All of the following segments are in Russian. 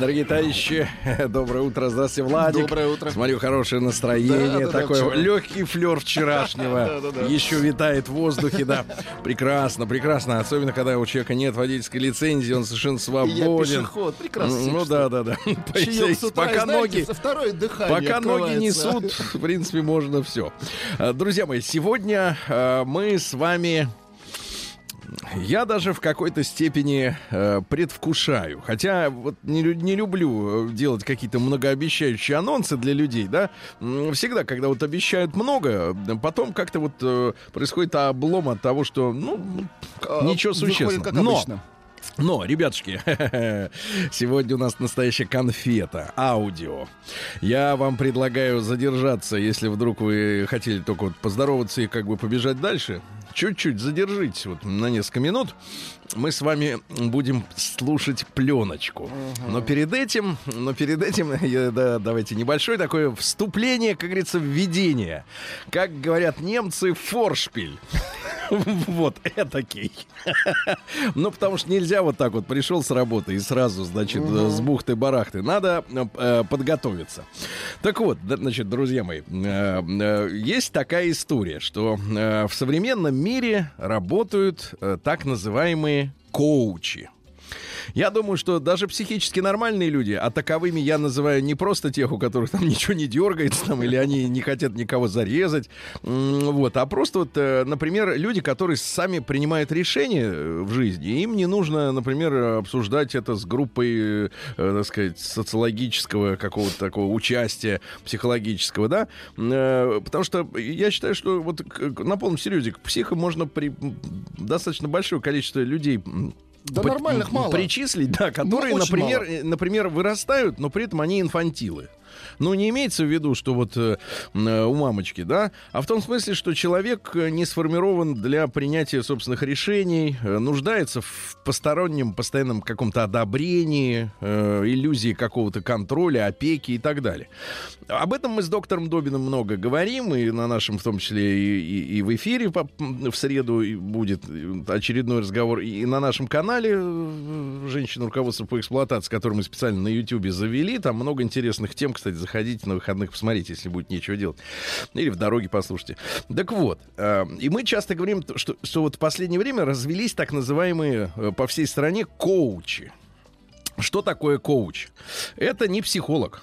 Дорогие товарищи, доброе утро. Здравствуйте, Владик. Доброе утро. Смотрю, хорошее настроение. Да, да, да, такой вчера. легкий флер вчерашнего. Да, да, да. Еще витает в воздухе, да. Прекрасно, прекрасно. Особенно, когда у человека нет водительской лицензии, он совершенно И я свободен. пешеход. Прекрасно. Ну да, да, да. Пока ноги Пока ноги несут, в принципе, можно все. Друзья мои, сегодня э, мы с вами... Я даже в какой-то степени э, предвкушаю. Хотя вот не, не люблю э, делать какие-то многообещающие анонсы для людей, да. Всегда, когда вот обещают много, э, потом как-то вот э, происходит облом от того, что, ну, А, ничего существенного. как Но- обычно. но, ребятушки, сегодня у нас настоящая конфета, аудио. Я вам предлагаю задержаться, если вдруг вы хотели только вот поздороваться и как бы побежать дальше. Чуть-чуть задержитесь вот на несколько минут. Мы с вами будем слушать пленочку. Но перед этим, но перед этим, я- да, давайте небольшое такое вступление, как говорится, введение. Как говорят немцы, форшпиль. Вот, этакий. Ну, потому что нельзя вот так вот пришел с работы и сразу, значит, с бухты-барахты. Надо э, подготовиться. Так вот, значит, друзья мои, э, э, есть такая история, что э, в современном мире работают э, так называемые коучи. Я думаю, что даже психически нормальные люди, а таковыми я называю не просто тех, у которых там ничего не дергается, там, или они не хотят никого зарезать, вот, а просто вот, э, например, люди, которые сами принимают решения э, в жизни, им не нужно, например, обсуждать это с группой, э, так сказать, социологического какого-то такого участия психологического, да, потому что я считаю, что вот на полном серьезе к психам можно при достаточно большое количество людей Да нормальных мало. Причислить, да, которые, очень например, мало. э, например, вырастают, но при этом они инфантилы. Ну, не имеется в виду, что вот э, э, у мамочки, да, а в том смысле, что человек э, не сформирован для принятия собственных решений, э, нуждается в постороннем постоянном каком-то одобрении, э, иллюзии какого-то контроля, опеки и так далее. Об этом мы с доктором Добиным много говорим, и на нашем, в том числе, и, и- и в эфире по- в среду будет очередной разговор, и на нашем канале э, «Женщина руководство по эксплуатации», который мы специально на Ютьюбе завели, там много интересных тем, кстати, заходите на выходных, посмотрите, если будет нечего делать. Или в дороге послушайте. Так вот, э, и мы часто говорим, что, что вот в последнее время развелись так называемые э, по всей стране коучи. Что такое коуч? Это не психолог,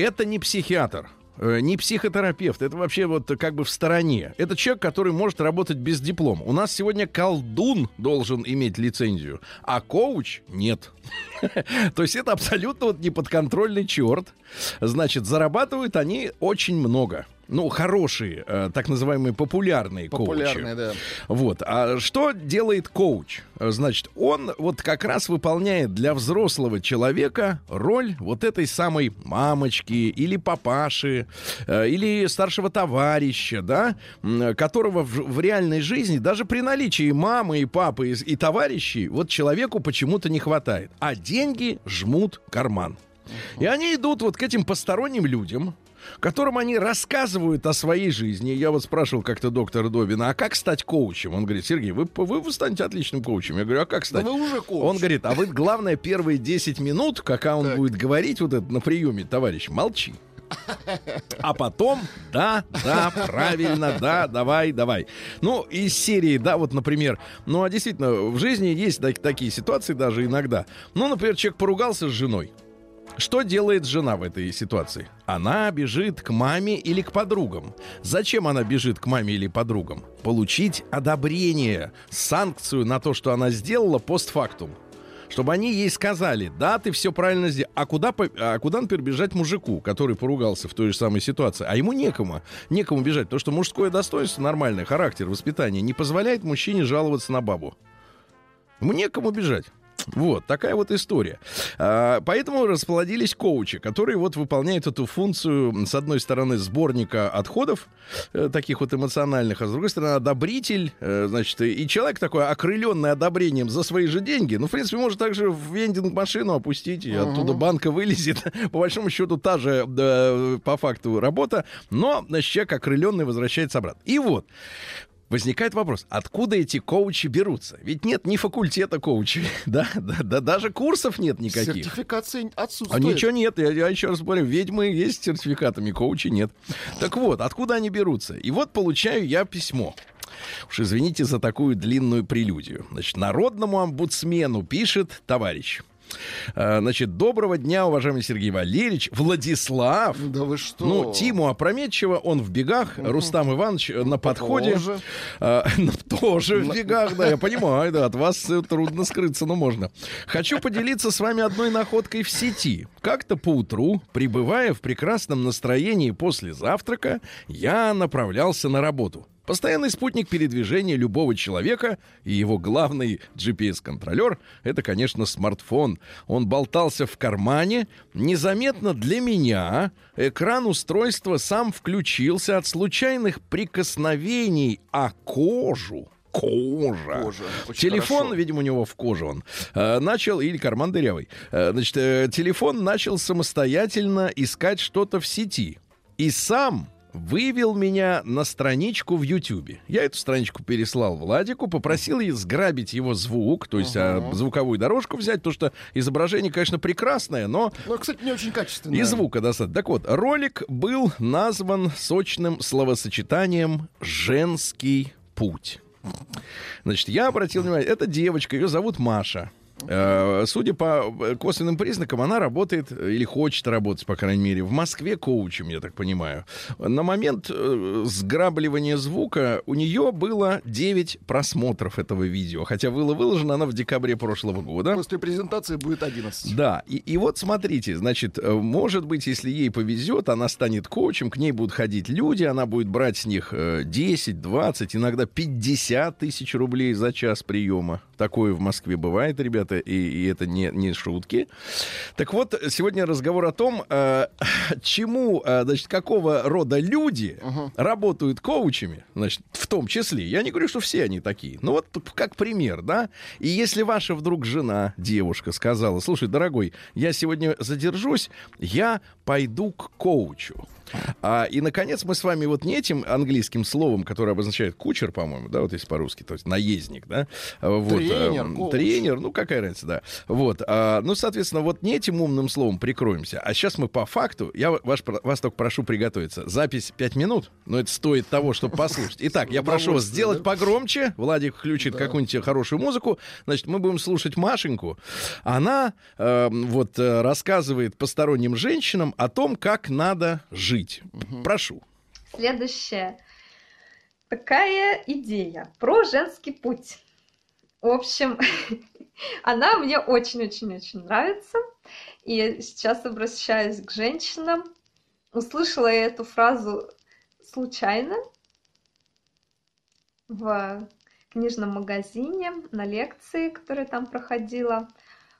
это не психиатр, э, не психотерапевт, это вообще вот как бы в стороне. Это человек, который может работать без диплома. У нас сегодня колдун должен иметь лицензию, а коуч нет. То есть это абсолютно вот неподконтрольный черт. Значит, зарабатывают они очень много. Ну, хорошие, э, так называемые популярные, Популярные, коучи. да. Вот. А что делает коуч? Значит, он вот как раз выполняет для взрослого человека роль вот этой самой мамочки или папаши, э, или старшего товарища, да, которого в, в реальной жизни, даже при наличии мамы и папы и, и товарищей, вот человеку почему-то не хватает. А деньги жмут карман. И они идут вот к этим посторонним людям, которым они рассказывают о своей жизни. Я вот спрашивал как-то доктора Добина, а как стать коучем? Он говорит, Сергей, вы, вы, вы станете отличным коучем. Я говорю, а как стать? вы уже коуч. Он говорит, а вы, главное, первые 10 минут, когда он Так. будет говорить вот это на приеме, товарищ, молчи. А потом, да, да, правильно, да, давай, давай. Ну, из серии, да, вот, например, ну, а действительно, в жизни есть так- такие ситуации даже иногда. Ну, например, человек поругался с женой. Что делает жена в этой ситуации? Она бежит к маме или к подругам. Зачем она бежит к маме или подругам? Получить одобрение, санкцию на то, что она сделала постфактум. Чтобы они ей сказали, да, ты все правильно сделал. А куда, а куда, например, бежать мужику, который поругался в той же самой ситуации? А ему некому. Некому бежать. Потому что мужское достоинство, нормальный характер, воспитание не позволяет мужчине жаловаться на бабу. Ему некому бежать. Вот, такая вот история. А, поэтому расплодились коучи, которые вот выполняют эту функцию, с одной стороны, сборника отходов, э, таких вот эмоциональных, а с другой стороны, одобритель, э, значит, и человек такой, окрыленный одобрением за свои же деньги, ну, в принципе, может также в вендинг-машину опустить, и оттуда банка вылезет. По большому счету, та же, по факту, работа, но, значит, человек окрыленный возвращается обратно. И вот, возникает вопрос, откуда эти коучи берутся? Ведь нет ни факультета коучей, да, да, да даже курсов нет никаких. Сертификация А отсутствует. ничего нет, я, я еще раз говорю, ведьмы есть с сертификатами, коучи нет. Так вот, откуда они берутся? И вот получаю я письмо. Уж извините за такую длинную прелюдию. Значит, народному омбудсмену пишет товарищ. А, Значит, доброго дня, уважаемый Сергей Валерьевич. Владислав. Да вы что? Ну, Тиму опрометчиво, он в бегах, Рустам Иванович э, на подходе. Тоже. А, тоже в бегах, да, я понимаю, да, от вас э, трудно скрыться, но можно. Хочу поделиться с вами одной находкой в сети. Как-то поутру, пребывая в прекрасном настроении после завтрака, я направлялся на работу. Постоянный спутник передвижения любого человека и его главный GPS-контролер — это, конечно, смартфон. Он болтался в кармане. Незаметно для меня экран устройства сам включился от случайных прикосновений о кожу. Кожа. Кожа. Телефон, хорошо. видимо, у него в коже он, э, начал, или карман дырявый, Э, значит, э, телефон начал самостоятельно искать что-то в сети. И сам вывел меня на страничку в Ютьюбе. Я эту страничку переслал Владику, попросил ей сграбить его звук, то есть а, звуковую дорожку взять, потому что изображение, конечно, прекрасное, но Ну, кстати, не очень качественно. и звука достаточно. Так вот, ролик был назван сочным словосочетанием «женский путь». Значит, я обратил внимание, это девочка, ее зовут Маша. Э, Судя по э, косвенным признакам, она работает э, или хочет работать, по крайней мере, в Москве коучем, я так понимаю. На момент сграбливания звука у нее было 9 просмотров этого видео, хотя было выложено оно в декабре прошлого года. После презентации будет 11. Да, и, и вот смотрите, значит, может быть, если ей повезет, она станет коучем, к ней будут ходить люди, она будет брать с них э, 10, 20, иногда 50 тысяч рублей за час приема. Такое в Москве бывает, ребята, и, и это не, не шутки. Так вот, сегодня разговор о том, э, чему, э, значит, какого рода люди работают коучами, значит, в том числе. Я не говорю, что все они такие. Ну вот как пример, да? И если ваша вдруг жена, девушка, сказала, слушай, дорогой, я сегодня задержусь, я пойду к коучу. А, и, наконец, мы с вами вот не этим английским словом, которое обозначает кучер, по-моему, да, вот если по-русски, то есть наездник, да? А, Вот, Тренер, эм, коуч. тренер, ну, какая разница, да. Вот, а, ну, соответственно, вот не этим умным словом прикроемся, а сейчас мы по факту, я ваш, вас только прошу приготовиться. Запись 5 минут, но это стоит того, чтобы послушать. Итак, я прошу вас сделать да? погромче. Владик включит какую-нибудь хорошую музыку. Значит, мы будем слушать Машеньку. Она э, вот э, рассказывает посторонним женщинам о том, как надо жить. Прошу. Следующая такая идея про женский путь. В общем, она мне очень-очень-очень нравится. И сейчас обращаюсь к женщинам. Услышала я эту фразу случайно в книжном магазине на лекции, которая там проходила,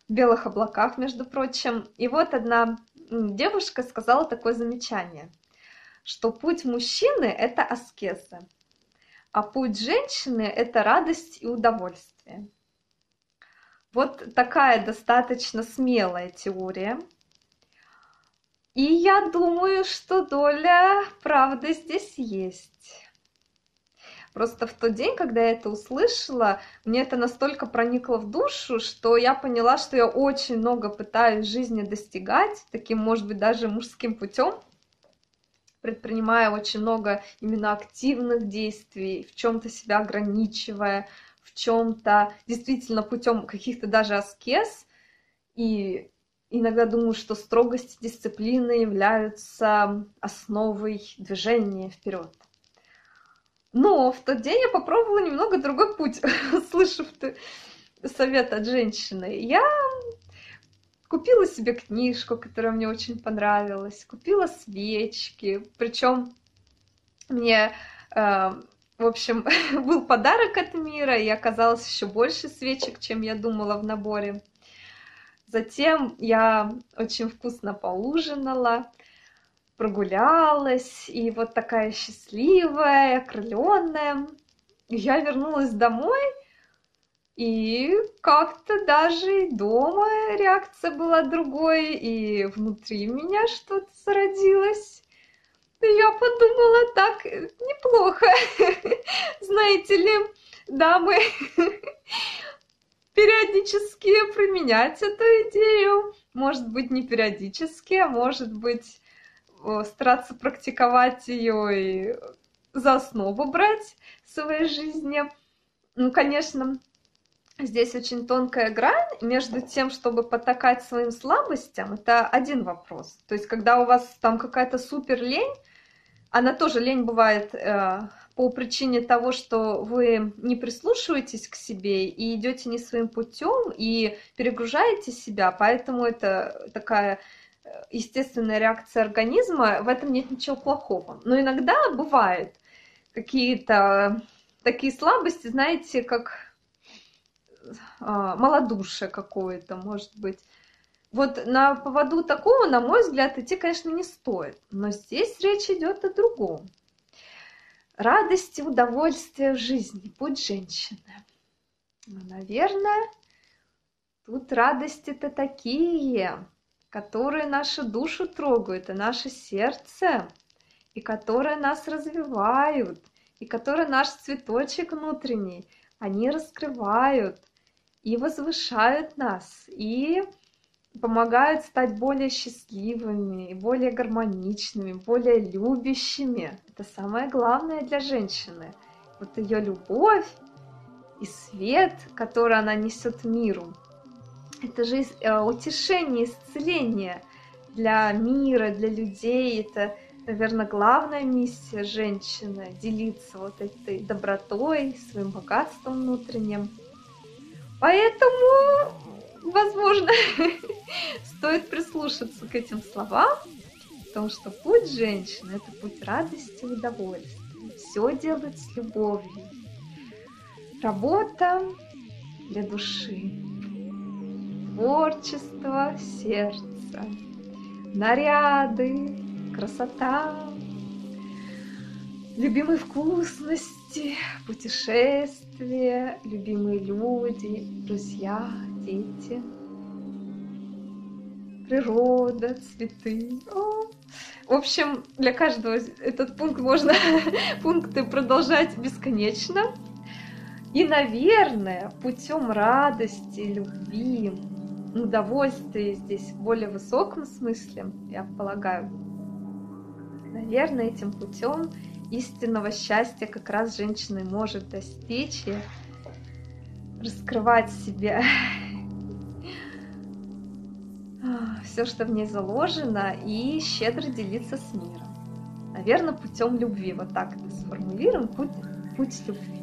в белых облаках, между прочим. И вот одна девушка сказала такое замечание – что путь мужчины – это аскеза, а путь женщины – это радость и удовольствие. Вот такая достаточно смелая теория. И я думаю, что доля правды здесь есть. Просто в тот день, когда я это услышала, мне это настолько проникло в душу, что я поняла, что я очень много пытаюсь в жизни достигать, таким, может быть, даже мужским путем, предпринимая очень много именно активных действий, в чем-то себя ограничивая, в чем-то действительно путем каких-то даже аскез. И иногда думаю, что строгость и дисциплина являются основой движения вперед. Но в тот день я попробовала немного другой путь, услышав совет от женщины. Я купила себе книжку, которая мне очень понравилась, купила свечки, причем мне, э, в общем, был подарок от мира, и оказалось еще больше свечек, чем я думала в наборе. Затем я очень вкусно поужинала, прогулялась, и вот такая счастливая, окрыленная. Я вернулась домой, и как-то даже и дома реакция была другой, и внутри меня что-то зародилось. И я подумала, так неплохо. Знаете ли, дамы, периодически применять эту идею. Может быть, не периодически, а может быть, стараться практиковать ее и за основу брать в своей жизни. Ну, конечно, здесь очень тонкая грань между тем, чтобы потакать своим слабостям, это один вопрос. То есть, когда у вас там какая-то супер лень, она тоже лень бывает э, по причине того, что вы не прислушиваетесь к себе и идете не своим путем и перегружаете себя, поэтому это такая э, естественная реакция организма, в этом нет ничего плохого. Но иногда бывает какие-то такие слабости, знаете, как а, малодушие какое-то, может быть. Вот на поводу такого, на мой взгляд, идти, конечно, не стоит. Но здесь речь идет о другом. Радости, удовольствия в жизни. Будь женщина. Ну, наверное, тут радости-то такие, которые нашу душу трогают и наше сердце, и которые нас развивают, и которые наш цветочек внутренний, они раскрывают и возвышают нас, и помогают стать более счастливыми, более гармоничными, более любящими. Это самое главное для женщины. Вот ее любовь и свет, который она несет миру. Это же э, утешение, исцеление для мира, для людей. Это, наверное, главная миссия женщины – делиться вот этой добротой, своим богатством внутренним. Поэтому возможно, стоит прислушаться к этим словам, потому что путь женщины – это путь радости и удовольствия. Все делать с любовью. Работа для души. Творчество сердца. Наряды, красота, любимые вкусности, путешествия, любимые люди, друзья, дети, природа, цветы. В общем, для каждого этот пункт можно пункты продолжать бесконечно. И, наверное, путем радости, любви, удовольствия здесь в более высоком смысле, я полагаю, наверное, этим путем истинного счастья как раз женщина может достичь и раскрывать себя все, что в ней заложено, и щедро делиться с миром. Наверное, путем любви. Вот так это сформулируем. Путь, путь любви.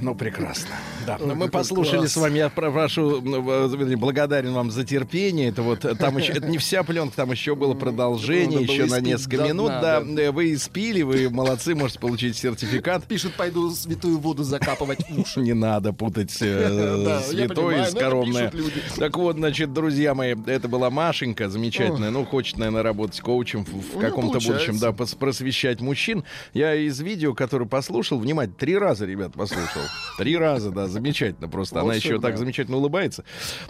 Ну, прекрасно. Да. Ой, мы послушали класс. с вами, я прошу, ну, благодарен вам за терпение. Это вот там еще, это не вся пленка, там еще было продолжение, еще на несколько минут. Да, вы спили, вы молодцы, можете получить сертификат. Пишут, пойду святую воду закапывать в уши. Не надо путать э, святое с коромное. Так вот, значит, друзья мои, это была Машенька, замечательная. Ну, хочет, наверное, работать коучем в ну, каком-то будущем, да, просвещать мужчин. Я из видео, которое послушал, внимательно, три раза, ребят, послушал. Три раза, да, замечательно просто. Она еще так замечательно улыбается.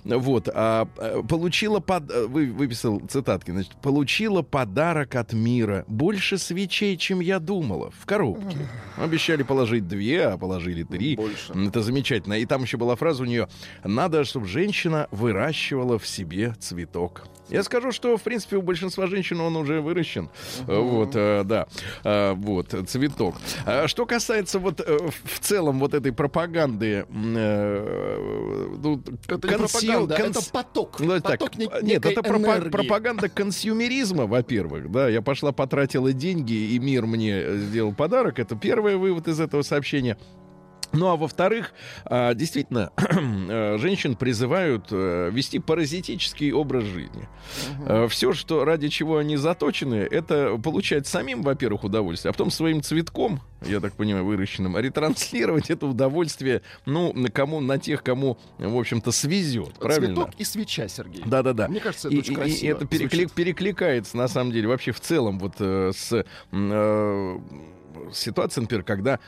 Вот. А, э, получила под... Э, вы, выписал цитатки. Значит, получила подарок от мира. Больше свечей, чем я думала. В коробке. Обещали положить две, а положили три. Больше. Это замечательно. И там еще была фраза у нее. Надо, чтобы женщина выращивала в себе цветок. Я скажу, что, в принципе, у большинства женщин он уже выращен. Uh-huh. Вот, э, да. Э, вот, цветок. А что касается вот э, в целом вот этой пропаганды... Э, ну, это консю... пропаганда, конс... это поток. Ну, поток так, нет, это пропа- пропаганда консюмеризма, во-первых. Да, я пошла, потратила деньги, и мир мне сделал подарок. Это первый вывод из этого сообщения. Ну а во-вторых, а, действительно, э, женщин призывают э, вести паразитический образ жизни. Угу. Все, что ради чего они заточены, это получать самим, во-первых, удовольствие, а потом своим цветком, я так понимаю, выращенным, ретранслировать это удовольствие, ну, на кому, на тех, кому, в общем-то, свезет. Правильно? Цветок и свеча, Сергей. Да-да-да. Мне кажется, это и, очень красиво. И это переклик, перекликается, на самом деле, вообще в целом вот э, с... Э, ситуация, например, когда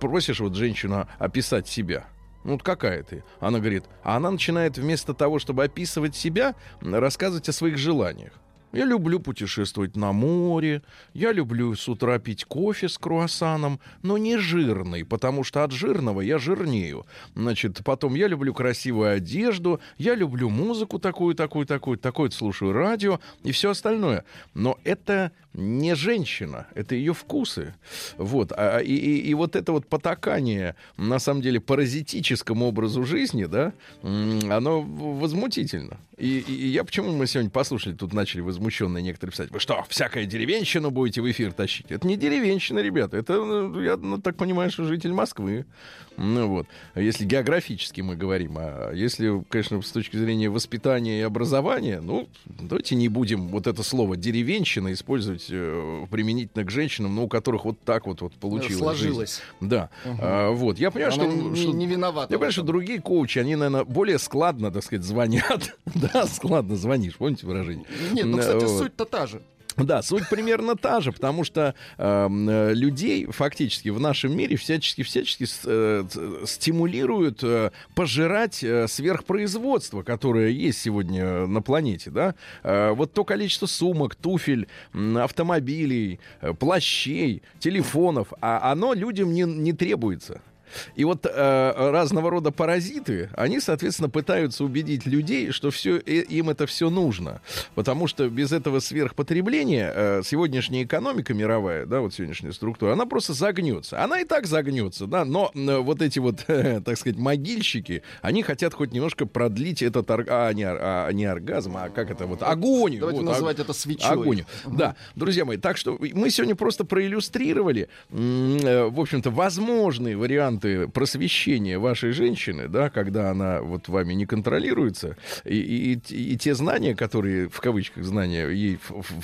просишь вот женщину описать себя. Ну, вот какая ты? Она говорит, а она начинает вместо того, чтобы описывать себя, рассказывать о своих желаниях. Я люблю путешествовать на море, я люблю с утра пить кофе с круассаном, но не жирный, потому что от жирного я жирнею. Значит, потом я люблю красивую одежду, я люблю музыку такую, такую, такую, такую, слушаю радио и все остальное. Но это не женщина, это ее вкусы. Вот. А, и, и, и вот это вот потакание, на самом деле, паразитическому образу жизни, да, оно возмутительно. И, и, и я почему мы сегодня послушали, тут начали возмущенные некоторые писать, вы что, всякая деревенщину будете в эфир тащить? Это не деревенщина, ребята, это, ну, я ну, так понимаю, что житель Москвы. Ну вот, если географически мы говорим, а если, конечно, с точки зрения воспитания и образования, ну, давайте не будем вот это слово деревенщина использовать э, применительно к женщинам, ну, у которых вот так вот, вот получилось. Сложилось. Жизнь. Да. Угу. А, вот, я понимаю, Она что... Не, что, не виновата. Я понимаю, что другие коучи, они, наверное, более складно, так сказать, звонят. да, складно звонишь, помните выражение? Нет, ну, кстати, суть-то та же. Да, суть примерно та же, потому что эм, э, людей фактически в нашем мире всячески всячески э, стимулируют э, пожирать э, сверхпроизводство, которое есть сегодня на планете, да. Э, вот то количество сумок, туфель, автомобилей, э, плащей, телефонов, а оно людям не, не требуется. И вот э, разного рода паразиты, они, соответственно, пытаются убедить людей, что все, э, им это все нужно. Потому что без этого сверхпотребления э, сегодняшняя экономика мировая, да, вот сегодняшняя структура, она просто загнется. Она и так загнется, да, но э, вот эти вот, э, так сказать, могильщики, они хотят хоть немножко продлить этот, ор... а, не, а, не оргазм, а как это вот, агонию. Давайте вот, называть ог... это свечой. Агонию. Угу. Да, друзья мои, так что мы сегодня просто проиллюстрировали, э, в общем-то, возможные варианты моменты просвещения вашей женщины, да, когда она вот вами не контролируется, и, и, и, те знания, которые, в кавычках знания, ей в, в,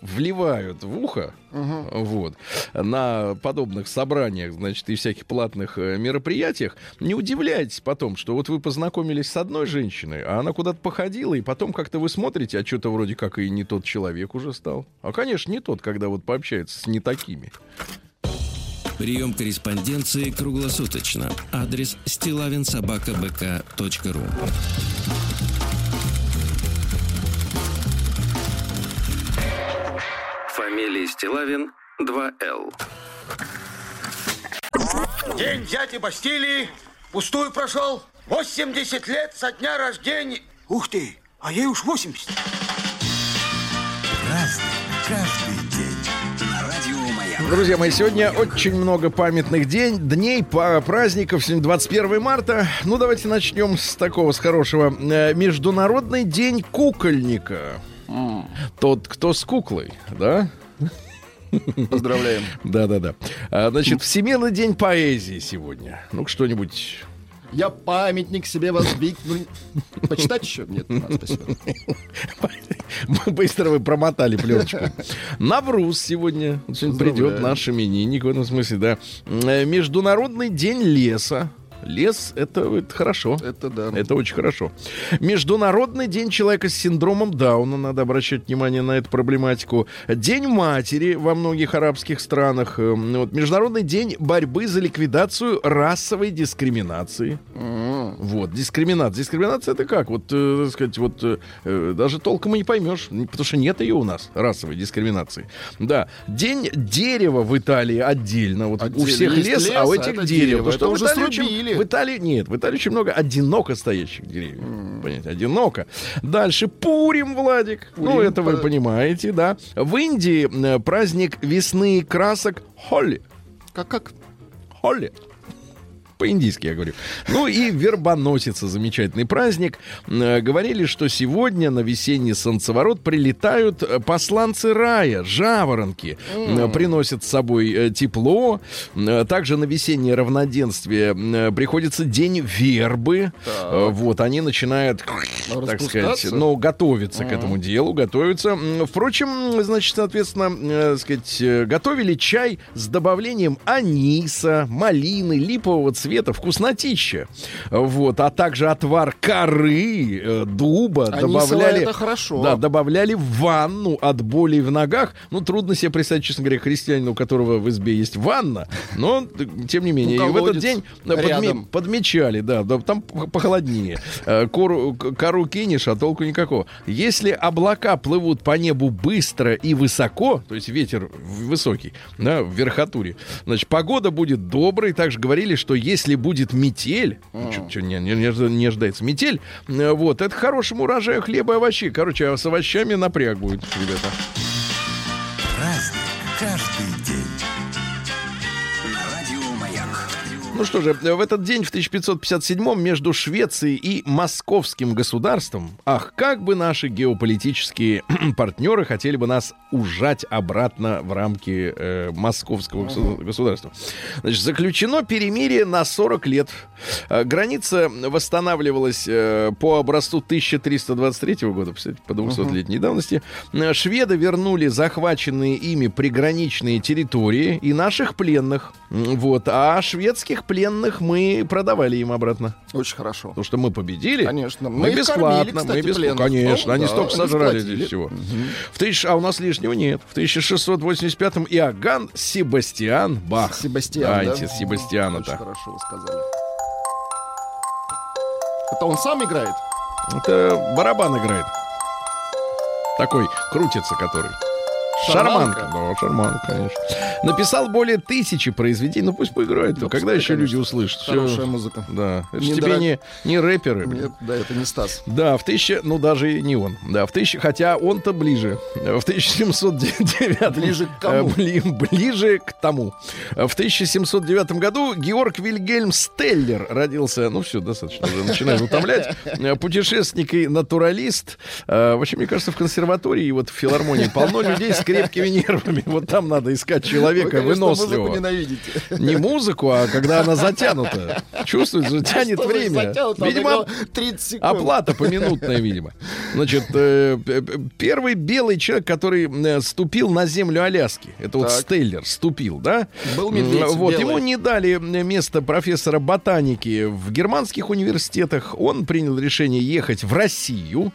вливают в ухо, угу. вот, на подобных собраниях, значит, и всяких платных э, мероприятиях, не удивляйтесь потом, что вот вы познакомились с одной женщиной, а она куда-то походила, и потом как-то вы смотрите, а что-то вроде как и не тот человек уже стал. А, конечно, не тот, когда вот пообщается с не такими. Прием корреспонденции круглосуточно. Адрес стилавинсобакабк.ру Фамилия Стилавин 2Л. День дяди Бастилии пустую прошел. 80 лет со дня рождения. Ух ты, а ей уж 80. Друзья мои, сегодня очень много памятных день, дней, праздников. Сегодня 21 марта. Ну, давайте начнем с такого, с хорошего. Э, Международный день кукольника. Mm. Тот, кто с куклой, да? Поздравляем. Да-да-да. А, значит, Всемирный день поэзии сегодня. Ну, что-нибудь я памятник себе воздвигну. Почитать еще? Нет, спасибо. Быстро вы промотали пленочку. Навруз сегодня. Сегодня придет наш именинник в этом смысле, да. Э, Международный день леса. Лес это, это хорошо. Это да. Это очень хорошо. Международный день человека с синдромом Дауна. Надо обращать внимание на эту проблематику. День матери во многих арабских странах. Эм, вот. Международный день борьбы за ликвидацию расовой дискриминации. Mm. Вот, дискриминация. Дискриминация это как? Вот, э, так сказать, вот э, э даже толком и не поймешь, потому что нет ее у нас, расовой дискриминации. Да. День дерева в Италии отдельно. Вот отдельно. у всех лес, лес, а у этих дерево. дерево. Это уже срубили. В Италии нет, в Италии очень много одиноко стоящих деревьев. Mm. Понимаете, одиноко. Дальше Пурим, Владик. Ну, Пурим, ну, это вы понимаете, да. В Индии э, праздник весны и красок Холли. Как как? Холли. По-индийски я говорю. Ну и вербоносица, замечательный праздник. Э, Говорили, что сегодня на весенний солнцеворот прилетают э, посланцы рая, жаворонки. Э, Приносят с собой тепло. Также на весеннее равноденствие приходится день вербы. Э, Вот, они начинают, так сказать, ну, готовиться к этому делу, готовятся. Впрочем, значит, соответственно, сказать, готовили чай с добавлением аниса, малины, липового цвета, вкуснотища. Вот, а также отвар коры, э, дуба Анисово добавляли... это хорошо. Да, добавляли в ванну от болей в ногах. Ну, трудно себе представить, честно говоря, христианину, у которого в избе есть ванна, но, тем не менее, и в этот день подме- подмечали, да, да, там похолоднее. Э, Кору, кору кинешь, а толку никакого. Если облака плывут по небу быстро и высоко, то есть ветер высокий, да, в верхотуре, значит, погода будет доброй. Также говорили, что если будет метель, что не, не, не- не ожидается метель, э, вот, это к хорошему урожаю хлеба и овощей. Короче, а с овощами напряг будет, ребята. Праздник каждый Ну что же, в этот день, в 1557 между Швецией и Московским государством, ах, как бы наши геополитические партнеры хотели бы нас ужать обратно в рамки э, Московского госу- государства. Значит, заключено перемирие на 40 лет. Э, Граница восстанавливалась э, по образцу 1323 года, по 200-летней давности. Э, Шведы вернули захваченные ими приграничные территории и наших пленных. Вот. А шведских пленных мы продавали им обратно. Очень хорошо. Потому что мы победили. Конечно. Мы, Мы бесплатно. кормили, мы кстати, бесплатно. пленных. Конечно, Ну, они да, столько сожрали сплотили. здесь всего. В тысяч... А у нас лишнего нет. В 1685-м Иоганн Себастьян Бах. Себастьян, Да, да? эти Себастьяна-то. Очень хорошо вы сказали. Это он сам играет? Это барабан играет. Такой, крутится который. Шарманка. Шарманка. Да, шарманка, конечно. Написал более тысячи произведений. Ну пусть поиграет. Ну, Когда еще люди конечно. услышат? Всё. Хорошая музыка. Да. Это Не тебе дорог- не, не рэперы. Нет, да, это не Стас. Да, в тысяча, ну даже не он. Да, в тысяча, хотя он-то ближе. В 1709 Ближе к кому? Э, бли- ближе к тому. В 1709 году Георг Вильгельм Стеллер родился. Ну все, достаточно уже начинаем утомлять. Э, Путешественник и натуралист. Э, Вообще, мне кажется, в консерватории и вот в филармонии полно людей с крепкими нервами. Вот там надо искать человека Вы, конечно, музыку выносливого. ненавидите. Не музыку, а когда она затянута. Чувствует же, тянет Что время. затянут, там Видимо, играл 30 секунд. Оплата поминутная, видимо. Значит, э, первый белый человек, который э, ступил на землю Аляски, это вот Так. Стеллер, ступил, да? Был медведь Вот, белый. ему не дали э, место профессора ботаники в германских университетах. Он принял решение ехать в Россию.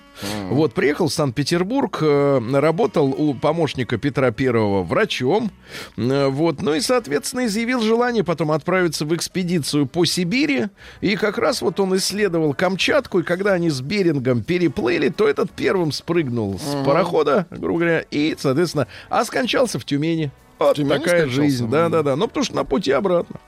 Вот, приехал в Санкт-Петербург, э, работал у помощника Петра Первого врачом. Э, Вот, ну и, соответственно, изъявил желание потом отправиться в экспедицию по Сибири. И как раз вот он исследовал Камчатку, и когда они с Берингом переплыли, то этот первым спрыгнул с парохода, грубо говоря, и, соответственно, а скончался в Тюмени. Вот Тюмени такая скончался? жизнь, да-да-да. Ну, потому что на пути обратно.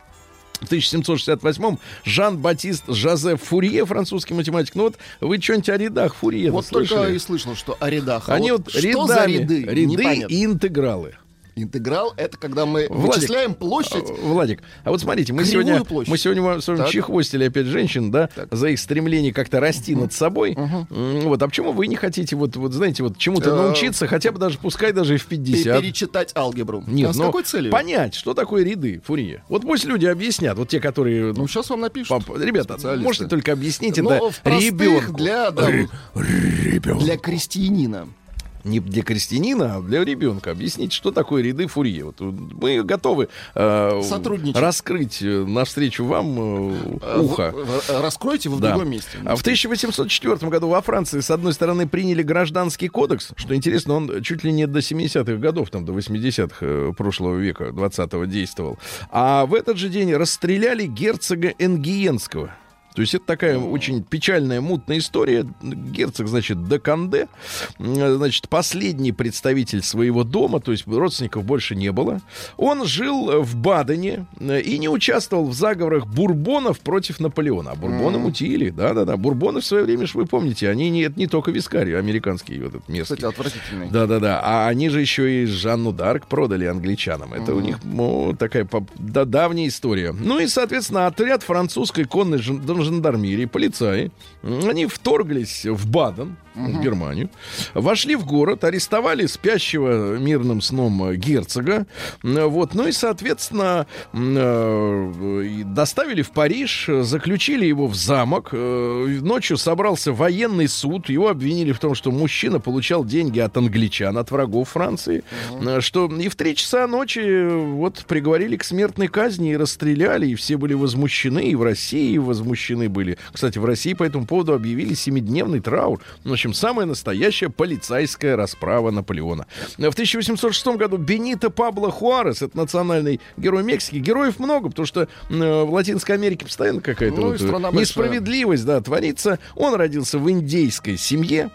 В 1768-м Жан-Батист Жозеф Фурье, французский математик. Ну вот вы что-нибудь о рядах Фурье Вот слышали? только и слышал, что о рядах. А Они вот вот что рядами, за ряды? ряды Непонятно. и интегралы. Интеграл — это когда мы Владик, вычисляем площадь. А, Владик, а вот смотрите, мы сегодня, площадь. мы сегодня с вами Так. чехвостили опять женщин, да, за их стремление как-то расти над собой. Вот, а почему вы не хотите, вот, вот знаете, вот чему-то Э, научиться, хотя бы даже, пускай даже и в 50? Перечитать алгебру. Нет, а с но какой целью? понять, что такое ряды Фурье. Вот пусть люди объяснят, вот те, которые... Ну, сейчас вам напишут. Пап- Ребята, можете только объяснить Ну, это в простых ребенку. для, да, Ребенку. для крестьянина. Не для крестьянина, а для ребенка. Объяснить, что такое ряды Фурье. Вот мы готовы э, раскрыть э, навстречу вам э, Э, ухо. Раскройте в Да. другом месте. А в 1804 году во Франции, с одной стороны, приняли гражданский кодекс, что интересно, он чуть ли не до 70-х годов, там, до 80-х э, прошлого века, 20-го действовал. А в этот же день расстреляли герцога Энгиенского. То есть это такая очень печальная, мутная история. Герцог, значит, де Канде, м, значит, последний представитель своего дома, то есть родственников больше не было. Он жил в Бадене э, и не участвовал в заговорах бурбонов против Наполеона. А бурбоны мутили, да-да-да. Бурбоны в свое время, вы помните, они не, это не только вискари, американские вот этот местный. Кстати, отвратительный. Да-да-да. А они же еще и Жанну Дарк продали англичанам. Это у них ну, такая да, давняя история. Ну и, соответственно, отряд французской конной жан- жандармерии, полицаи, они вторглись в Баден, в Германию, вошли в город, арестовали спящего мирным сном герцога, вот, ну и, соответственно, э, доставили в Париж, заключили его в замок, э, ночью собрался военный суд, его обвинили в том, что мужчина получал деньги от англичан, от врагов Франции, э, что и в три часа ночи вот приговорили к смертной казни и расстреляли, и все были возмущены, и в России возмущены были. Кстати, в России по этому поводу объявили семидневный траур. В общем, самая настоящая полицейская расправа Наполеона. В 1806 году Бенито Пабло Хуарес, это национальный герой Мексики. Героев много, потому что э, в Латинской Америке постоянно какая-то Ну вот, э, несправедливость, да, творится. Он родился в индейской семье.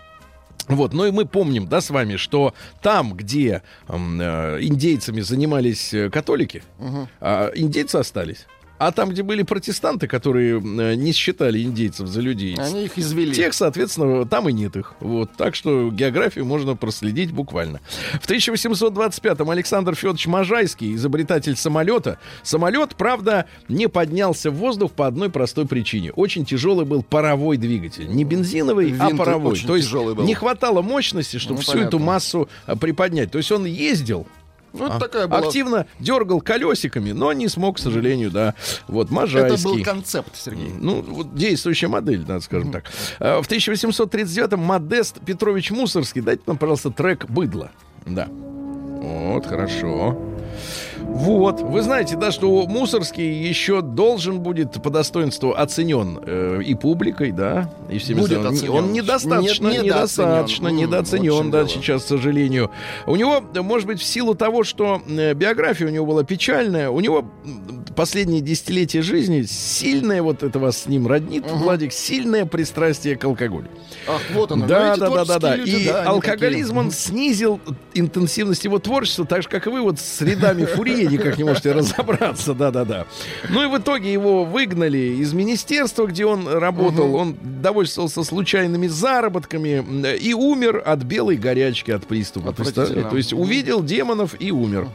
Вот, ну и мы помним, да, с вами, что там, где м, э, индейцами занимались э, католики, а индейцы остались. А там, где были протестанты, которые э, не считали индейцев за людей, Они их извели. Тех, соответственно, там и нет их. Вот. Так что географию можно проследить буквально. В 1825-м Александр Федорович Можайский, изобретатель самолета. Самолет, правда, не поднялся в воздух по одной простой причине. Очень тяжелый был паровой двигатель. Не бензиновый, а Винт паровой. очень То есть был. не хватало мощности, чтобы Ну, всю понятно. эту массу а, приподнять. То есть он ездил, Это а, такая была... активно дергал колесиками, но не смог, к сожалению, да. Вот, Это Можайский. был концепт, Сергей. Ну, вот действующая модель, надо скажем так. А, В 1839-м Модест Петрович Мусорский. Дайте нам, пожалуйста, трек «Быдло». Да. Вот, хорошо. Вот, вы знаете, да, что Мусорский еще должен будет по достоинству оценен э, и публикой, да, и всеми Будет оценен. Он недостаточно, Нет, недостаточно, недооценен. Недооценен, да, дело. сейчас, к сожалению. У него, может быть, в силу того, что э, биография у него была печальная, у него последние десятилетия жизни сильное, вот это вас с ним роднит, Владик, сильное пристрастие к алкоголю. Ах, вот оно. Да, Видите, да, да, да, да. люди, И да, алкоголизм, такие. он снизил интенсивность его творчества, так же, как и вы вот с рядами Фурье никак не можете разобраться, да, да, да. Ну и в итоге его выгнали из министерства, где он работал. Он довольствовался случайными заработками м, и умер от белой горячки, от приступа. То есть увидел демонов и умер.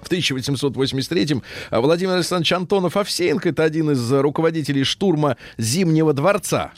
В 1883-м а, Владимир Александрович Антонов Овсеенко, это один из руководителей штурма Зимнего дворца.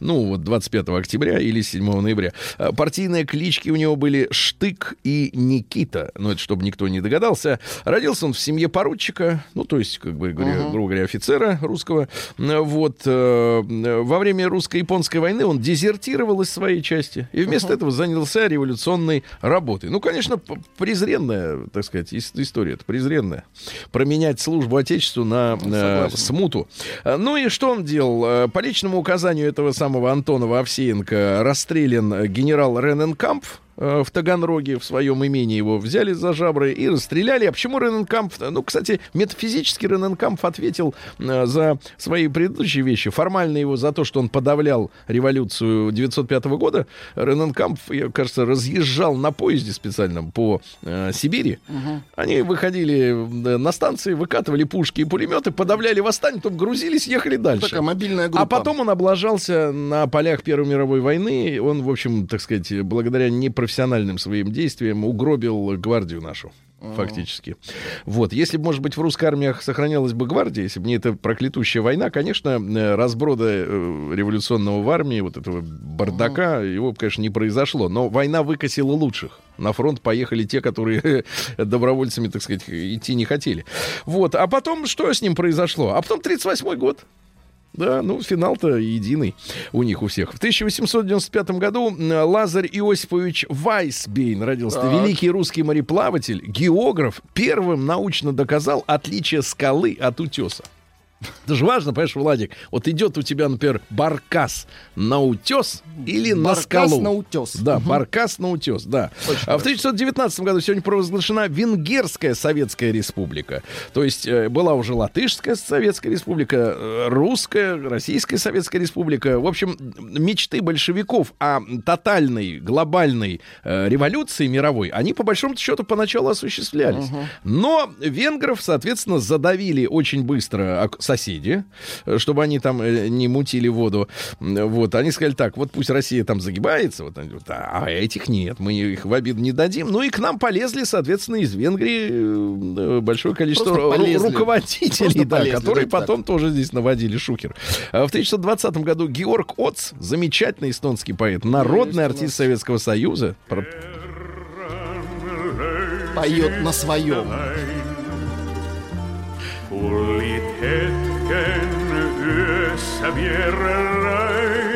Ну, вот 25 октября или 7 ноября. А, Партийные клички у него были Штык и Никита. Ну, это чтобы никто не догадался. Родился он в семье поручика, ну, то есть, как бы, говоря, грубо говоря, офицера русского. М, Вот. э, Во время русско-японской войны он дезертировал из своей части. И вместо этого занялся революционной работой. Ну, конечно, презренная, так сказать, ис- история. Это презренная. Променять службу Отечеству на э, смуту. Ну и что он делал? Э, По личному указанию этого самого Антонова Овсеенко расстрелян генерал Рененкампф в Таганроге, в своем имении его взяли за жабры и расстреляли. А почему Рененкампф? Ну, кстати, метафизически Рененкампф ответил э, за свои предыдущие вещи. Формально его за то, что он подавлял революцию 905 года. Рененкампф, кажется, разъезжал на поезде специальном по э, Сибири. Они выходили э, на станции, выкатывали пушки и пулеметы, подавляли восстание, потом грузились, ехали дальше. Такая мобильная группа. А потом он облажался на полях Первой мировой войны. Он, в общем, так сказать, благодаря непрофессиональным своим действиям угробил гвардию нашу. Фактически. Вот. Если бы, может быть, в русской армии сохранялась бы гвардия, если бы не эта проклятущая война, конечно, э, разброда э, революционного в армии, вот этого бардака, его, конечно, не произошло. Но война выкосила лучших. На фронт поехали те, которые добровольцами, так сказать, идти не хотели. Вот. А потом что с ним произошло? А потом 38-й год. Да, ну, финал-то единый у них у всех. В 1895 году Лазарь Иосифович Вайсбейн родился. Так. великий русский мореплаватель, географ, первым научно доказал отличие скалы от утеса. Это же важно, понимаешь, Владик. Вот идет у тебя, например, баркас на утес или на Баркас скалу. на утес. Да, баркас на утес, да. А в 1919 году сегодня провозглашена Венгерская Советская Республика. То есть э, была уже Латышская Советская Республика, э, Русская, Российская Советская Республика. В общем, мечты большевиков о тотальной, глобальной э, революции мировой, они по большому счету поначалу осуществлялись. Но венгров, соответственно, задавили очень быстро соседи, э, чтобы они там э, не мутили воду. Вот, они сказали так, вот пусть Россия там загибается, вот, а а этих нет, мы их в обиду не дадим. Ну и к нам полезли, соответственно, из Венгрии э, большое количество ру- руководителей, да, полезли, которые давайте так. потом тоже здесь наводили шухер. А В 1920 году Георг Оц, замечательный эстонский поэт, народный артист Советского Союза, Поет на своем. Kullit hetken yössä vierelläin.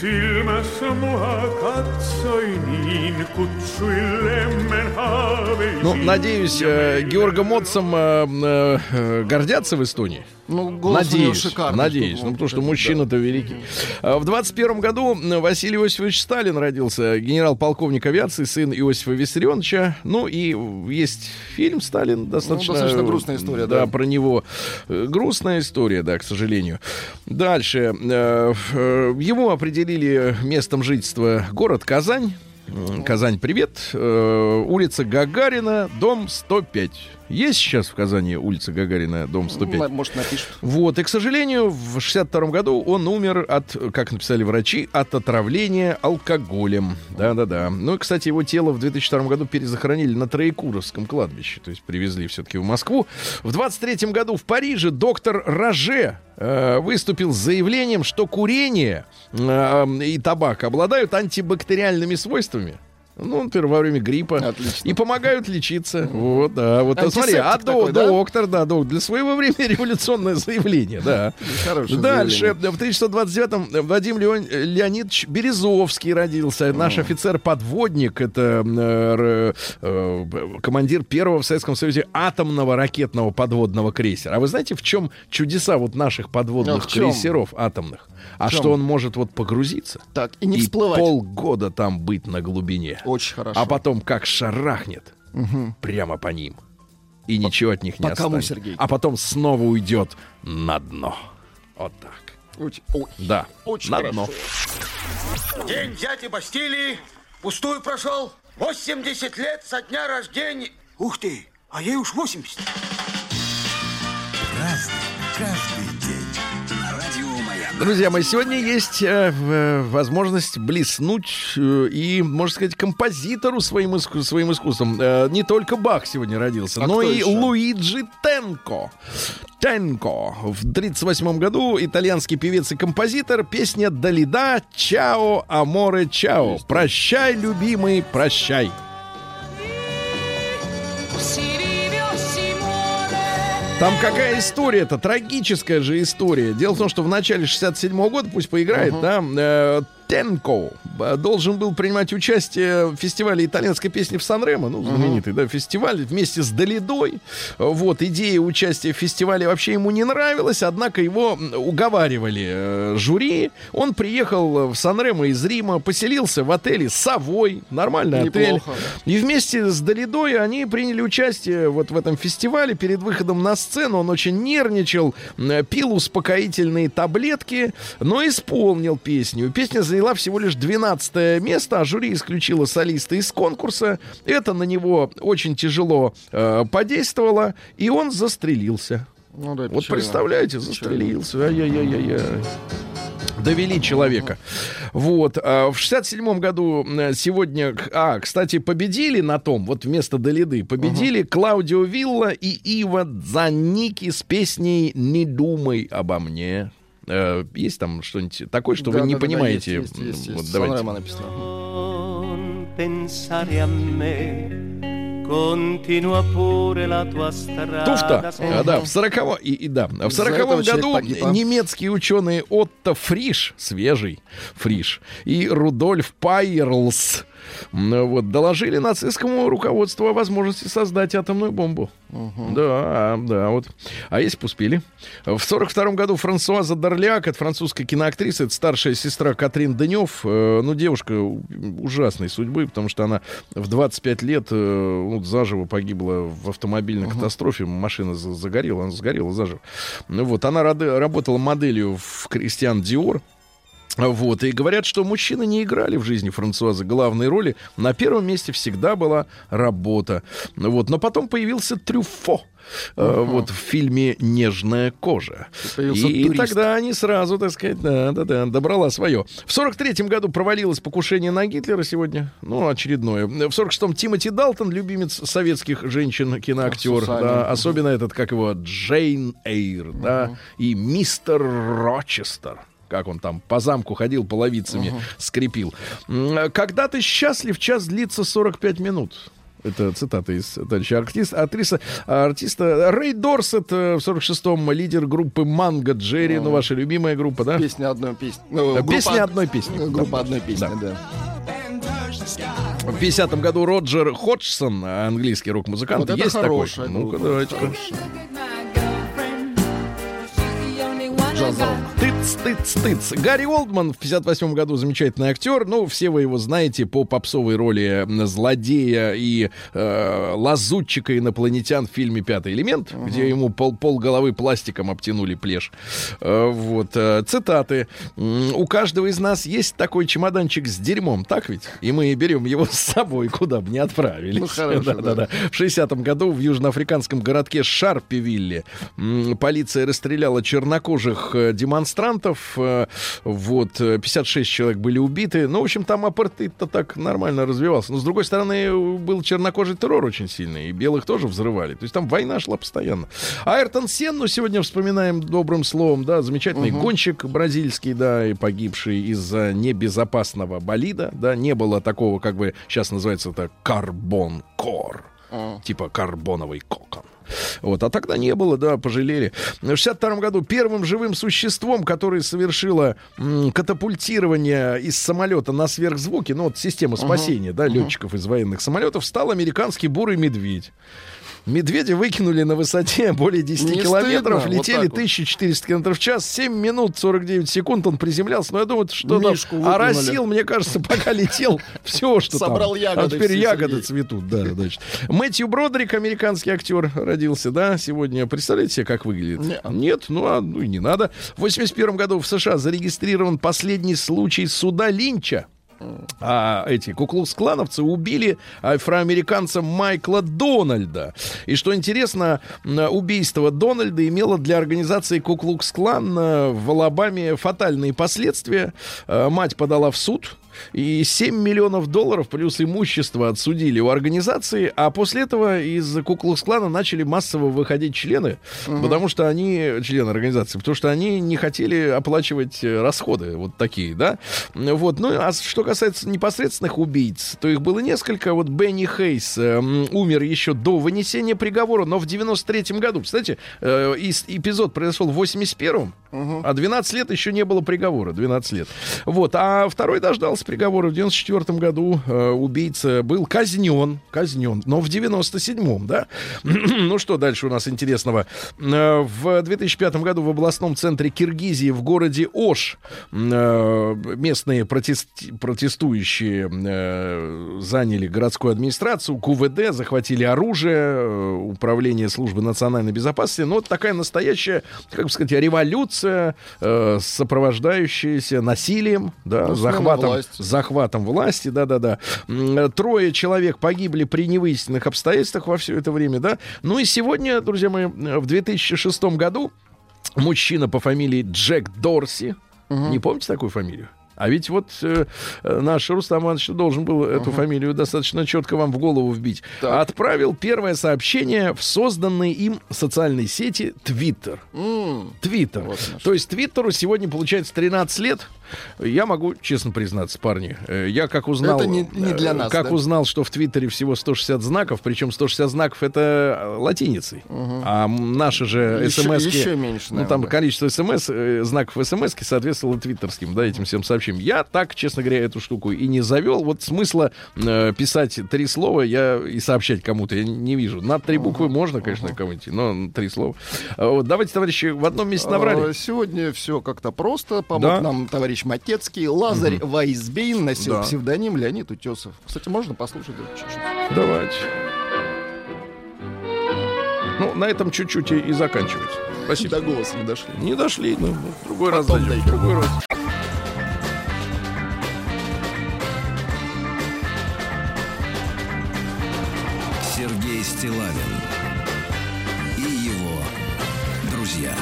Silmässä mua katsoi niin, kutsui lemmen haaveisiin. Ну, надеюсь, э, Георгом Отцем э, э, э, гордятся в Эстонии. Ну, голос у него Надеюсь, шикарный. надеюсь. Ну, потому что мужчина-то великий. А В 21 году Василий Иосифович Сталин родился, генерал-полковник авиации, сын Иосифа Виссарионовича. Ну, и есть фильм «Сталин», достаточно... Ну, достаточно грустная история, да. да. про него. Э, Грустная история, да, к сожалению. Дальше. Э, э, Ему определили местом жительства город Казань. Казань, привет. Э, Улица Гагарина, дом 105. Есть сейчас в Казани улица Гагарина, дом 105? М, Может, напишут. Вот, и, к сожалению, в 62 году он умер от, как написали врачи, от отравления алкоголем. Да-да-да. Ну и, кстати, его тело в 2002 году перезахоронили на Троекуровском кладбище. То есть привезли все-таки в Москву. В 23 году в Париже доктор Роже э, выступил с заявлением, что курение э, и табак обладают антибактериальными свойствами. Ну, например, во время гриппа. Отлично. И помогают лечиться. Вот, да. Вот, а смотри, а Антисептик такой, до- да? доктор, да, док- для своего времени революционное заявление, да. Хорошее Дальше, заявление. в 1929-м Вадим Леон- Леонидович Березовский родился. Наш офицер-подводник, это э, э, командир первого в Советском Союзе атомного ракетного подводного крейсера. А вы знаете, в чем чудеса вот наших подводных А крейсеров атомных? А что он может вот погрузиться Так, и не и всплывать. полгода там быть на глубине. Очень хорошо. А потом как шарахнет прямо по ним. И ничего от них не по кому, останется. Сергей? А потом снова уйдет на дно. Вот так. Очень, Да. Очень на хорошо. дно. День дяди Бастилии пустую прошел. 80 лет со дня рождения. Ух ты, а ей уж 80. Праздник Друзья мои, сегодня есть э, э, возможность блеснуть э, и, можно сказать, композитору своим, иску- своим искусством. Э, не только Бах сегодня родился, А но и еще? Луиджи Тенко. Тенко. В 1938 году итальянский певец и композитор. Песня «Далида. Чао, аморе, чао». Прощай, любимый, прощай. Там какая история это трагическая же история. Дело в том, что в начале 67 года, пусть поиграет, да, э, Тенко э, должен был принимать участие в фестивале итальянской песни в Сан-Ремо, ну, знаменитый, да, фестиваль, вместе с Долидой. Вот, идея участия в фестивале вообще ему не нравилась, однако его уговаривали э, жюри. Он приехал в Сан-Ремо из Рима, поселился в отеле «Совой», нормальный отель. Неплохо. И вместе с Долидой они приняли участие вот в этом фестивале. Перед выходом на сцену он очень нервничал, м, пил успокоительные таблетки, но исполнил песню. Песня заняла всего лишь 12 место, а жюри исключило солиста из конкурса. Это на него очень тяжело э, подействовало, и он застрелился. Ну да, Вот печально. представляете, застрелился. Ай-яй-яй-яй. Довели человека. Вот. а В 67 году э, сегодня... А, кстати, победили на том, вот вместо Долиды, победили Клаудио Вилла и Ива Заники с песней «Не думай обо мне». Э, Есть там что-нибудь такое, что вы Да, не да, да, понимаете? есть, есть, есть, Вот есть. давайте. Сан-Ремо написано. Non pensare a me, continua pure la tua strada. Туфта. А, да, в сороковом и, и да, в Из-за сороковом году погиб, а? немецкие ученые Отто Фриш, свежий Фриш, и Рудольф Пайерлс вот, доложили нацистскому руководству о возможности создать атомную бомбу. Да, да, вот. А если бы успели? В сорок втором году Франсуаза Дарляк, это французская киноактриса, это старшая сестра Катрин Денев, э, ну, девушка ужасной судьбы, потому что она в 25 лет э, ну, заживо погибла в автомобильной катастрофе, машина за- загорела, она сгорела заживо. Ну, вот, она рады- работала моделью в Кристиан Диор, вот, и говорят, что мужчины не играли в жизни Франсуазы главной роли. На первом месте всегда была работа. Вот, но потом появился Трюфо. э, Вот в фильме «Нежная кожа». Появился И, турист. тогда они сразу, так сказать, да, да, да, добрала свое. В 43-м году провалилось покушение на Гитлера сегодня. Ну, очередное. В 46-м Тимоти Далтон, любимец советских женщин, киноактер. Сусанин. Да, особенно этот, как его, Джейн Эйр, да, и мистер Рочестер. Как он там по замку ходил, половицами скрепил. М, Когда ты счастлив, час длится 45 минут. Это цитата из товарища артиста, актриса, артиста Рэй Дорсет э, в 46-м лидер группы Манго Джерри, ну, ваша любимая группа, да? Песня одной песни. Ну, Да, группа песня од- одной песни. ну, Группа одной песни, да. В 50-м году Роджер Ходжсон, английский рок-музыкант, Вот есть такой. Ну-ка, давайте-ка. Джаз-рок. Тыц, тыц. Гарри Олдман в 58 году замечательный актер. Ну, все вы его знаете по попсовой роли злодея и э, лазутчика инопланетян в фильме «Пятый элемент», где ему пол, пол головы пластиком обтянули плешь. Э, вот. э, цитаты. У каждого из нас есть такой чемоданчик с дерьмом, так ведь? И мы берем его с собой, куда бы ни отправились. Ну, хорошо, Да-да-да. В 60-м году в южноафриканском городке Шарпевилле полиция расстреляла чернокожих э, демонстрантов. э, Вот, э, 56 человек были убиты. Ну, в общем, там апартеид-то так нормально развивался. Но, с другой стороны, э, был чернокожий террор очень сильный. И белых тоже взрывали. То есть там война шла постоянно. Айртон Сенну сегодня вспоминаем добрым словом. Да, замечательный гонщик бразильский, да, и погибший из-за небезопасного болида. Да, не было такого, как бы сейчас называется это карбон-кор типа карбоновый кокон. Вот, а тогда не было, да, пожалели. В 62 году первым живым существом, которое совершило м, катапультирование из самолета на сверхзвуки, ну вот система спасения, да, летчиков из военных самолетов, стал американский бурый медведь. Медведя выкинули на высоте более 10 Не километров, стыдно? Летели вот. 1400 километров в час, 7 минут 49 секунд он приземлялся. Но я думаю, что там Мишку выплюнули. оросил, мне кажется, пока летел все, что там. Собрал ягоды А теперь ягоды Сергей. цветут, да, значит. Мэтью Бродрик, американский актер, родился, да, сегодня. Представляете себе, как выглядит? Не. Нет, ну, а, ну и не надо. В 81 году в США зарегистрирован последний случай суда Линча. А эти куклукс-клановцы убили афроамериканца Майкла Дональда. И что интересно, убийство Дональда имело для организации Куклукс-клан э, в Алабаме фатальные последствия. Э, Мать подала в суд. И 7 миллионов долларов плюс имущество отсудили у организации, а после этого из Куклукс-клана начали массово выходить члены, потому что они, члены организации, потому что они не хотели оплачивать э, расходы вот такие, да. Вот, ну, а что касается непосредственных убийц, то их было несколько. Вот Бенни Хейс э, умер еще до вынесения приговора, но в 93-м году, кстати, э, эпизод произошел в 81-м, а 12 лет еще не было приговора, 12 лет. Вот, а второй дождался приговора в 94 году. Э, убийца был казнен, казнен, но в 97-м, да. ну что дальше у нас интересного? Э, в 2005 году в областном центре Киргизии в городе Ош э, местные протест- протестующие э, заняли городскую администрацию, КУВД, захватили оружие, э, управление службы национальной безопасности. Ну, вот такая настоящая, как бы сказать, революция, э, сопровождающаяся насилием, да, Ну, захватом, власти. захватом власти, да-да-да. Трое человек погибли при невыясненных обстоятельствах во все это время, да. Ну и сегодня, друзья мои, в 2006 году мужчина по фамилии Джек Дорси, не помните такую фамилию? А ведь вот э, э, наш Рустам Иванович должен был эту фамилию достаточно четко вам в голову вбить. Так. Отправил первое сообщение в созданной им социальной сети Twitter. М, Твиттер. Вот оно То есть Твиттеру сегодня получается 13 лет. Я могу честно признаться, парни, э, я как узнал... Это не- не для э, нас, Как да? узнал, что в Твиттере всего 160 знаков, причем 160 знаков это э, латиницей. А м, наши же Еще- смс еще меньше, Ну, там наверное. количество смс, знаков смс соответствовало твиттерским, да, этим всем сообщениям. Я так, честно говоря, эту штуку и не завел. Вот смысла э, писать три слова я и сообщать кому-то я не вижу. На три буквы можно, конечно, кому-нибудь, но три слова. А Вот, давайте, товарищи, в одном месте набрали. А, Сегодня все как-то просто. Помог Да. нам товарищ Матецкий. Лазарь Вайсбейн носил Да. псевдоним Леонид Утесов. Кстати, можно послушать? это чуть-чуть? Давайте. Ну, на этом чуть-чуть и, и заканчивать. Спасибо. До голоса не дошли. Не дошли, ну, в другой раз Потом дойдем. в дойдем. Другой раз. Сергей Стилавин и его друзья.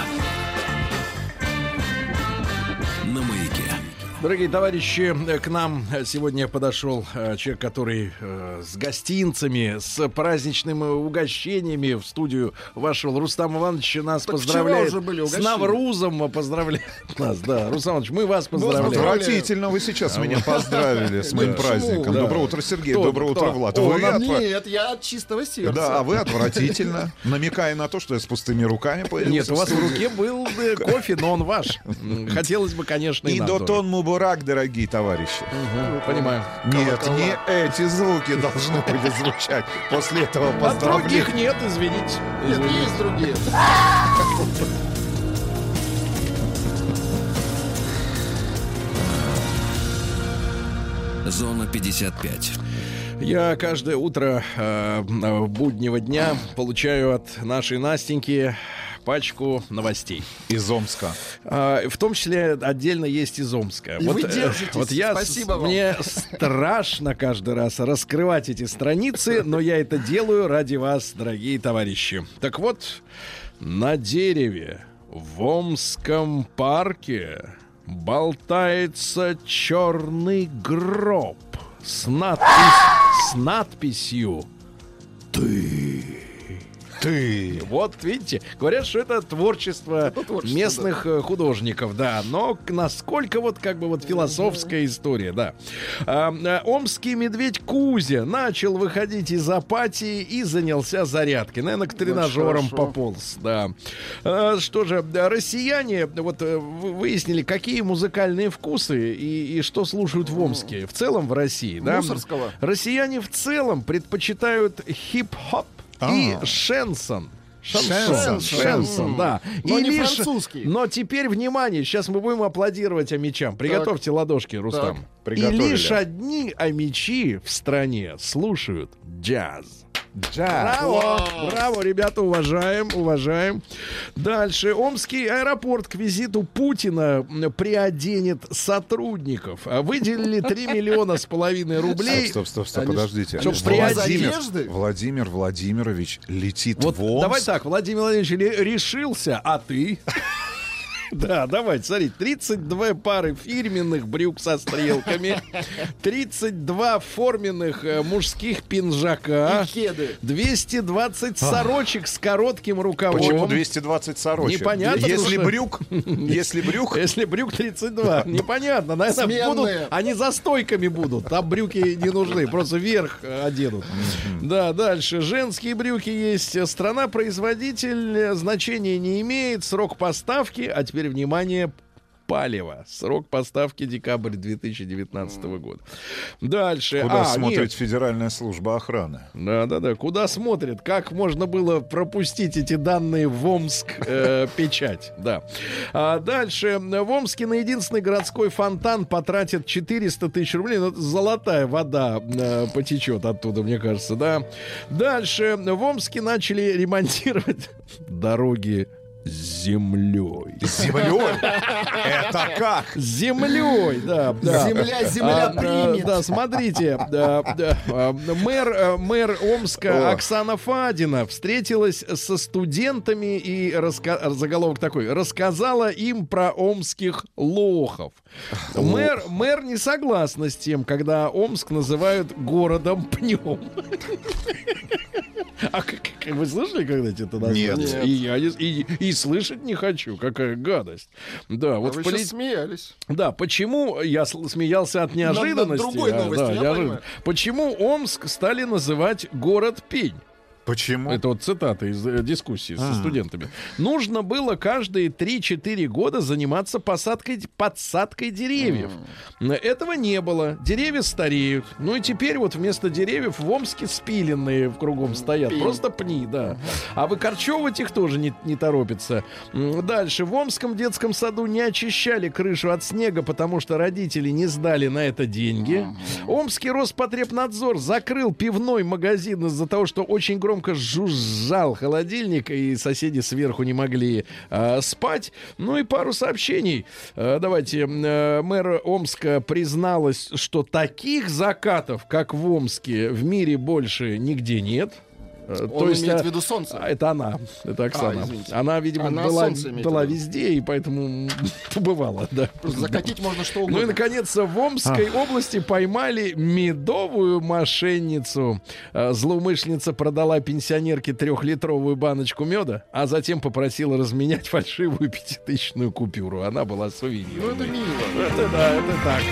Дорогие товарищи, к нам сегодня подошел э, человек, который э, с гостинцами, с праздничными угощениями в студию вошел. Рустам Иванович нас Так поздравляет. уже были с угощения. Наврузом поздравляет нас. Да, Рустам Иванович, мы вас поздравляем. Отвратительно вы сейчас меня поздравили с моим Да. праздником. Доброе утро, Сергей. Кто? Доброе утро, Кто? Влад. Нет, я от чистого сердца. Да, а вы отвратительно, намекая на то, что я с пустыми руками появился. Нет, у вас в руке был э, кофе, но он ваш. Хотелось бы, конечно, и И нам тоже. Мубурак, дорогие товарищи. Мгм, Понимаю. Нет, не эти звуки должны были звучать после этого А поздравления. других нет, извините. Нет, есть другие. Зона 55. Я каждое утро э, буднего дня получаю от нашей Настеньки пачку новостей. Из Омска. А, в том числе отдельно есть из Омска. И вы э, держитесь. вот я, с- Спасибо вам. мне страшно каждый раз раскрывать эти страницы, но я это делаю ради вас, дорогие товарищи. Так вот, на дереве в Омском парке болтается черный гроб с, надпись- с надписью Ты. Вот, видите, говорят, что это творчество, творчество, местных э, художников, да. Но насколько вот как бы вот философская история, да. А, а, омский медведь Кузя начал выходить из апатии и занялся зарядкой. Наверное, к тренажерам хорошо. пополз, да. А, что же, да, россияне вот вы- выяснили, какие музыкальные вкусы и, и что слушают в Омске, в целом в России, да. Мусорского. Россияне в целом предпочитают хип-хоп и А. шенсон. Шенсон, шенсон, да. Но и не лишь- французский. Но теперь внимание, сейчас мы будем аплодировать омичам. Приготовьте ладошки, Рустам. Так. И лишь одни омичи в стране слушают джаз. Браво! Браво, ребята, уважаем, уважаем. Дальше. Омский аэропорт к визиту Путина приоденет сотрудников. А Выделили 3 миллиона с половиной рублей. Стоп, стоп, стоп, Они подождите. Приодеть. Владимир, одежды? Владимир Владимирович летит Вот в Омск. давай так, Владимир Владимирович решился, а ты? Да, давайте, смотри, 32 пары фирменных брюк со стрелками, 32 форменных э, мужских пинжака, И кеды. 220 сорочек с коротким рукавом. Почему 220 сорочек? Непонятно, Если брюк, если брюк, Если брюк 32, непонятно. Наверное, будут, они за стойками будут. Там брюки не нужны, просто вверх э, оденут. Да, дальше. Женские брюки есть. Страна-производитель э, значения не имеет. Срок поставки, а теперь, внимание, палево. Срок поставки декабрь 2019 года. Дальше. куда А, смотрит нет. Федеральная служба охраны? Да, да, да. Куда смотрит? Как можно было пропустить эти данные в Омск э, печать? Да. А дальше. В Омске на единственный городской фонтан потратят 400 тысяч рублей. Ну, золотая вода э, потечет оттуда, мне кажется, да. Дальше. В Омске начали ремонтировать дороги землей. Землей? Это как? С землей, да, да. Земля, земля А, примет. Да, смотрите, да, да, а, мэр, э, мэр Омска О. Оксана Фадина встретилась со студентами и раска- заголовок такой, рассказала им про омских лохов. Мэр, мэр не согласна с тем, когда Омск называют городом пнем. А как, как вы слышали когда-то это название? Нет. И я не- и, и слышать не хочу. Какая гадость. Да, А вот вы поли- сейчас смеялись. Да, почему я смеялся от неожиданности? другой а, новости, да, я неожиданно. Почему Омск стали называть город пень? Почему? Это вот цитата из э, дискуссии со А. студентами. Нужно было каждые 3-4 года заниматься посадкой, подсадкой деревьев. Этого не было. Деревья стареют. Ну и теперь вот вместо деревьев в Омске спиленные кругом стоят. Пень. Просто пни, да. А выкорчевывать их тоже не, не торопится. Дальше. В Омском детском саду не очищали крышу от снега, потому что родители не сдали на это деньги. Омский Роспотребнадзор закрыл пивной магазин из-за того, что очень громко жужжал холодильник, и соседи сверху не могли э, спать. Ну и пару сообщений. Э, давайте. Э, мэр Омска призналась, что таких закатов, как в Омске, в мире больше нигде нет. Э, Он имеет а, в виду солнце. а, Это она, это Оксана. извините. она, видимо, Она была, была везде, и поэтому побывала, да. Закатить можно что Ну и, угодно. наконец, в Омской области поймали медовую мошенницу. Э, Злоумышленница продала пенсионерке трехлитровую баночку меда, а затем попросила разменять фальшивую пятитысячную купюру. Она была Ну сувенирной. это мило. Это да, это так.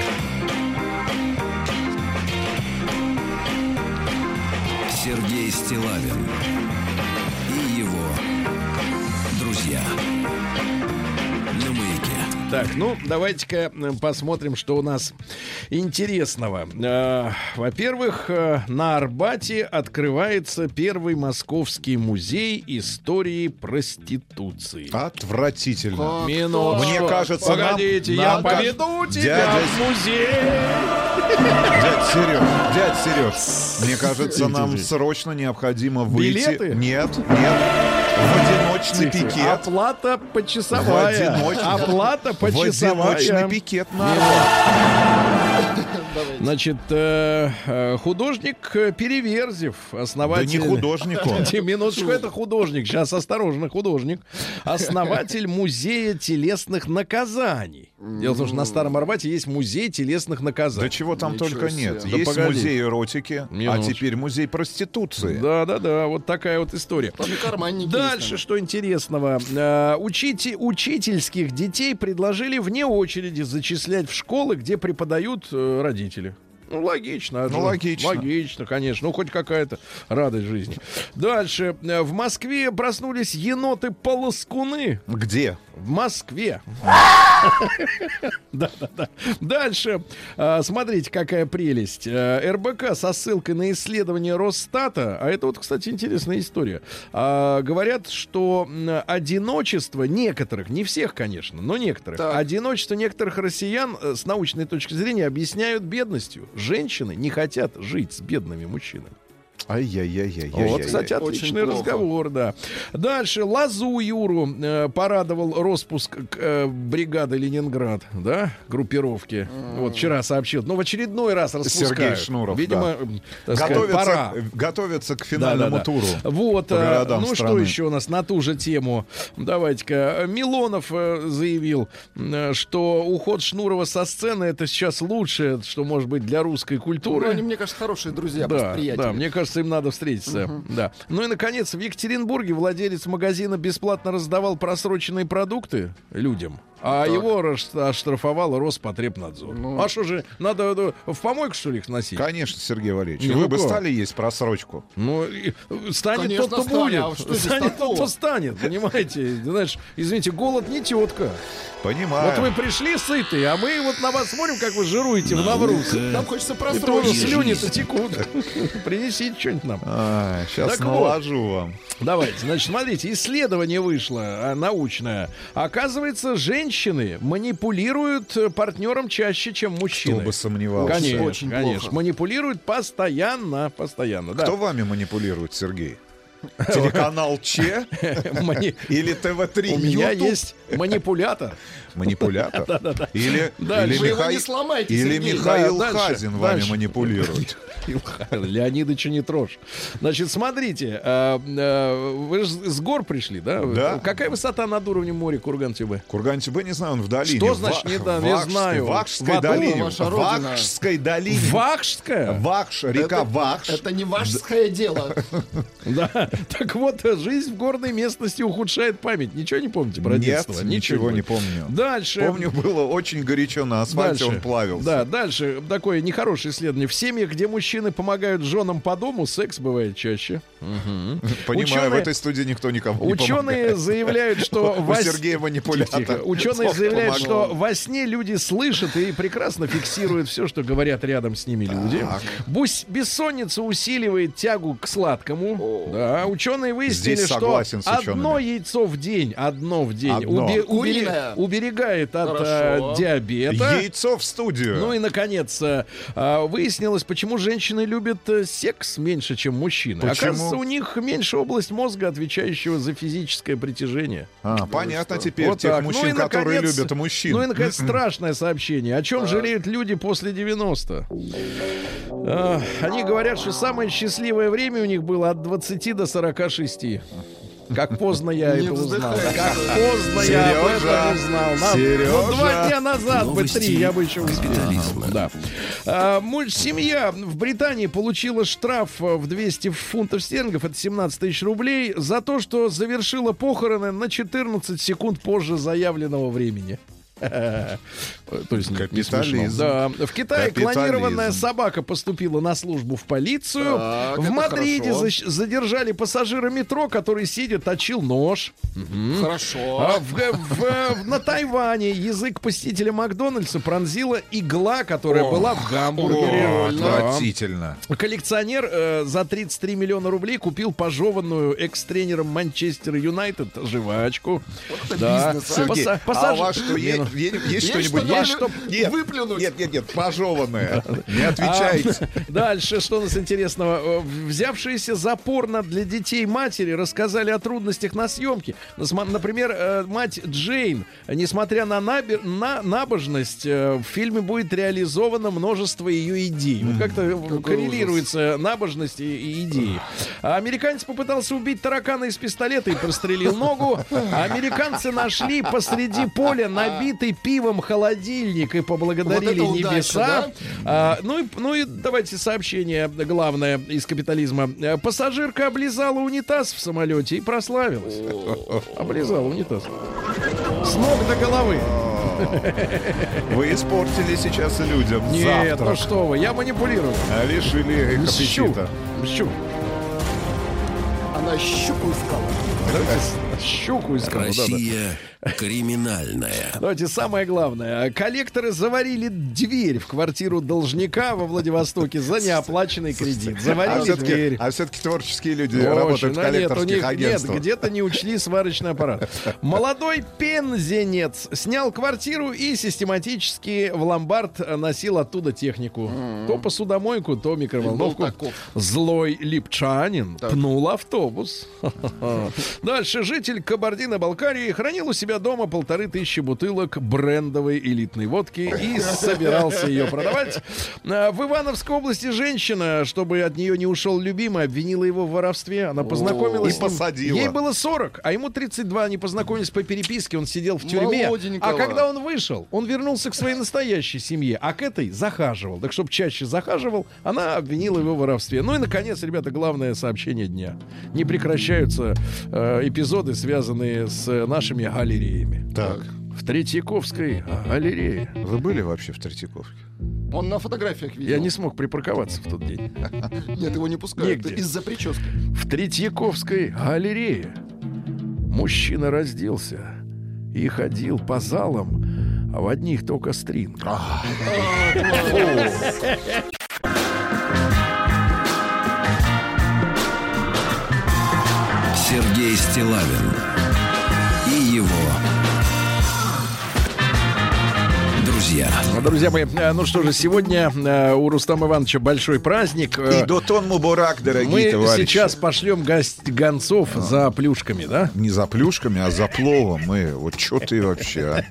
Стилавин Так, ну, давайте-ка посмотрим, что у нас интересного. Э, Во-первых, э, на Арбате открывается первый московский музей истории проституции. Отвратительно. Как Минуточку. Мне кажется, нам- Погодите, я нам как- поведу тебя Дядя в музей. Дядь Сереж, дядь Сереж, мне кажется, нам срочно необходимо выйти. Билеты? Нет, нет. В одиночный пикет. Оплата почасовая. В Оплата В почасовая. одиночный пикет на Арбат. Значит, э, э, художник Переверзев, Да основатель... не художник он. Минуточку, это художник. Сейчас осторожно, художник. Основатель музея телесных наказаний. Дело в том, что на Старом Арбате есть музей телесных Да наказаний. чего там Ничего только себе. нет. Да Есть погоди. музей эротики, а Минуточку. теперь музей проституции. Да, да, да, вот такая вот история. Там и карманники Дальше, есть, что интересного. Э, учите, учительских детей предложили вне очереди зачислять в школы, где преподают э, родители. Ну, логично. а Ну, логично. Логично, конечно. Ну, хоть какая-то радость жизни. Дальше. В Москве проснулись еноты-полоскуны. Где? В Москве. Да, да, да. Дальше. А, Смотрите, какая прелесть. Э, РБК со ссылкой на исследование Росстата, а это вот, кстати, интересная история, а, говорят, что одиночество некоторых, не всех, конечно, но некоторых, одиночество некоторых россиян э, с научной точки зрения объясняют бедностью. Женщины не хотят жить с бедными мужчинами. Ай-яй-яй-яй. Вот, кстати, Очень отличный плохо. разговор, да. Дальше Лазу Юру э, порадовал распуск э, бригады Ленинград, да, группировки. Вот вчера сообщил. Ну, в очередной раз распускают. Сергей Шнуров, Видимо, да. так сказать, Готовятся, пора. готовятся к Да, финальному да, да. туру. Вот, городам ну что страны. еще у нас на ту же тему? Давайте-ка. Милонов э, заявил, э, что уход Шнурова со сцены это сейчас лучшее, что может быть для русской Ну, культуры. они, мне кажется, хорошие друзья, Да, да, мне кажется, им надо встретиться. Да. Ну и наконец, в Екатеринбурге владелец магазина бесплатно раздавал просроченные продукты людям. А Так. его оштрафовал Роспотребнадзор. Ну. А что же, надо э, в помойку, что ли, их носить? Конечно, Сергей Валерьевич. Ну, Вы бы стали есть просрочку. Ну, э, станет Конечно, тот, кто станет. будет. А станет тот, кто станет, понимаете? Знаешь, извините, голод не тетка. Понимаю. Вот вы пришли сытые, а мы вот на вас смотрим, как вы жируете в Навруз. Нам хочется просрочить. слюни-то текут. Принесите что-нибудь нам. сейчас Так вот. наложу вам. Давайте, значит, смотрите, исследование вышло а, научное. Оказывается, женщины манипулируют э, партнером чаще, чем мужчины. Кто бы сомневался. Конечно, Очень конечно. плохо. Манипулируют постоянно, постоянно. Да. Кто вами манипулирует, Сергей? Телеканал Че или ТВ-3? У меня есть манипулятор. Манипулятор. Или, или Вы его Миха- не сломайте, или Сергей. Михаил Да, дальше, Хазин вами дальше. манипулирует. Леонидовича не трожь. Значит, смотрите, а, а, вы же с гор пришли, да? Да. Какая высота над уровнем моря Курган-Тюбе? Курган-Тюбе, не знаю, он в долине. Что значит не да, Вахшской- знаю. Вахшской долине. Вахшской долине. Вахшская? Вахш, река Вахш. Это не вашское дело. Да. Так вот, жизнь в горной местности ухудшает память. Ничего не помните про Нет, детство? ничего не помню. Дальше. Помню, было очень горячо на асфальте, он плавился. Да, дальше такое нехорошее исследование. В семьях, где мужчины помогают женам по дому, секс бывает чаще. Понимаю, Ученые- в этой студии никто никому не Ученые помогает. заявляют, что У во Сергея манипулятор. Ученые заявляют, помогло. что во сне люди слышат и прекрасно фиксируют все, что говорят рядом с ними люди. Бус- Бессонница усиливает тягу к сладкому. Да, ученые выяснили, что одно яйцо в день, одно в день Одно. Уберегает от Хорошо. э, диабета. Яйцо в студию. Ну и, наконец, э, а, выяснилось, почему женщины любят э, секс меньше, чем мужчины. Почему? Оказывается, у них меньше область мозга, отвечающего за физическое притяжение. А, понятно теперь Вот тех так. мужчин, Ну и, которые наконец- любят мужчин. Ну и, наконец, страшное сообщение. О чем жалеют люди после 90? А, Они говорят, что самое счастливое время у них было от 20 до 46. Как поздно я Не это узнал. Как поздно я об этом узнал. Нам- Сережа. ну, два дня назад бы три, я бы еще успел. Да. А, семья в Британии получила штраф э, в 200 фунтов стерлингов, это 17 тысяч рублей, за то, что завершила похороны на 14 секунд позже заявленного времени. То есть не- смешно. Да. В Китае клонированная собака поступила на службу в полицию. Так, в Мадриде задержали пассажира метро, который, сидя, точил нож. Хорошо. А в, в- в- на Тайване язык посетителя Макдональдса пронзила игла, которая была в гамбургере. О, Да. Отвратительно. Коллекционер э, за 33 миллиона рублей купил пожеванную экс-тренером Манчестер Юнайтед жвачку. Да. бизнес, а? Сергей, а у вас что, е- есть Есть что-нибудь? выплюнуть? Нет, нет, нет, пожеванное. Не отвечайте. А, Дальше, что у нас интересного? Э, Взявшиеся за порно для детей матери рассказали о трудностях на съемке. Например, э, мать Джейн, несмотря на, набожность, э, в фильме будет реализовано множество ее идей. Вот как-то коррелируется набожность и, идеи. А американец попытался убить таракана из пистолета и прострелил ногу. Американцы нашли посреди поля набитый пивом холодильник и поблагодарили Вот это удача, небеса. да? А, ну, и, ну и давайте сообщение главное из капитализма. Э, Пассажирка облизала унитаз в самолете и прославилась. Облизала унитаз. С ног до головы. Вы испортили сейчас людям Нет, завтрак. ну что вы, я манипулирую. А лишили их аппетита. Щу. Она щуку искала. Щуку искал. Россия криминальная. Давайте самое главное. Коллекторы заварили дверь в квартиру должника во Владивостоке за неоплаченный кредит. А Заварили все-таки, дверь. а все-таки творческие люди Очень, работают в ну, нет, у коллекторских них- агентствах. Нет, где-то не учли сварочный аппарат. Молодой пензенец снял квартиру и систематически в ломбард носил оттуда технику. То посудомойку, то микроволновку. Злой липчанин пнул автобус. Дальше житель Кабардино-Балкарии хранил у себя дома полторы тысячи бутылок брендовой элитной водки и собирался ее продавать. А, В Ивановской области женщина, чтобы от нее не ушел любимый, обвинила его в воровстве. Она познакомилась И с ним. посадила. Ей было 40, а ему 32. Они познакомились по переписке, он сидел в тюрьме. А когда он вышел, он вернулся к своей настоящей семье, а к этой захаживал. Так, чтобы чаще захаживал, она обвинила его в воровстве. Ну и, наконец, ребята, главное сообщение дня. Не прекращаются э, эпизоды, связанные с нашими галереями. Так, В Третьяковской галерее. вы были вообще в Третьяковке? Он на фотографиях видел. Я не смог припарковаться в тот день. Нет, его не пускают. Из-за прически. В Третьяковской галерее мужчина разделся и ходил по залам, а в одних только стринг. Сергей Стилавин и его друзья. друзья. Друзья мои, э, ну что же, сегодня э, у Рустама Ивановича большой праздник. Э, И дотон мубурак, дорогие Мы товарищи. сейчас пошлем гость гонцов за плюшками, да? Не за плюшками, а за пловом. Мы, вот что ты вообще,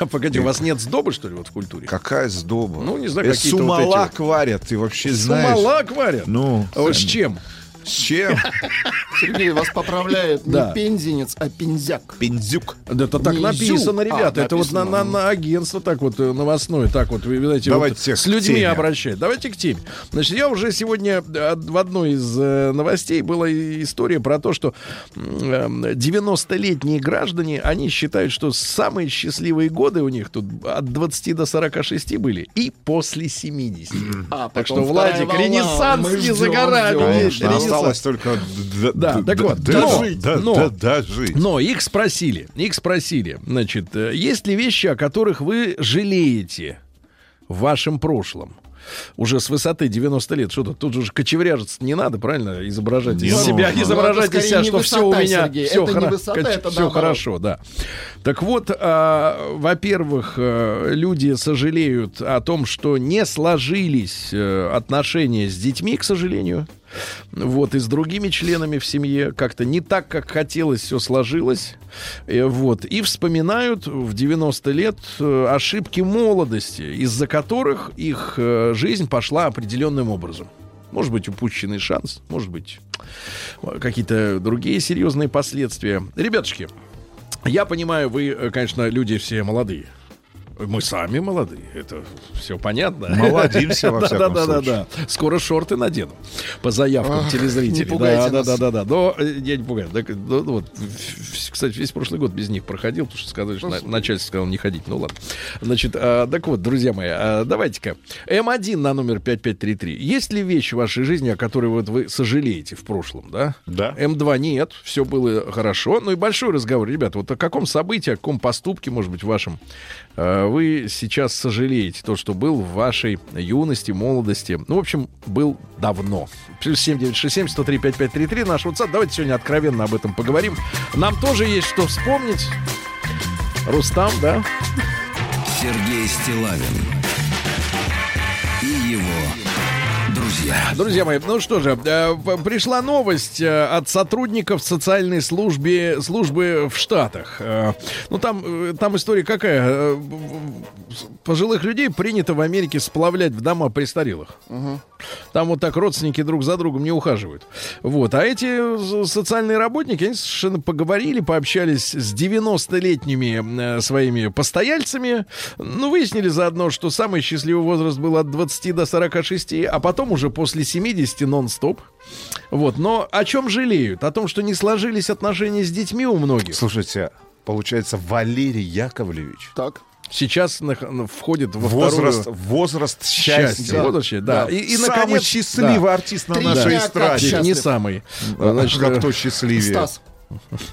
а? Погоди, у вас нет сдобы, что ли, вот в культуре? Какая сдоба? Ну, не знаю, Э, какие-то вот Сумалак варят, ты вообще знаешь. Сумалак варят? Ну, А вот с чем? С чем? Сергей вас поправляет Да. не пензенец, а пензяк. Пиндзюк. Да это так написано, изюм. ребята. А, это вот на, агентство так вот э, новостное, так вот, вы видите, Давайте вот всех с к людьми обращать. Давайте к теме. Значит, я уже сегодня э, в одной из э, новостей была история про то, что м, э, 90-летние граждане, они считают, что самые счастливые годы у них тут от 20 до 46 были и после 70. А, Так что, Владик, ренессанс не за горами. Осталось только Да, так вот, дожить, да, но-. Но их спросили, их спросили, значит, э, есть ли вещи, о которых вы жалеете в вашем прошлом? Уже с высоты 90 лет. Что тут? Уже кочевряжиться не надо, правильно? Изображать из себя, нужно. изображать Ну, из себя, скорее что не все у высота, меня, Сергей. все, Это не высота, это наоборот. хорошо, да. Так вот, а, во-первых, э, люди сожалеют о том, что не сложились э, отношения с детьми, к сожалению. Вот, и с другими членами в семье как-то не так, как хотелось, все сложилось. Э, Вот, и вспоминают в 90 лет э, ошибки молодости, из-за которых их э, жизнь пошла определенным образом. Может быть, упущенный шанс, может быть, какие-то другие серьезные последствия. Ребятушки, я понимаю, вы, конечно, люди все молодые. Мы сами молодые, это все понятно. Молодимся, во Да, всяком да, да, случае. да. Скоро шорты надену по заявкам телезрителей. не пугайте да, да, нас. да, да, да. Но э, я не пугаю. Так, ну, вот, в- кстати, весь прошлый год без них проходил, потому что сказали, что на- начальство сказало не ходить. Ну ладно. Значит, а, так вот, друзья мои, а, давайте-ка. М1 на номер 5533. Есть ли вещи в вашей жизни, о которой вот вы сожалеете в прошлом, да? Да. М2 нет, все было хорошо. Ну и большой разговор, ребята, вот о каком событии, о каком поступке, может быть, вашем, э, вы сейчас сожалеете, то, что был в вашей юности, молодости. Ну, в общем, был давно. Плюс 7967 103 5533 наш WhatsApp. Давайте сегодня откровенно об этом поговорим. Нам тоже есть что вспомнить. Рустам, да? Сергей Стилавин друзья. Друзья мои, ну что же, э, пришла новость э, от сотрудников социальной службы, службы в Штатах. Э, Ну там, там история какая? Пожилых людей принято в Америке сплавлять в дома престарелых. Там вот так родственники друг за другом не ухаживают. Вот. А эти социальные работники, они совершенно поговорили, пообщались с 90-летними э, своими постояльцами. Ну, выяснили заодно, что самый счастливый возраст был от 20 до 46, а потом уже после 70 нон-стоп. Вот. Но о чем жалеют? О том, что не сложились отношения с детьми у многих. Слушайте, получается, Валерий Яковлевич Так. Сейчас на- входит во возраст, вторую... возраст Счастье, счастья. вообще, да. Да. И, и, Самый наконец, счастливый да. артист на Три нашей эстраде. счастлив. не самый. А Значит, как э, кто счастливее? Стас.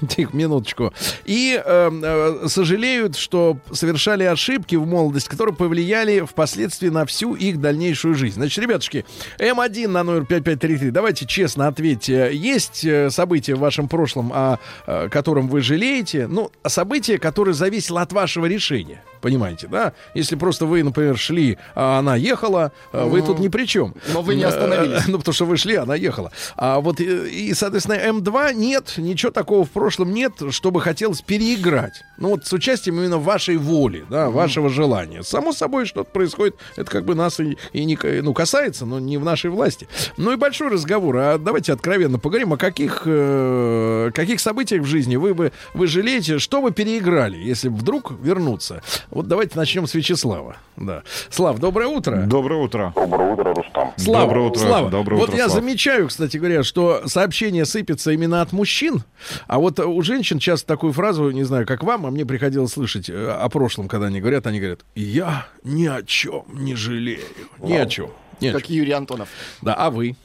Тихо, минуточку. И э, э, сожалеют, что совершали ошибки в молодости, которые повлияли впоследствии на всю их дальнейшую жизнь. Значит, ребятушки, М1 на номер 5533, давайте честно ответьте. Есть э, события в вашем прошлом, о, э, котором вы жалеете? Ну, а событие, которое зависело от вашего решения. Понимаете, да? Если просто вы, например, шли, а она ехала, э, вы тут ни при чем. Но вы не остановились. Ну, потому что вы шли, она ехала. А вот э, и, соответственно, М2 нет, ничего такого в прошлом нет, чтобы хотелось переиграть. Ну, вот с участием именно вашей воли, да, вашего желания. Само собой, что-то происходит, это как бы нас и, и не, ну, касается, но не в нашей власти. Ну и большой разговор. А давайте откровенно поговорим, о каких, э, каких событиях в жизни вы бы вы жалеете, что вы переиграли, если вдруг вернуться. Вот давайте начнем с Вячеслава. Да. Слав, доброе утро. Доброе утро. Доброе утро, Рустам. Слава, Доброе утро, Слава. доброе вот утро, я Слав. замечаю, кстати говоря, что сообщения сыпятся именно от мужчин, а вот у женщин часто такую фразу, не знаю, как вам, а мне приходилось слышать э, о прошлом, когда они говорят, они говорят, я ни о чем не жалею. Ни о чем. Ни о Как чем. Юрий Антонов. Да, а вы?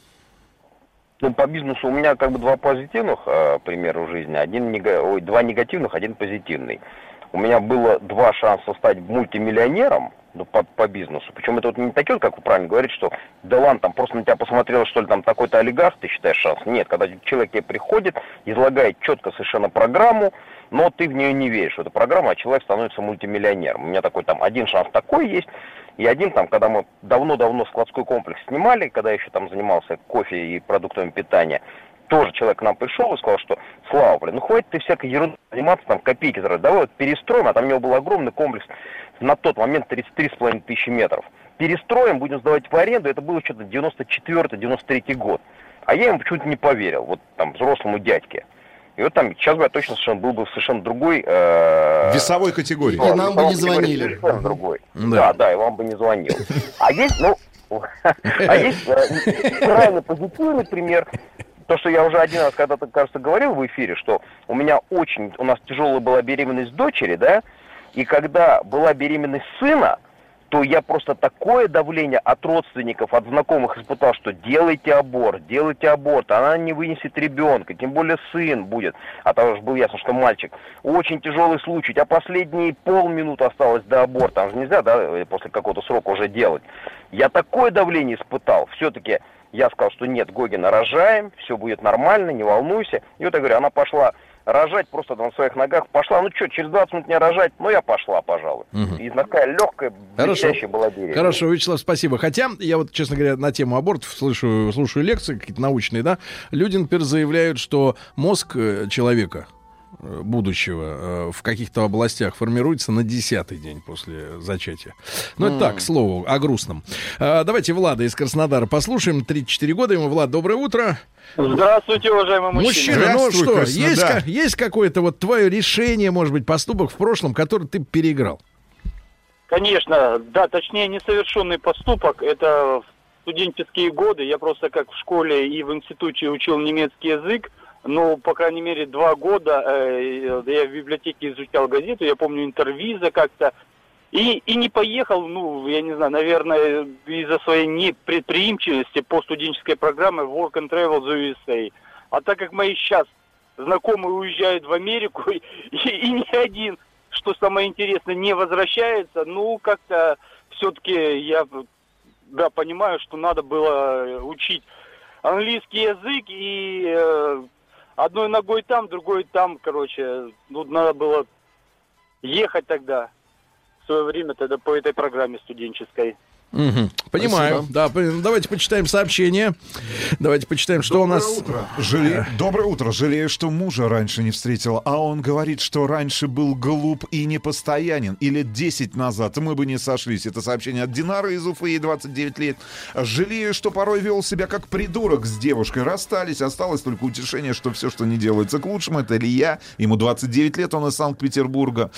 Ну, по бизнесу у меня как бы два позитивных э, примера в жизни. Один нега- ой, два негативных, один позитивный. У меня было два шанса стать мультимиллионером, ну, по, по бизнесу. Причем это вот не такие, как вы правильно говорите, что да ладно, там просто на тебя посмотрел, что ли, там такой-то олигарх, ты считаешь шанс. Нет, когда человек тебе приходит, излагает четко совершенно программу, но ты в нее не веришь, в эту программу, а человек становится мультимиллионером. У меня такой там один шанс такой есть, и один там, когда мы давно-давно складской комплекс снимали, когда я еще там занимался кофе и продуктами питания, тоже человек к нам пришел и сказал, что Слава, блин, ну хватит ты всякой ерундой заниматься, там копейки заработать, давай вот перестроим, а там у него был огромный комплекс, на тот момент 33,5 тысячи метров. Перестроим, будем сдавать в аренду, это было что-то 94-93 год. А я ему почему-то не поверил, вот там взрослому дядьке. И вот там сейчас бы я точно совершенно был бы в совершенно другой... Э, Весовой категории. И нам бы не звонили. Совершенно другой. Да. да, и вам бы не звонил. А есть, ну, а есть э, крайне позитивный пример. То, что я уже один раз когда-то, кажется, говорил в эфире, что у меня очень, у нас тяжелая была беременность дочери, да, и когда была беременность сына, то я просто такое давление от родственников, от знакомых испытал, что делайте аборт, делайте аборт, она не вынесет ребенка, тем более сын будет, а там уже было ясно, что мальчик. Очень тяжелый случай, а последние полминуты осталось до аборта, там же нельзя, да, после какого-то срока уже делать. Я такое давление испытал, все-таки я сказал, что нет, Гогина, рожаем, все будет нормально, не волнуйся. И вот я говорю, она пошла рожать просто на своих ногах. Пошла, ну что, через 20 минут не рожать, ну я пошла, пожалуй. Угу. И такая легкая, блестящая была беременность. Хорошо, Вячеслав, спасибо. Хотя, я вот, честно говоря, на тему абортов слышу, слушаю лекции какие-то научные, да, люди, например, заявляют, что мозг э, человека, будущего э, в каких-то областях формируется на десятый день после зачатия. Ну, это так, к слову, о грустном. Давайте Влада из Краснодара послушаем. 34 года ему. Влад, доброе утро. Здравствуйте, уважаемый мужчина. Мужчина, ну что, есть, да. есть какое-то вот твое решение, может быть, поступок в прошлом, который ты переиграл? Конечно, да, точнее, несовершенный поступок. Это студенческие годы. Я просто как в школе и в институте учил немецкий язык. Ну, по крайней мере, два года э, я в библиотеке изучал газету. Я помню интервью как-то и, и не поехал, ну, я не знаю, наверное, из-за своей непредприимчивости по студенческой программе Work and Travel the USA. А так как мои сейчас знакомые уезжают в Америку, и, и ни один, что самое интересное, не возвращается, ну, как-то все-таки я, да, понимаю, что надо было учить английский язык, и э, одной ногой там, другой там, короче, ну, надо было ехать тогда свое время тогда по этой программе студенческой. Угу. Понимаю. Спасибо. Да, давайте почитаем сообщение. Давайте почитаем, что Доброе у нас. Утро. Жале... Доброе утро. Жалею, что мужа раньше не встретил. А он говорит, что раньше был глуп и непостоянен. И лет 10 назад мы бы не сошлись. Это сообщение от Динара из Уфы, ей 29 лет. Жалею, что порой вел себя как придурок с девушкой. Расстались. Осталось только утешение, что все, что не делается к лучшему, это Илья. Ему 29 лет, он из Санкт-Петербурга.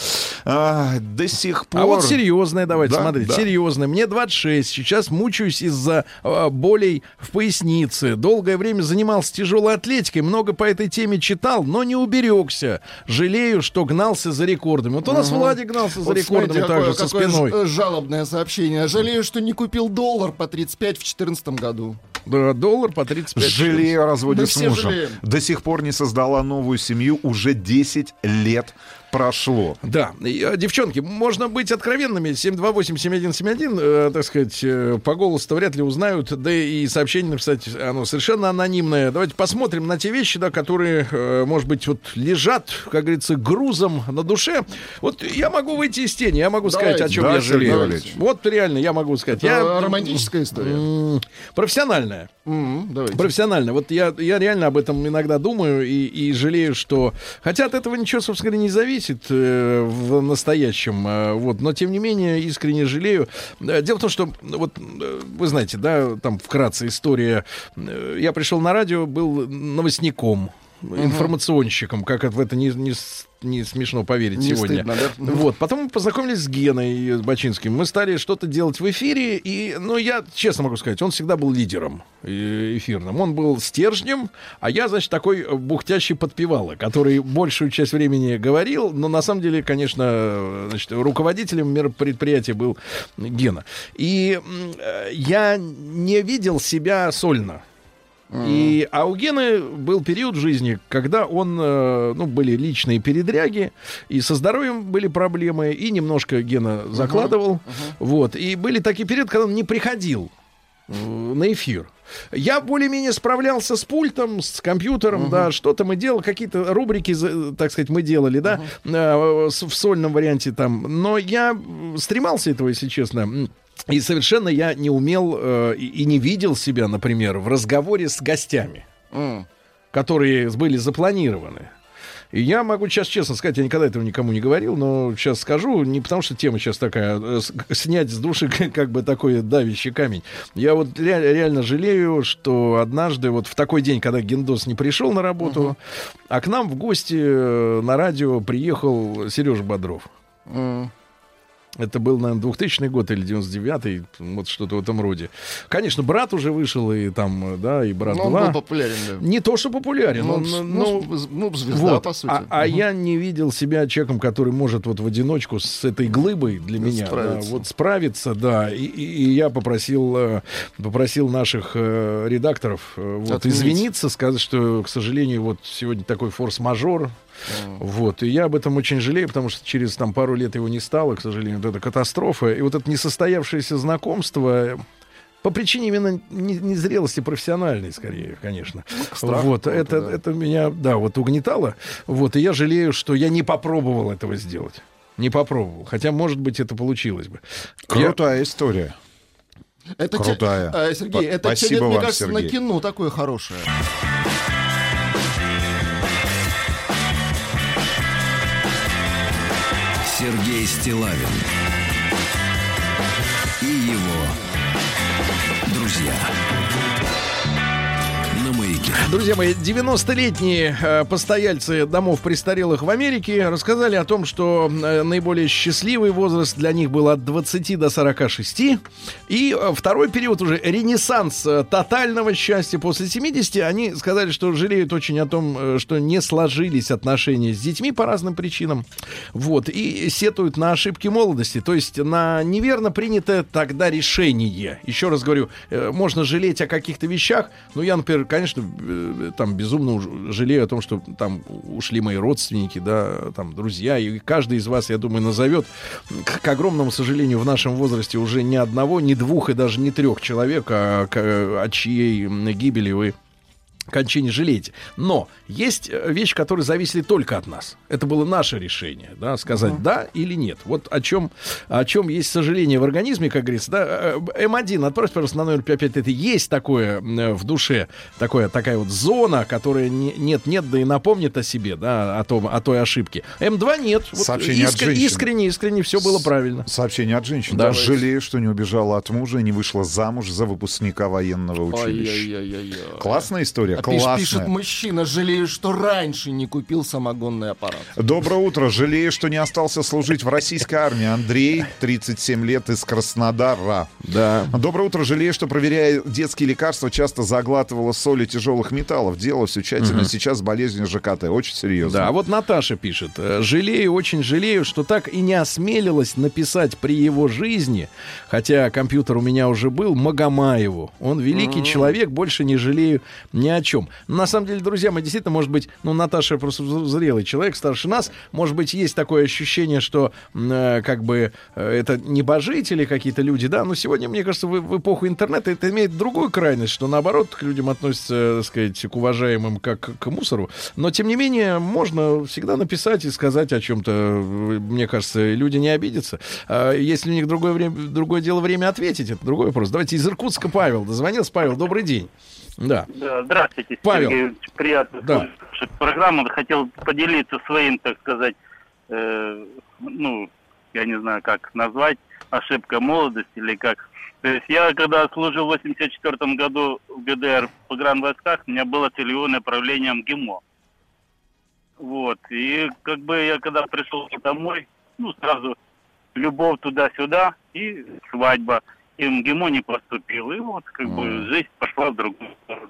А, до сих пор... А вот серьезное, давайте, да, смотрите, да. серьезное. Мне 26 6. Сейчас мучаюсь из-за э, болей в пояснице. Долгое время занимался тяжелой атлетикой, много по этой теме читал, но не уберегся. Жалею, что гнался за рекордами. Вот у нас угу. Владик гнался за рекордами также со спиной. Э, жалобное сообщение. Жалею, что не купил доллар по 35 в 2014 году. Да, доллар по 35. Жалею о разводе с мужем. До сих пор не создала новую семью уже 10 лет прошло. Да. Э, девчонки, можно быть откровенными. 728-7171, э, так сказать, э, по голосу-то вряд ли узнают. Да и сообщение написать, оно совершенно анонимное. Давайте посмотрим на те вещи, да, которые, э, может быть, вот лежат, как говорится, грузом на душе. Вот я могу выйти из тени, я могу давайте, сказать, о чем да, я жалею. Давайте. Вот реально я могу сказать. Это я, романтическая история. Профессиональная. Mm-hmm, Профессионально. Вот я, я реально об этом иногда думаю и, и жалею, что... Хотя от этого ничего, собственно говоря, не зависит э, в настоящем. Э, вот. Но, тем не менее, искренне жалею. Э, дело в том, что, вот, э, вы знаете, да, там вкратце история. Э, я пришел на радио, был новостником информационщиком, как в это не, не не смешно поверить не сегодня. Стыдно, да? Вот. Потом мы познакомились с Геной Бачинским. Мы стали что-то делать в эфире. И, ну, я честно могу сказать, он всегда был лидером э, эфирным. Он был стержнем, а я, значит, такой бухтящий подпевала, который большую часть времени говорил, но на самом деле, конечно, значит, руководителем мероприятия был Гена. И э, я не видел себя сольно И, а у Гены был период в жизни, когда он, э, ну, были личные передряги, и со здоровьем были проблемы, и немножко Гена закладывал. Вот. И были такие периоды, когда он не приходил э, на эфир. Я более-менее справлялся с пультом, с компьютером, да, что-то мы делали, какие-то рубрики, так сказать, мы делали, да, с- в сольном варианте там. Но я стремался этого, если честно. И совершенно я не умел э, и, не видел себя, например, в разговоре с гостями, М. которые были запланированы. И я могу сейчас честно сказать, я никогда этого никому не говорил, но сейчас скажу, не потому что тема сейчас такая, с- снять с души как бы такой давящий камень. Я вот ре- реально жалею, что однажды вот в такой день, когда Гендос не пришел на работу, а к нам в гости э, на радио приехал Сережа Бодров. М. Это был, наверное, 2000 год или 99-й, вот что-то в этом роде. Конечно, брат уже вышел, и там, да, и брат Ну, он 2. был популярен, да. Не то, что популярен, Ну, он, ну, ну, з- ну, звезда, вот. по сути. А, а Мгм. я не видел себя человеком, который может вот в одиночку с этой глыбой для меня да, Справиться. вот справиться, да. И, и- и я попросил, э, попросил наших э, редакторов э, вот, Отменить. извиниться, сказать, что, к сожалению, вот сегодня такой форс-мажор. Вот, и я об этом очень жалею, потому что через там пару лет его не стало, к сожалению, вот это катастрофа. И вот это несостоявшееся знакомство по причине именно не- незрелости профессиональной, скорее, конечно. страх вот, это, да. это меня, да, вот угнетало. Вот, и я жалею, что я не попробовал этого сделать. Не попробовал. Хотя, может быть, это получилось бы. Я- Крутая история. Это те- Крутая. э, Сергей, П- это спасибо тянет, мне вам, кажется, на Сергей. кино такое хорошее. Стилавин Друзья мои, 90-летние э, постояльцы домов престарелых в Америке рассказали о том, что э, наиболее счастливый возраст для них был от 20 до 46. И э, второй период уже ренессанс тотального счастья после 70. Они сказали, что жалеют очень о том, что не сложились отношения с детьми по разным причинам. Вот. И сетуют на ошибки молодости, то есть на неверно принятое тогда решение. Еще раз говорю, можно жалеть о каких-то вещах, но я, например, конечно, там безумно жалею о том, что там ушли мои родственники, да, там друзья, и каждый из вас, я думаю, назовет, к, к огромному сожалению, в нашем возрасте уже ни одного, ни двух и даже не трех человек, а, к- от чьей гибели вы кончине жалеете. Но есть э, вещи, которые зависели только от нас. Это было наше решение, да, сказать да или нет. Вот о чем, о чем есть сожаление в организме, как говорится, да. Э, М1, отправь, пожалуйста, на номер 55, это есть такое э, в душе, такое, такая вот зона, которая не- нет-нет, да и напомнит о себе, да, о, том, о той ошибке. М2 нет. Вот Сообщение от искр- женщины. искренне, искренне все было правильно. Сообщение от женщин. Да. Жалею, что не убежала от мужа и не вышла замуж за выпускника военного училища. Ай-яй-яй-яй-яй. Классная история, А пиш- классная. пишет мужчина, жалею, что раньше не купил самогонный аппарат. Доброе утро. Жалею, что не остался служить в российской армии. Андрей, 37 лет, из Краснодара. Да. Доброе утро. Жалею, что, проверяя детские лекарства, часто заглатывала соли тяжелых металлов. Делала все тщательно. Сейчас с болезнью ЖКТ. Очень серьезно. Да, а вот Наташа пишет. э, Жалею, очень жалею, что так и не осмелилась написать при его жизни, хотя компьютер у меня уже был, Магомаеву. Он великий человек, больше не жалею ни о чем. На самом деле, друзья мои, действительно, может быть, ну, Наташа просто зрелый человек, старше нас, может быть, есть такое ощущение, что э, как бы э, это небожители какие-то люди, да, но сегодня, мне кажется, в, в эпоху интернета это имеет другую крайность, что наоборот к людям относятся, так сказать, к уважаемым как к мусору. Но, тем не менее, можно всегда написать и сказать о чем-то. Мне кажется, люди не обидятся. А если у них другое, время, другое дело время ответить, это другой вопрос. Давайте из Иркутска Павел. Дозвонился Павел, добрый день. Да. Да, Здравствуйте, Павел. Сергей. Приятно Да. слушать программу. Хотел поделиться своим, так сказать, э, ну, я не знаю, как назвать, ошибка молодости или как. То есть я, когда служил в 84 году в ГДР в погранвойсках, у меня было целевое направление МГИМО. Вот. И как бы я когда пришел домой, ну, сразу любовь туда-сюда и свадьба. В МГИМО не поступил. И вот как бы жизнь пошла в другую сторону.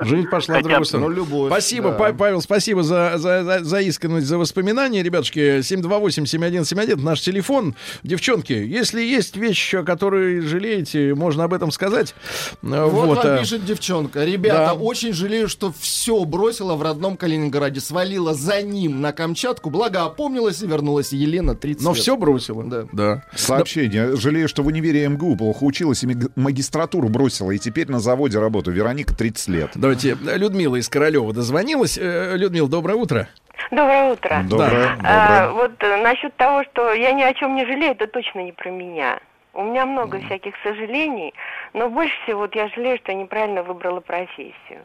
Жизнь пошла в Хотя другую бы, сторону. ну, любовь, Спасибо, да. Па- Павел, спасибо за, за, за, за искренность, за воспоминания. Ребятушки, 728-7171, наш телефон. Девчонки, если есть вещь, о которой жалеете, можно об этом сказать. Вот, Вот, вам э, пишет девчонка. Ребята, да. очень жалею, что все бросила в родном Калининграде. Свалила за ним на Камчатку. Благо опомнилась и вернулась Елена 30 но лет. все бросила. Да. Да. Сообщение. Жалею, что в универе МГУ плохо училась и магистратуру бросила. И теперь на заводе работаю. Вероника, 30 лет. Давайте, Людмила из Королева дозвонилась. Э, Людмила, доброе утро. Доброе утро. Доброе, А, доброе. вот э, насчет того, что я ни о чем не жалею, это точно не про меня. У меня много всяких сожалений, но больше всего вот я жалею, что я неправильно выбрала профессию,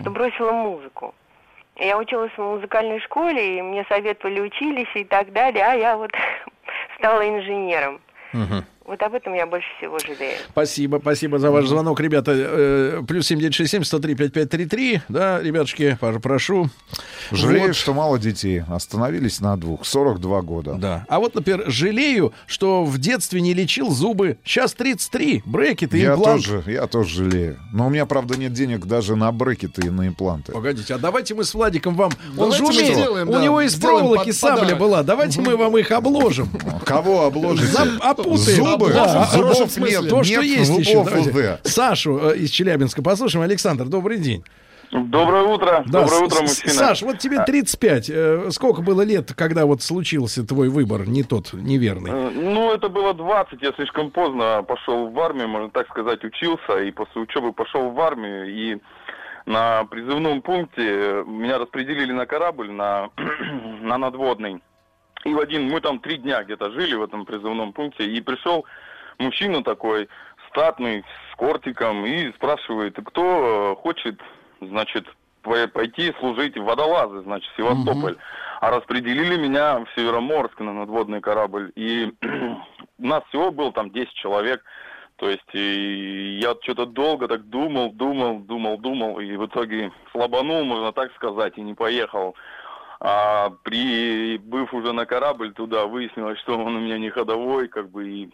что бросила музыку. Я училась в музыкальной школе, и мне советовали училище и так далее, а я вот стала инженером. Вот об этом я больше всего жалею. Спасибо, спасибо за ваш звонок, ребята. Э, Плюс 7967 103 5533. Да, ребятушки, прошу. Жалею, Вот. что мало детей. Остановились на двух. 42 года. Да. А вот, например, жалею, что в детстве не лечил зубы. Сейчас 33. Брекеты, Я имплант. тоже, я тоже жалею. Но у меня, правда, нет денег даже на брекеты и на импланты. Погодите, а давайте мы с Владиком вам... Он Давайте же мы умеет. сделаем, У да, него из проволоки под- сабля подарок. была. Давайте мы вам их обложим. Кого обложите? Зап- опутаем. Зубы? Да, Зубов смысле. нет. То, что нет есть еще. Давайте. Сашу э, из Челябинска послушаем. Александр, добрый день. Доброе утро. Да, Доброе утро, мужчина. Саш, вот тебе 35. Э, Сколько было лет, когда вот случился твой выбор, не тот, неверный? Э, Ну, это было 20, я слишком поздно пошел в армию, можно так сказать, учился, и после учебы пошел в армию, и на призывном пункте меня распределили на корабль, на, на надводный. И в один, мы там три дня где-то жили в этом призывном пункте, и пришел мужчина такой, статный, с кортиком, и спрашивает, кто э, хочет, значит, по- пойти служить в водолазы, значит, в Севастополь. А распределили меня в Североморск на надводный корабль. И у нас всего было там 10 человек. То есть и я что-то долго так думал, думал, думал, думал, и в итоге слабанул, можно так сказать, и не поехал. А прибыв уже на корабль туда, выяснилось, что он у меня не ходовой, как бы, и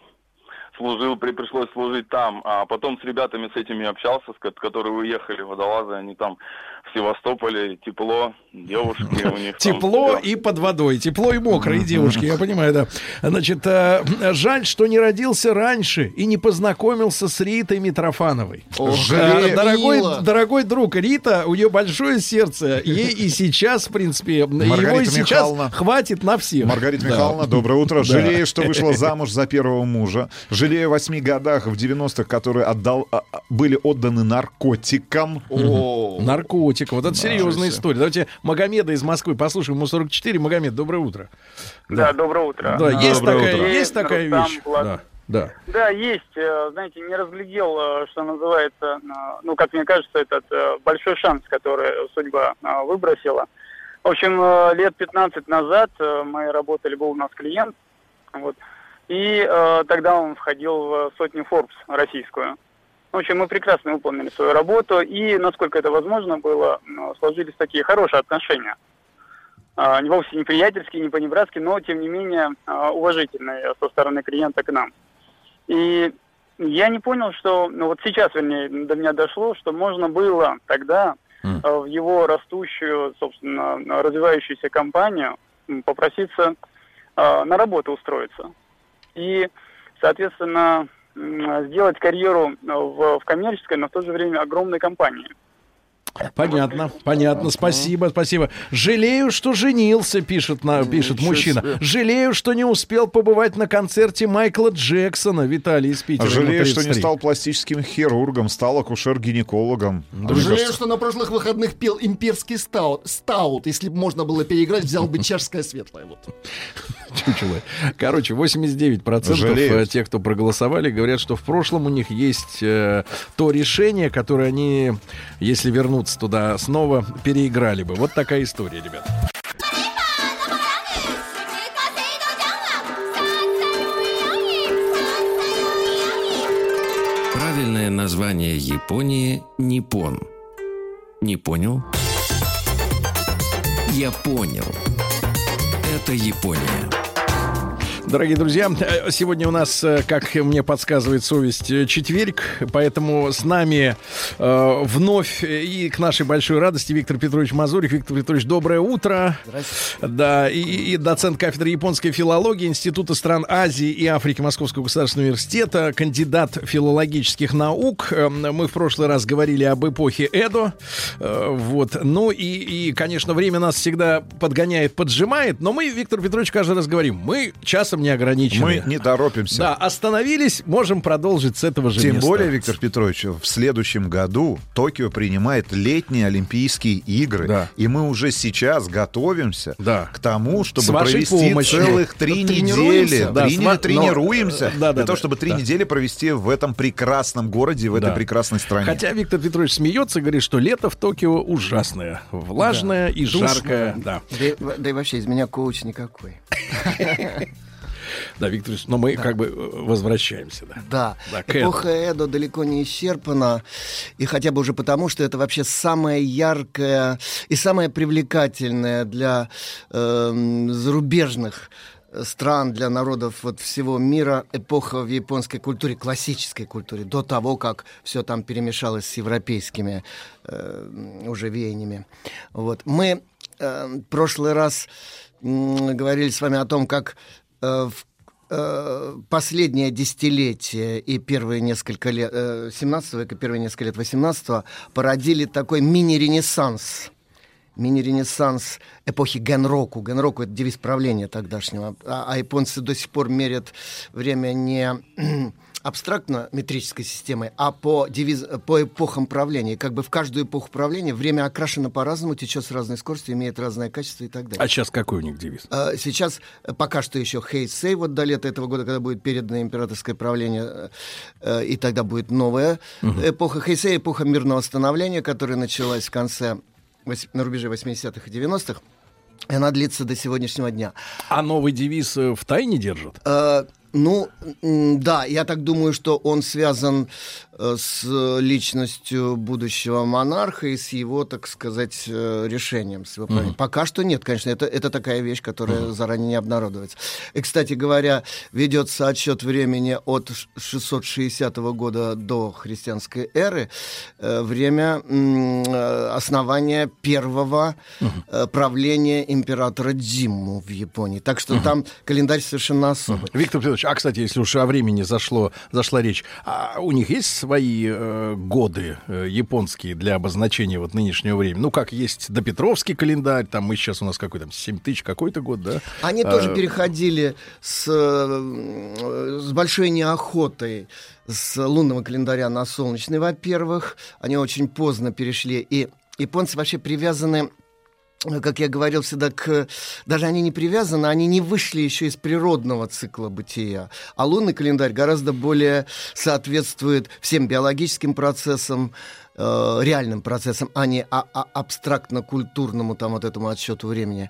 служил, при, пришлось служить там. А потом с ребятами с этими общался, с, ко- которые уехали, водолазы, они там в Севастополе, тепло, девушки у них Тепло и под водой. Тепло и мокрые девушки, я понимаю, да. Значит, э, жаль, что не родился раньше и не познакомился с Ритой Митрофановой. Как Дорогой, дорогой друг, Рита, у нее большое сердце. Ей и сейчас, в принципе, его и сейчас хватит на всех. Маргарита. Михайловна, доброе утро. Жалею, что вышла замуж за первого мужа. Жалею о восьми годах в 90-х, которые отдал, а, а, были отданы наркотикам. О, Наркотик. Вот это серьезная история. Давайте Магомеда из Москвы послушаем. Ему 44. Магомед, доброе утро. Да, доброе утро. Да, есть Доброе такая, утро. есть такая Рустам, вещь. Влад. Да, да. Да, есть. Э, Знаете, не разглядел, э, что называется, э, ну, как мне кажется, этот большой шанс, который судьба выбросила. В общем, лет 15 назад мы работали, был у нас клиент, вот, и э, тогда он входил в сотню Forbes российскую. В общем, мы прекрасно выполнили свою работу, и, насколько это возможно было, сложились такие хорошие отношения. А, не вовсе не приятельские, не по-небратски, но, тем не менее, а, уважительные со стороны клиента к нам. И я не понял, что, ну вот сейчас, вернее, до меня дошло, что можно было тогда э, в его растущую, собственно, развивающуюся компанию попроситься на работу устроиться. И, соответственно, сделать карьеру в, в коммерческой, но в то же время огромной компании. Понятно, понятно. Спасибо, спасибо. Жалею, что женился, пишет, на, пишет Ничего мужчина. себе. Жалею, что не успел побывать на концерте Майкла Джексона. Виталий из Питера. Жалею, что не 33. стал пластическим хирургом, стал акушер-гинекологом. Мне Жалею, кажется, что на прошлых выходных пел имперский стаут. Стаут, если бы можно было переиграть, взял бы чашское светлое. Вот. Чучело. Короче, 89% Жалеют. э, тех, кто проголосовали, говорят, что в прошлом у них есть э, то решение, которое они, если вернуться туда снова, переиграли бы. Вот такая история, ребят. Правильное название Японии – Ниппон. Не понял? Я понял. Это Япония. Дорогие друзья, э, сегодня у нас, э, как мне подсказывает совесть, э, четверг, поэтому с нами э, вновь и к нашей большой радости Виктор Петрович Мазурик. Виктор Петрович, доброе утро. Здравствуйте. Да, и, и доцент кафедры японской филологии Института стран Азии и Африки Московского государственного университета, кандидат филологических наук. Э, Мы в прошлый раз говорили об эпохе Эдо. Вот. Ну и, и, конечно, время нас всегда подгоняет, поджимает, но мы, Виктор Петрович, каждый раз говорим, мы часом не ограничены. Мы не торопимся. Да, остановились, можем продолжить с этого же Тем места. более, Виктор Петрович, в следующем году Токио принимает летние Олимпийские игры. И мы уже сейчас готовимся к тому, чтобы С провести помощью. целых три Тренируемся. недели. Да, Три с не- ва- но- тренируемся Да, да, для да, того, чтобы три да. недели провести в этом прекрасном городе, в этой Да. прекрасной стране. Хотя Виктор Петрович смеется и говорит, что лето в Токио ужасное. Влажное и Душно. жаркое. Да. Да, и- да и вообще из меня коуч никакой. Да, Виктор но мы как бы э, возвращаемся. Да. Да, Да, к эпоха Эдо далеко не исчерпана, и хотя бы уже потому, что это вообще самая яркая и самая привлекательная для эм, зарубежных стран, для народов вот всего мира эпоха в японской культуре, классической культуре, до того, как все там перемешалось с европейскими э, уже веяниями. Вот. Мы э, прошлый раз м, говорили с вами о том, как э, в э, последнее десятилетие и первые несколько лет э, 17 века, первые несколько лет 18 породили такой мини-ренессанс. Мини-ренессанс эпохи Генроку. Генроку — это девиз правления тогдашнего. А, а японцы до сих пор мерят время не абстрактно метрической системой, а по, девиз, по эпохам правления. Как бы в каждую эпоху правления время окрашено по-разному, течет с разной скоростью, имеет разное качество и так далее. А сейчас какой у них девиз? А, Сейчас э, пока что еще Хейсей, вот до лета этого года, когда будет передано императорское правление, э, и тогда будет новая эпоха Хейсей, эпоха мирного становления, которая началась в конце, на рубеже 80-х и 90-х. И она длится до сегодняшнего дня. А новый девиз э, в тайне держат? Ну, да, я так думаю, что он связан с личностью будущего монарха и с его, так сказать, э, решением. С его правлением. Пока что нет, конечно, это, это такая вещь, которая заранее не обнародуется. И, кстати говоря, ведется отсчет времени от ш- 660 года до христианской эры, э, время э, основания первого э, правления императора Дзимму в Японии. Так что там календарь совершенно особый. Виктор Петрович, а, кстати, если уж о времени зашло, зашла речь, а у них есть свои э, годы э, японские для обозначения вот нынешнего времени? Ну, как есть допетровский календарь, там мы сейчас у нас какой там, 7 тысяч какой-то год, да? Они А, тоже переходили с, э, с большой неохотой с лунного календаря на солнечный, во-первых. Они очень поздно перешли. И японцы вообще привязаны как я говорил всегда, к... даже они не привязаны, они не вышли еще из природного цикла бытия. А лунный календарь гораздо более соответствует всем биологическим процессам, э, реальным процессам, а не а- а- абстрактно-культурному там вот этому отсчету времени.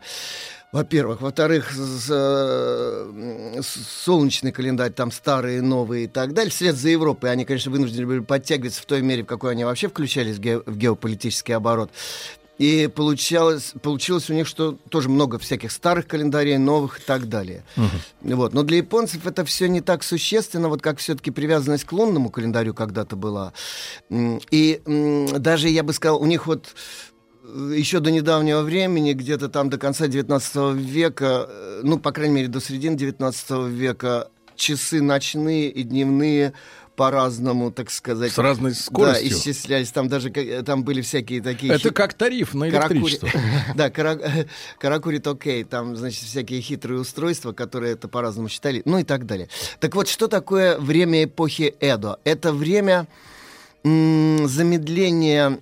Во-первых. Во-вторых, солнечный календарь, там старые, новые и так далее. Вслед за Европой они, конечно, вынуждены были подтягиваться в той мере, в какой они вообще включались в, ге- в геополитический оборот. И получалось, получилось у них, что тоже много всяких старых календарей, новых и так далее. Вот. Но для японцев это все не так существенно, вот как все-таки привязанность к лунному календарю когда-то была. И даже, я бы сказал, у них вот э, еще до недавнего времени, где-то там до конца 19 века, э, ну, по крайней мере, до середины 19 века, часы ночные и дневные по-разному, так сказать. С разной скоростью. Да, исчислялись. Там даже там были всякие такие... Это хит- как тариф на электричество. Да, кара- каракурит окей. Там, значит, всякие хитрые устройства, которые это по-разному считали, ну и так далее. Так вот, что такое время эпохи Эдо? Это время замедления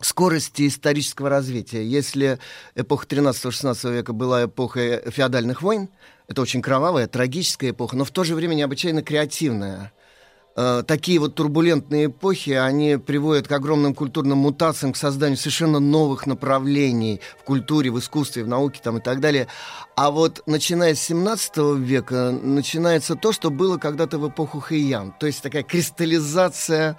скорости исторического развития. Если эпоха 13-16 века была эпохой феодальных войн, это очень кровавая, трагическая эпоха, но в то же время необычайно креативная. Э, Такие вот турбулентные эпохи, они приводят к огромным культурным мутациям, к созданию совершенно новых направлений в культуре, в искусстве, в науке там, и так далее. А вот начиная с 17 века начинается то, что было когда-то в эпоху Хэйян. То есть такая кристаллизация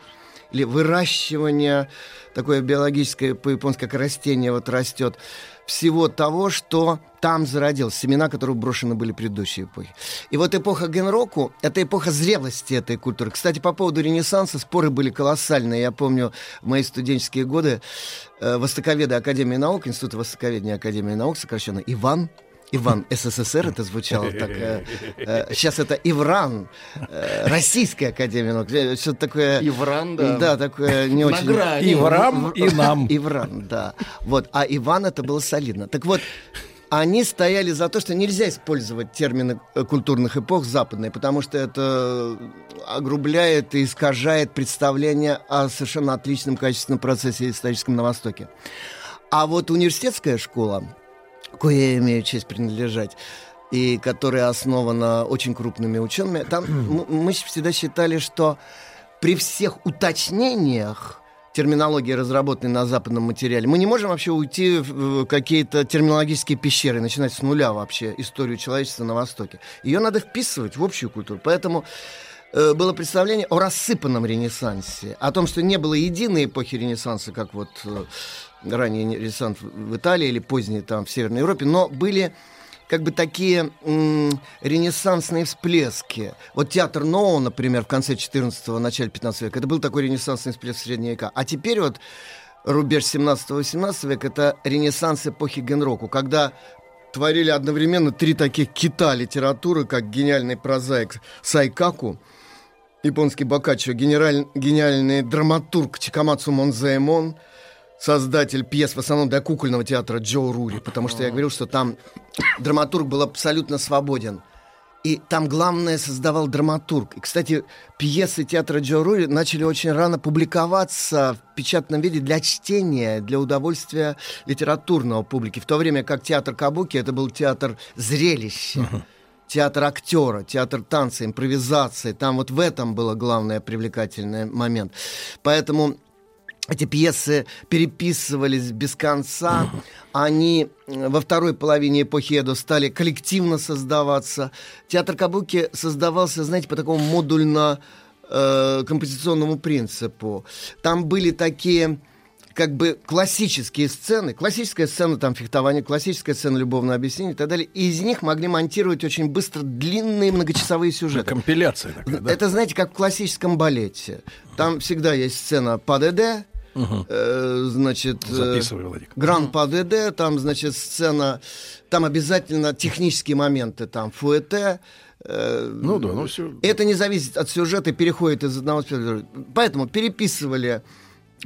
или выращивания, такое биологическое по-японски, как растение вот растет, всего того, что там зародилось, семена, которые брошены были в предыдущие эпохи. И вот эпоха генроку — это эпоха зрелости этой культуры. Кстати, по поводу Ренессанса споры были колоссальные. Я помню в мои студенческие годы э, востоковеды Академии наук, Института востоковедения Академии наук, сокращенно Иван, Иван СССР это звучало так. Э, э, сейчас это Ивран, э, Российская Академия наук. Э, Что-то такое... Ивран, да. Да, такое не На очень... грани. Иврам и нам. Ивран, да. Вот. А Иван это было солидно. Так вот, они стояли за то, что нельзя использовать термины э, культурных эпох западные, потому что это огрубляет и искажает представление о совершенно отличном качественном процессе историческом на Востоке. А вот университетская школа, кое я имею честь принадлежать, и которая основана очень крупными учеными, там мы всегда считали, что при всех уточнениях терминологии, разработанной на западном материале, мы не можем вообще уйти в какие-то терминологические пещеры, начинать с нуля вообще историю человечества на Востоке. Ее надо вписывать в общую культуру. Поэтому э, было представление о рассыпанном Ренессансе, о том, что не было единой эпохи Ренессанса, как вот э, ранее Ренессанс в Италии или поздний там в Северной Европе, но были как бы такие м, ренессансные всплески. Вот театр Ноу, например, в конце 14-го, начале 15 века, это был такой ренессансный всплеск среднего века. А теперь вот рубеж 17-18 века, это ренессанс эпохи Генроку, когда творили одновременно три таких кита литературы, как гениальный прозаик Сайкаку, японский Боккаччо, генераль- гениальный драматург Чикамацу Монзаэмон, создатель пьес в основном для кукольного театра Джо Рури, потому что я говорил, что там драматург был абсолютно свободен. И там главное создавал драматург. И, кстати, пьесы театра Джо Рури начали очень рано публиковаться в печатном виде для чтения, для удовольствия литературного публики. В то время как театр Кабуки это был театр зрелища. Театр актера, театр танца, импровизации. Там вот в этом было главное привлекательный момент. Поэтому эти пьесы переписывались без конца. Они э, во второй половине эпохи Эдо стали коллективно создаваться. Театр Кабуки создавался, знаете, по такому модульно э, композиционному принципу. Там были такие как бы классические сцены, классическая сцена там фехтования, классическая сцена любовного объяснения и так далее, и из них могли монтировать очень быстро длинные многочасовые сюжеты. Компиляция такая, да? Это, знаете, как в классическом балете. Там всегда есть сцена по Э, значит... э, Записывай, Владик. Гран по ДД, там, значит, сцена, там обязательно технические моменты, там, фуэте, э, Ну да, ну все. это не зависит от сюжета, переходит из одного спектакля. Поэтому переписывали,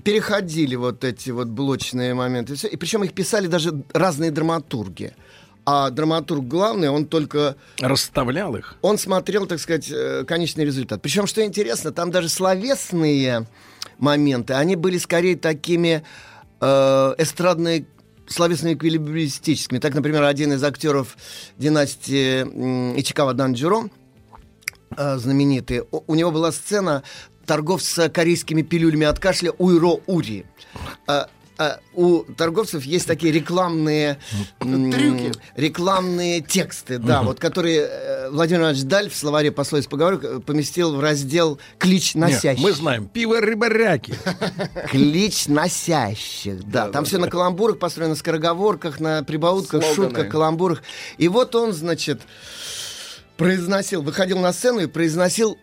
переходили вот эти вот блочные моменты. И, всё. и причем их писали даже разные драматурги. А драматург главный, он только... Расставлял их. Он смотрел, так сказать, конечный результат. Причем, что интересно, там даже словесные моменты, они были скорее такими э, эстрадные словесными эквилибристическими. Так, например, один из актеров династии Ичикава Данджуро, э, знаменитый, у, него была сцена торговца корейскими пилюлями от кашля Уйро Ури. А, а, у торговцев есть такие рекламные Трюки. рекламные тексты, да, вот которые э, Владимир Иванович Даль в словаре пословиц поговорок э, поместил в раздел «Клич носящих». мы знаем. Пиво рыбаряки. Клич носящих, да. Там все на каламбурах построено, на скороговорках, на прибаутках, шутках, каламбурах. И вот он, значит, произносил, выходил на сцену и произносил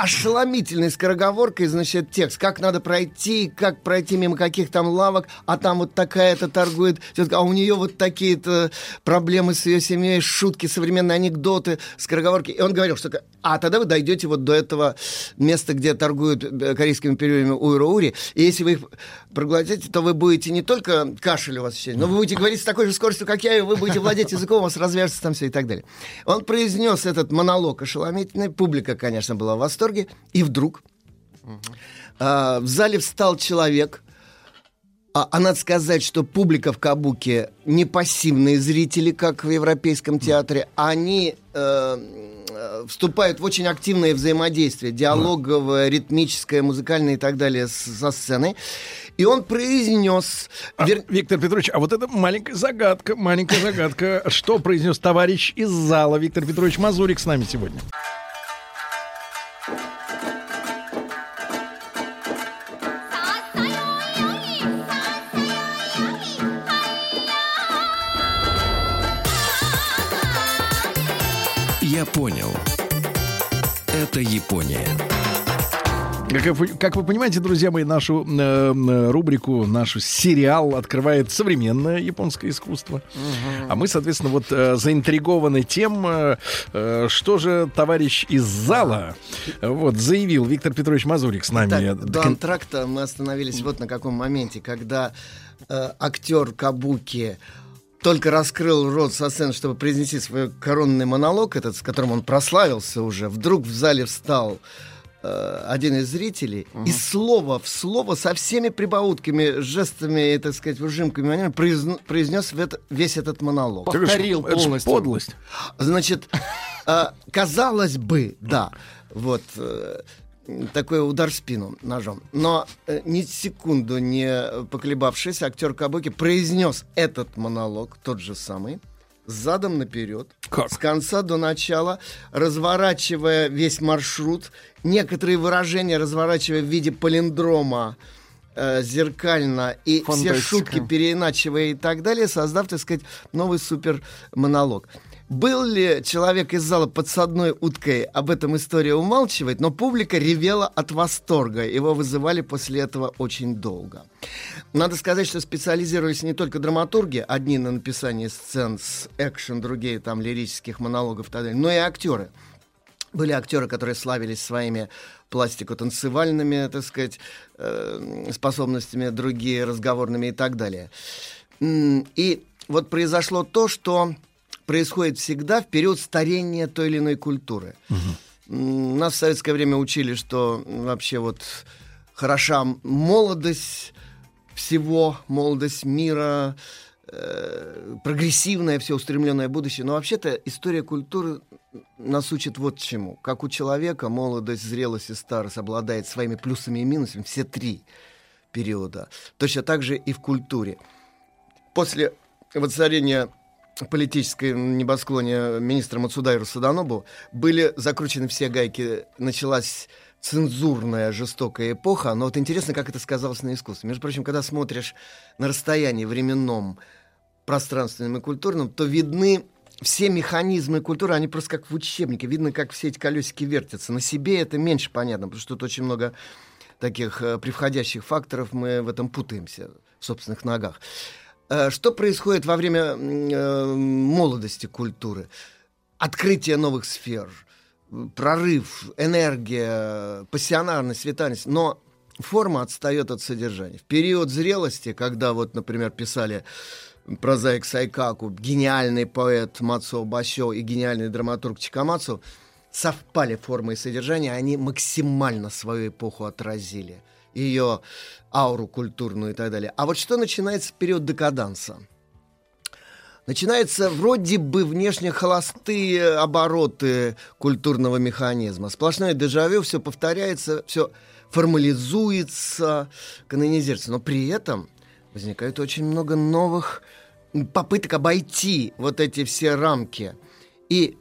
ошеломительной скороговоркой, значит, текст. Как надо пройти, как пройти мимо каких там лавок, а там вот такая-то торгует а у нее вот такие-то проблемы с ее семьей, шутки, современные анекдоты, скороговорки. И он говорил, что а тогда вы дойдете вот до этого места, где торгуют э, корейскими перьями уйро-ури, и если вы их проглотите, то вы будете не только кашель у вас ощущать, но вы будете говорить с такой же скоростью, как я, и вы будете владеть языком, у вас развяжется там все и так далее. Он произнес этот монолог ошеломительный, публика, конечно, была в восторге, и вдруг а, в зале встал человек, а, а надо сказать, что публика в Кабуке не пассивные зрители, как в Европейском театре. Они э, э, вступают в очень активное взаимодействие, диалоговое, ритмическое, музыкальное и так далее с- со сценой. И он произнес... А, вер- Виктор Петрович, а вот это маленькая загадка, маленькая загадка. Что произнес товарищ из зала? Виктор Петрович Мазурик с нами сегодня. Понял. Это Япония. Как вы, как вы понимаете, друзья мои, нашу э, э, рубрику, наш сериал открывает современное японское искусство. А мы, соответственно, вот э, заинтригованы тем, э, э, что же товарищ из зала вот, заявил. Виктор Петрович Мазурик с нами. Так, до антракта мы остановились вот на каком моменте, когда э, актер Кабуки только раскрыл рот со сцены, чтобы произнести свой коронный монолог, этот, с которым он прославился уже, вдруг в зале встал э, один из зрителей Мгм. и слово в слово со всеми прибаутками, жестами, и, так сказать, ужимками манерами произн- произнес это- весь этот монолог. Повторил Это полностью. подлость. Значит, э, казалось бы, да, вот э, такой удар в спину ножом. Но э, ни секунду не поколебавшись, актер Кабуки произнес этот монолог, тот же самый, задом наперед, с конца до начала, разворачивая весь маршрут, некоторые выражения разворачивая в виде палиндрома, э, зеркально и все Фантастика. шутки переиначивая и так далее, создав, так сказать, новый супер монолог. Был ли человек из зала подсадной уткой, об этом история умалчивает, но публика ревела от восторга. Его вызывали после этого очень долго. Надо сказать, что специализировались не только драматурги, одни на написании сцен с экшен, другие там лирических монологов и так далее, но и актеры. Были актеры, которые славились своими пластико-танцевальными, так сказать, э, способностями, другие разговорными и так далее. И вот произошло то, что происходит всегда в период старения той или иной культуры. М, Нас в советское время учили, что вообще вот хороша молодость всего, молодость мира, э, прогрессивное, все устремленное будущее. Но вообще-то история культуры нас учит вот чему. Как у человека молодость, зрелость и старость обладает своими плюсами и минусами, все три периода. Точно так же и в культуре. После воцарения политической небосклоне министра Мацудайру Саданобу были закручены все гайки, началась цензурная жестокая эпоха, но вот интересно, как это сказалось на искусстве. Между прочим, когда смотришь на расстоянии временном, пространственном и культурном, то видны все механизмы культуры, они просто как в учебнике. Видно, как все эти колесики вертятся. На себе это меньше понятно, потому что тут очень много таких э, превходящих факторов, мы в этом путаемся в собственных ногах. Э, Что происходит во время э, молодости культуры? Открытие новых сфер, прорыв, энергия, пассионарность, витальность. Но форма отстает от содержания. В период зрелости, когда вот, например, писали прозаик Сайкаку, гениальный поэт Мацо Башо и гениальный драматург Чикамацу, совпали формы и содержание, они максимально свою эпоху отразили. Ее ауру культурную и так далее. А вот что начинается в период декаданса? Начинаются вроде бы внешне холостые обороты культурного механизма. Сплошное дежавю, все повторяется, все формализуется, канонизируется. Но при этом возникает очень много новых попыток обойти вот эти все рамки. И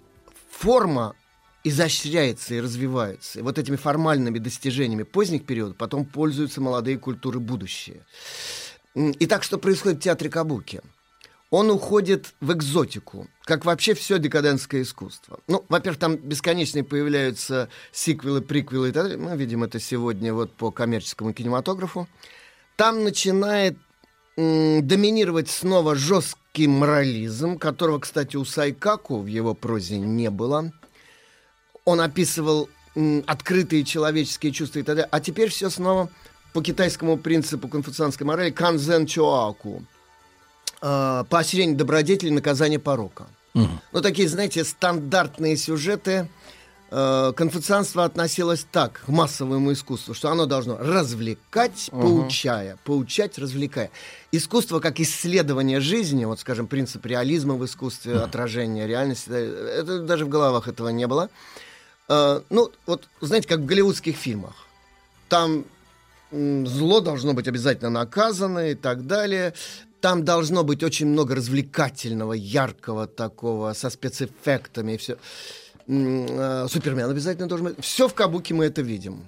форма изощряется и развивается. И вот этими формальными достижениями поздних периодов потом пользуются молодые культуры будущее. М, Итак, что происходит в театре Кабуки? Он уходит в экзотику, как вообще все декадентское искусство. Ну, во-первых, там бесконечные появляются сиквелы, приквелы и так далее. Мы видим это сегодня вот по коммерческому кинематографу. Там начинает доминировать снова жесткий морализм, которого, кстати, у Сайкаку в его прозе не было. Он описывал м, открытые человеческие чувства и так далее. А теперь все снова по китайскому принципу конфуцианской морали канзен чоаку. Э, поощрение добродетели, наказание порока. Ну, такие, знаете, стандартные сюжеты. Э, конфуцианство относилось так к массовому искусству, что оно должно развлекать, Мгм. поучая, поучать, развлекая. Искусство как исследование жизни, вот, скажем, принцип реализма в искусстве, отражение реальности, это даже в головах этого не было. Э, ну, вот, знаете, как в голливудских фильмах. Там зло должно быть обязательно наказано и так далее. Там должно быть очень много развлекательного, яркого такого, со спецэффектами и все. Супермен обязательно должен быть. Все в Кабуке мы это видим.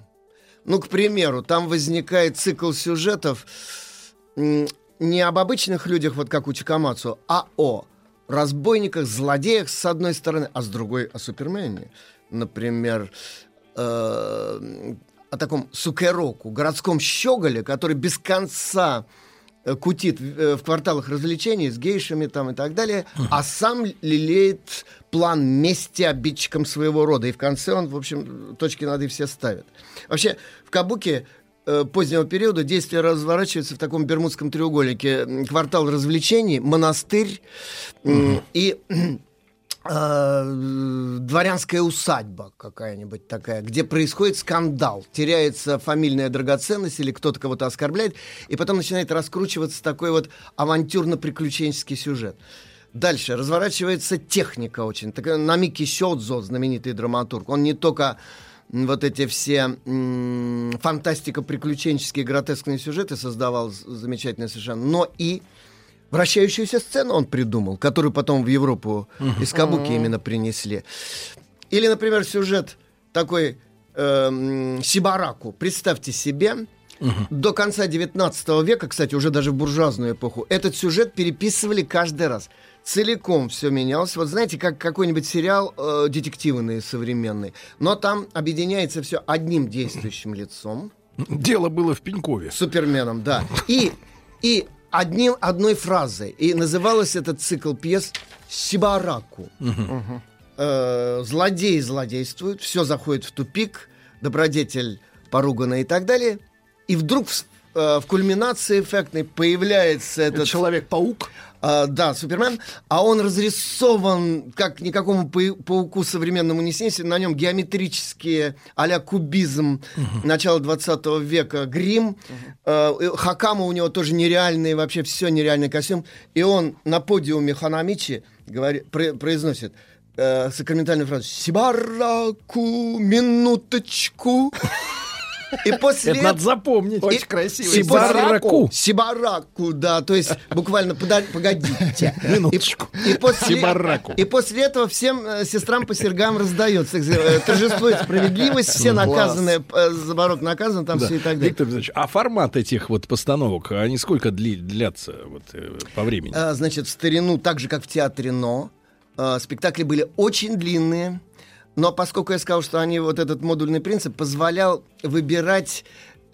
Ну, к примеру, там возникает цикл сюжетов не об обычных людях, вот как у Чикамацу, а о разбойниках, злодеях с одной стороны, а с другой о Супермене. Например, э, о таком сукероку, городском щеголе, который без конца э, кутит в, э, в кварталах развлечений с гейшами там и так далее, а сам лелеет план мести обидчикам своего рода. И в конце он, в общем, точки над «и» все ставит. Вообще, в Кабуке э, позднего периода действие разворачивается в таком бермудском треугольнике. Квартал развлечений, монастырь м, и э, дворянская усадьба какая-нибудь такая, где происходит скандал, теряется фамильная драгоценность или кто-то кого-то оскорбляет, и потом начинает раскручиваться такой вот авантюрно-приключенческий сюжет. Дальше разворачивается техника очень. Так, Намики Сёдзо, знаменитый драматург, он не только вот эти все фантастико-приключенческие гротескные сюжеты создавал замечательно совершенно, но и вращающуюся сцену он придумал, которую потом в Европу из Кабуки именно принесли. Или, например, сюжет такой эм, Сибараку. Представьте себе, до конца 19 века, кстати, уже даже в буржуазную эпоху, этот сюжет переписывали каждый раз. Целиком все менялось. Вот знаете, как какой-нибудь сериал э, детективный современный. Но там объединяется все одним действующим лицом. Дело было в Пенькове. Суперменом, да. И, и одним, одной фразой. И назывался этот цикл пьес «Сибараку». Э, злодеи злодействуют, все заходит в тупик, добродетель поругана и так далее. И вдруг э, в кульминации эффектной появляется этот... Человек-паук. А, да, Супермен, а он разрисован как никакому пау- пауку современному не снится. На нем геометрические а-ля кубизм начала 20 века грим. Э, и Хакама у него тоже нереальный, вообще все нереальный костюм. И он на подиуме Ханамичи говори- про- произносит э, сакраментальную фразу «Сибараку, минуточку». И после Это надо запомнить. Очень красиво. Сибараку. Сибараку, да, то есть буквально погодите. Минуточку. И, и после, Сибараку. и после этого всем э, сестрам по сергам раздается. э, Торжествует справедливость, все наказаны, э, за барок наказан, там все и так далее. Виктор Петрович, а формат этих вот постановок, они сколько длятся вот, по времени? Значит, в старину, так же, как в театре «Но», спектакли были очень длинные, но поскольку я сказал, что они вот этот модульный принцип позволял выбирать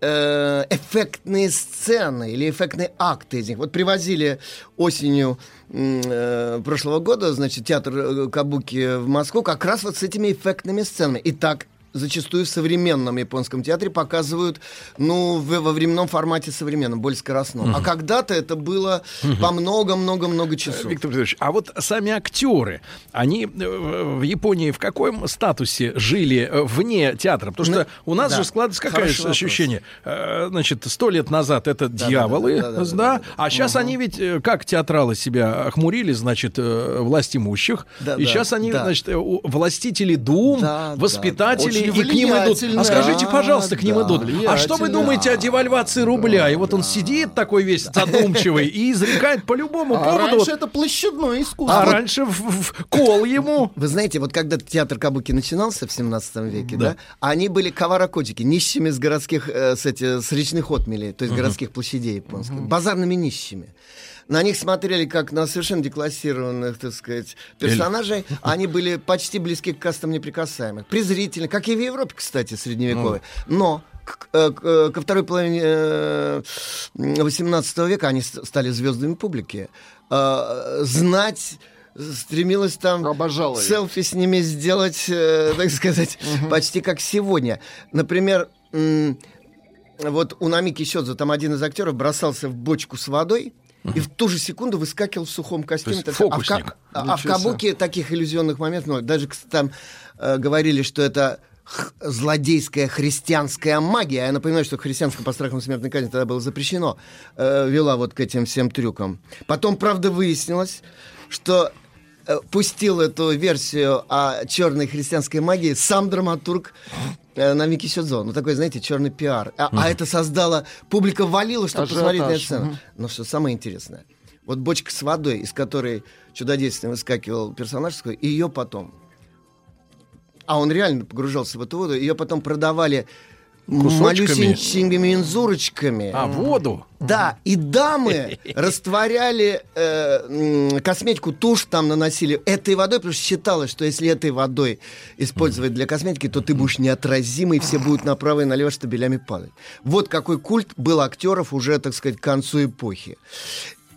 э, эффектные сцены или эффектные акты из них. Вот привозили осенью э, прошлого года, значит, театр э, Кабуки в Москву как раз вот с этими эффектными сценами. И так зачастую в современном японском театре показывают, ну, в- во временном формате современном, более скоростном. А Мгм. когда-то это было по много-много-много часов. Виктор Петрович, а вот сами актеры, они э, в Японии в каком статусе жили э, вне театра? Потому что Ну, у нас да. же складывается какое Хороший вопрос. ощущение. э, Значит, сто лет назад это да, дьяволы, да, да, да, да, да, а сейчас они ведь, как театралы себя охмурили, значит, власть имущих, Да, и да, сейчас они, да. значит, властители дум, Да, да, воспитатели, да. И к ним идут. А скажите, пожалуйста, к ним идут. А что вы думаете о девальвации рубля? И вот он сидит такой весь задумчивый и изрекает по любому А поводу. раньше вот- это площадное искусство. а раньше в, кол ему. Вы знаете, вот когда театр Кабуки начинался в 17 веке, да, они были каваракотики, нищими с городских, э, с, речных отмелей, то есть городских площадей японских, базарными нищими. На них смотрели как на совершенно деклассированных, так сказать, персонажей. Они были почти близки к кастам неприкасаемых. Презрительны, как и в Европе, кстати, средневековой. Но к- э, э, ко второй половине э, 18 века они стали звездами публики. Э, Знать стремилась там Обожала селфи с ними сделать, э, так сказать, почти как сегодня. Например, вот у Намики Сёдзо там один из актеров бросался в бочку с водой, и в ту же секунду выскакивал в сухом костюме. То есть Так фокусник. А в, а в. Кабуке таких иллюзионных моментов много. Даже там э, говорили, что это х- злодейская христианская магия. Я напоминаю, что христианское по страхам смертной казни тогда было запрещено. э, вела вот к этим всем трюкам. Потом, правда, выяснилось, что э, пустил эту версию о черной христианской магии сам драматург э, Намики Сёдзо. Ну, такой, знаете, черный пиар. А, а это создало... Публика валила, чтобы Ажиотаж. посмотреть на эту сцену. Но что самое интересное, вот бочка с водой, из которой чудодейственно выскакивал персонаж, и ее потом... А он реально погружался в эту воду, ее потом продавали малюсенькими мензурочками. А, воду? Да, и дамы растворяли э, косметику, тушь там наносили этой водой, потому что считалось, что если этой водой использовать для косметики, то ты будешь неотразимый, все будут направо и налево штабелями падать. Вот какой культ был актеров уже, так сказать, к концу эпохи.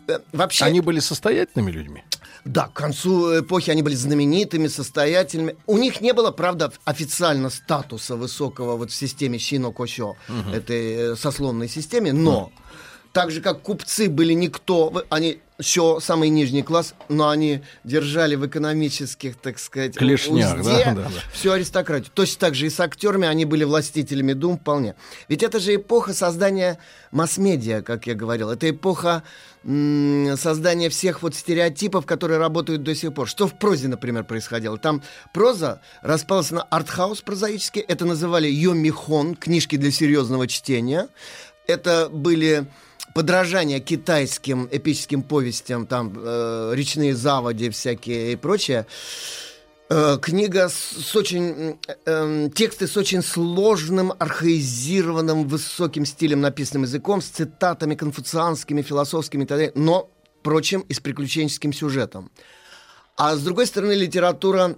Э, вообще... Они были состоятельными людьми? Да, к концу эпохи они были знаменитыми, состоятельными. У них не было, правда, официально статуса высокого вот в системе Шино-Косё, угу. этой э, сословной системе, но так же, как купцы были никто, они еще самый нижний класс, но они держали в экономических, так сказать, Клешнях, узде да, да, да. всю аристократию. Точно так же и с актерами они были властителями дум вполне. Ведь это же эпоха создания масс-медиа, как я говорил. Это эпоха создания всех вот стереотипов, которые работают до сих пор. Что в прозе, например, происходило? Там проза распалась на артхаус прозаический. Это называли йомихон, книжки для серьезного чтения. Это были подражание китайским эпическим повестям, там э, речные заводи всякие и прочее. Э, книга с, с очень э, э, тексты с очень сложным, архаизированным, высоким стилем, написанным языком, с цитатами конфуцианскими, философскими и так далее, но, впрочем, и с приключенческим сюжетом. А с другой стороны, литература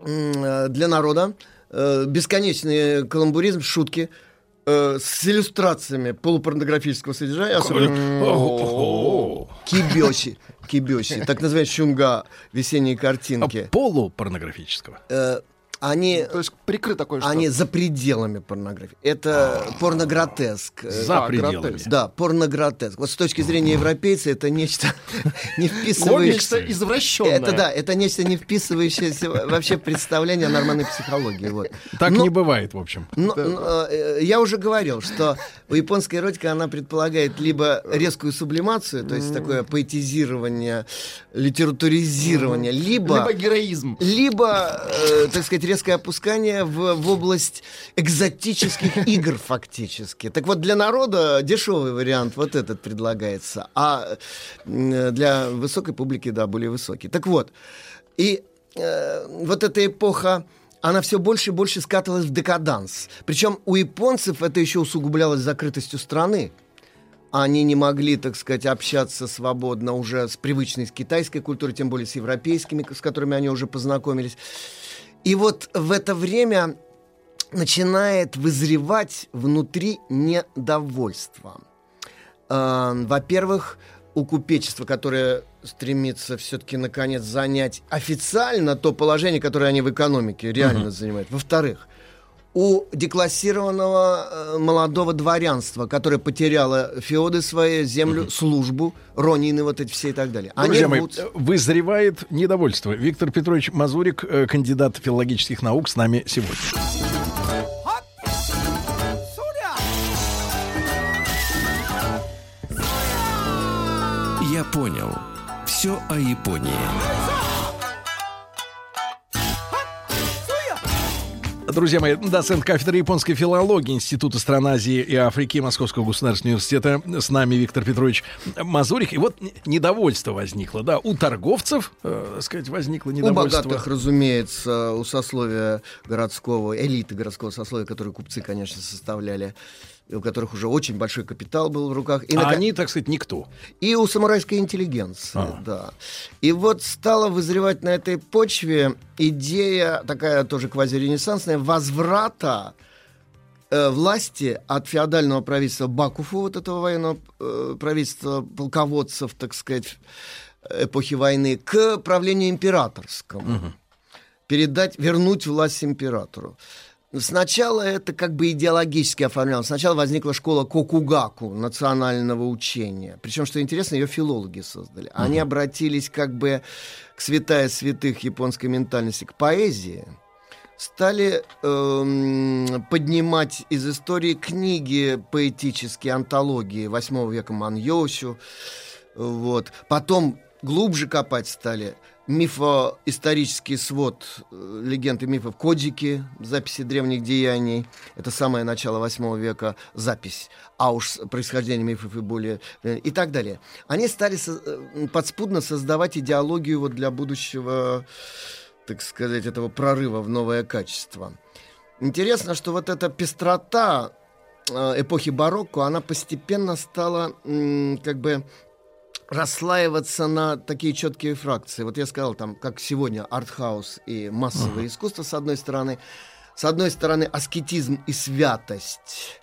э, для народа, э, бесконечный каламбуризм, шутки – э, с иллюстрациями полупорнографического содержания, особенно кибёси, кибёси, так называемые щунга, весенние картинки. А полупорнографического? Э, они, То есть прикрыто кое-что. Они за пределами порнографии. Это порногротеск. За пределами. Да, порногротеск. Вот с точки зрения европейца это нечто не вписывающееся... Нечто извращенное. Это да, это нечто не вписывающееся вообще представление о нормальной психологии. Вот. Так но, не бывает, в общем. Но, но, э, я уже говорил, что у японской эротика она предполагает либо резкую сублимацию, то есть такое поэтизирование, литературизирование, либо... Либо героизм. Либо, э, так сказать, резкое опускание в, в область экзотических игр фактически. Так вот, для народа дешевый вариант вот этот предлагается, а для высокой публики, да, более высокий. Так вот, и э, вот эта эпоха она все больше и больше скатывалась в декаданс. Причем у японцев это еще усугублялось закрытостью страны. Они не могли, так сказать, общаться свободно уже с привычной с китайской культурой, тем более с европейскими, с которыми они уже познакомились. И вот в это время начинает вызревать внутри недовольство. Э, во-первых, у купечества, которое стремится все-таки наконец занять официально то положение, которое они в экономике реально uh-huh. занимают. Во-вторых, у деклассированного э, молодого дворянства, которое потеряло феоды свои, землю, службу, ронины вот эти все и так далее. Они Друзья мои, вызревает недовольство. Виктор Петрович Мазурик, э, кандидат филологических наук, с нами сегодня. Я понял. Все о Японии. Друзья мои, доцент кафедры японской филологии Института стран Азии и Африки Московского государственного университета. С нами Виктор Петрович Мазурик. И вот недовольство возникло, да, у торговцев, э, сказать, возникло недовольство. У богатых, разумеется, у сословия городского, элиты городского сословия, которые купцы, конечно, составляли у которых уже очень большой капитал был в руках. И, а нак... они, так сказать, никто. И у самурайской интеллигенции, а. да. И вот стала вызревать на этой почве идея, такая тоже квазиренессансная, возврата э, власти от феодального правительства Бакуфу, вот этого военного э, правительства полководцев, так сказать, эпохи войны, к правлению императорскому. Угу. Передать, вернуть власть императору. Сначала это как бы идеологически оформлялось. Сначала возникла школа Кокугаку, национального учения. Причем, что интересно, ее филологи создали. Они mm-hmm. обратились как бы к святая святых японской ментальности, к поэзии. Стали эм, поднимать из истории книги поэтические, антологии 8 века Маньосю. Вот. Потом глубже копать стали мифоисторический свод э, легенд и мифов Кодики, записи древних деяний. Это самое начало восьмого века запись. А уж происхождение мифов и более... Э, и так далее. Они стали со- э, подспудно создавать идеологию вот для будущего, так сказать, этого прорыва в новое качество. Интересно, что вот эта пестрота эпохи барокко, она постепенно стала как бы расслаиваться на такие четкие фракции. Вот я сказал, там, как сегодня артхаус и массовое uh-huh. искусство, с одной стороны. С одной стороны, аскетизм и святость.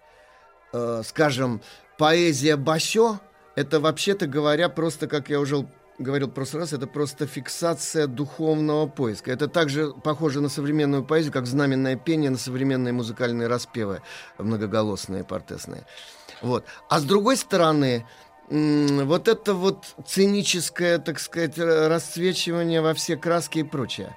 Э, скажем, поэзия Басё, это вообще-то говоря, просто, как я уже говорил в прошлый раз, это просто фиксация духовного поиска. Это также похоже на современную поэзию, как знаменное пение на современные музыкальные распевы, многоголосные, портесные. Вот. А с другой стороны, вот это вот циническое, так сказать, расцвечивание во все краски и прочее.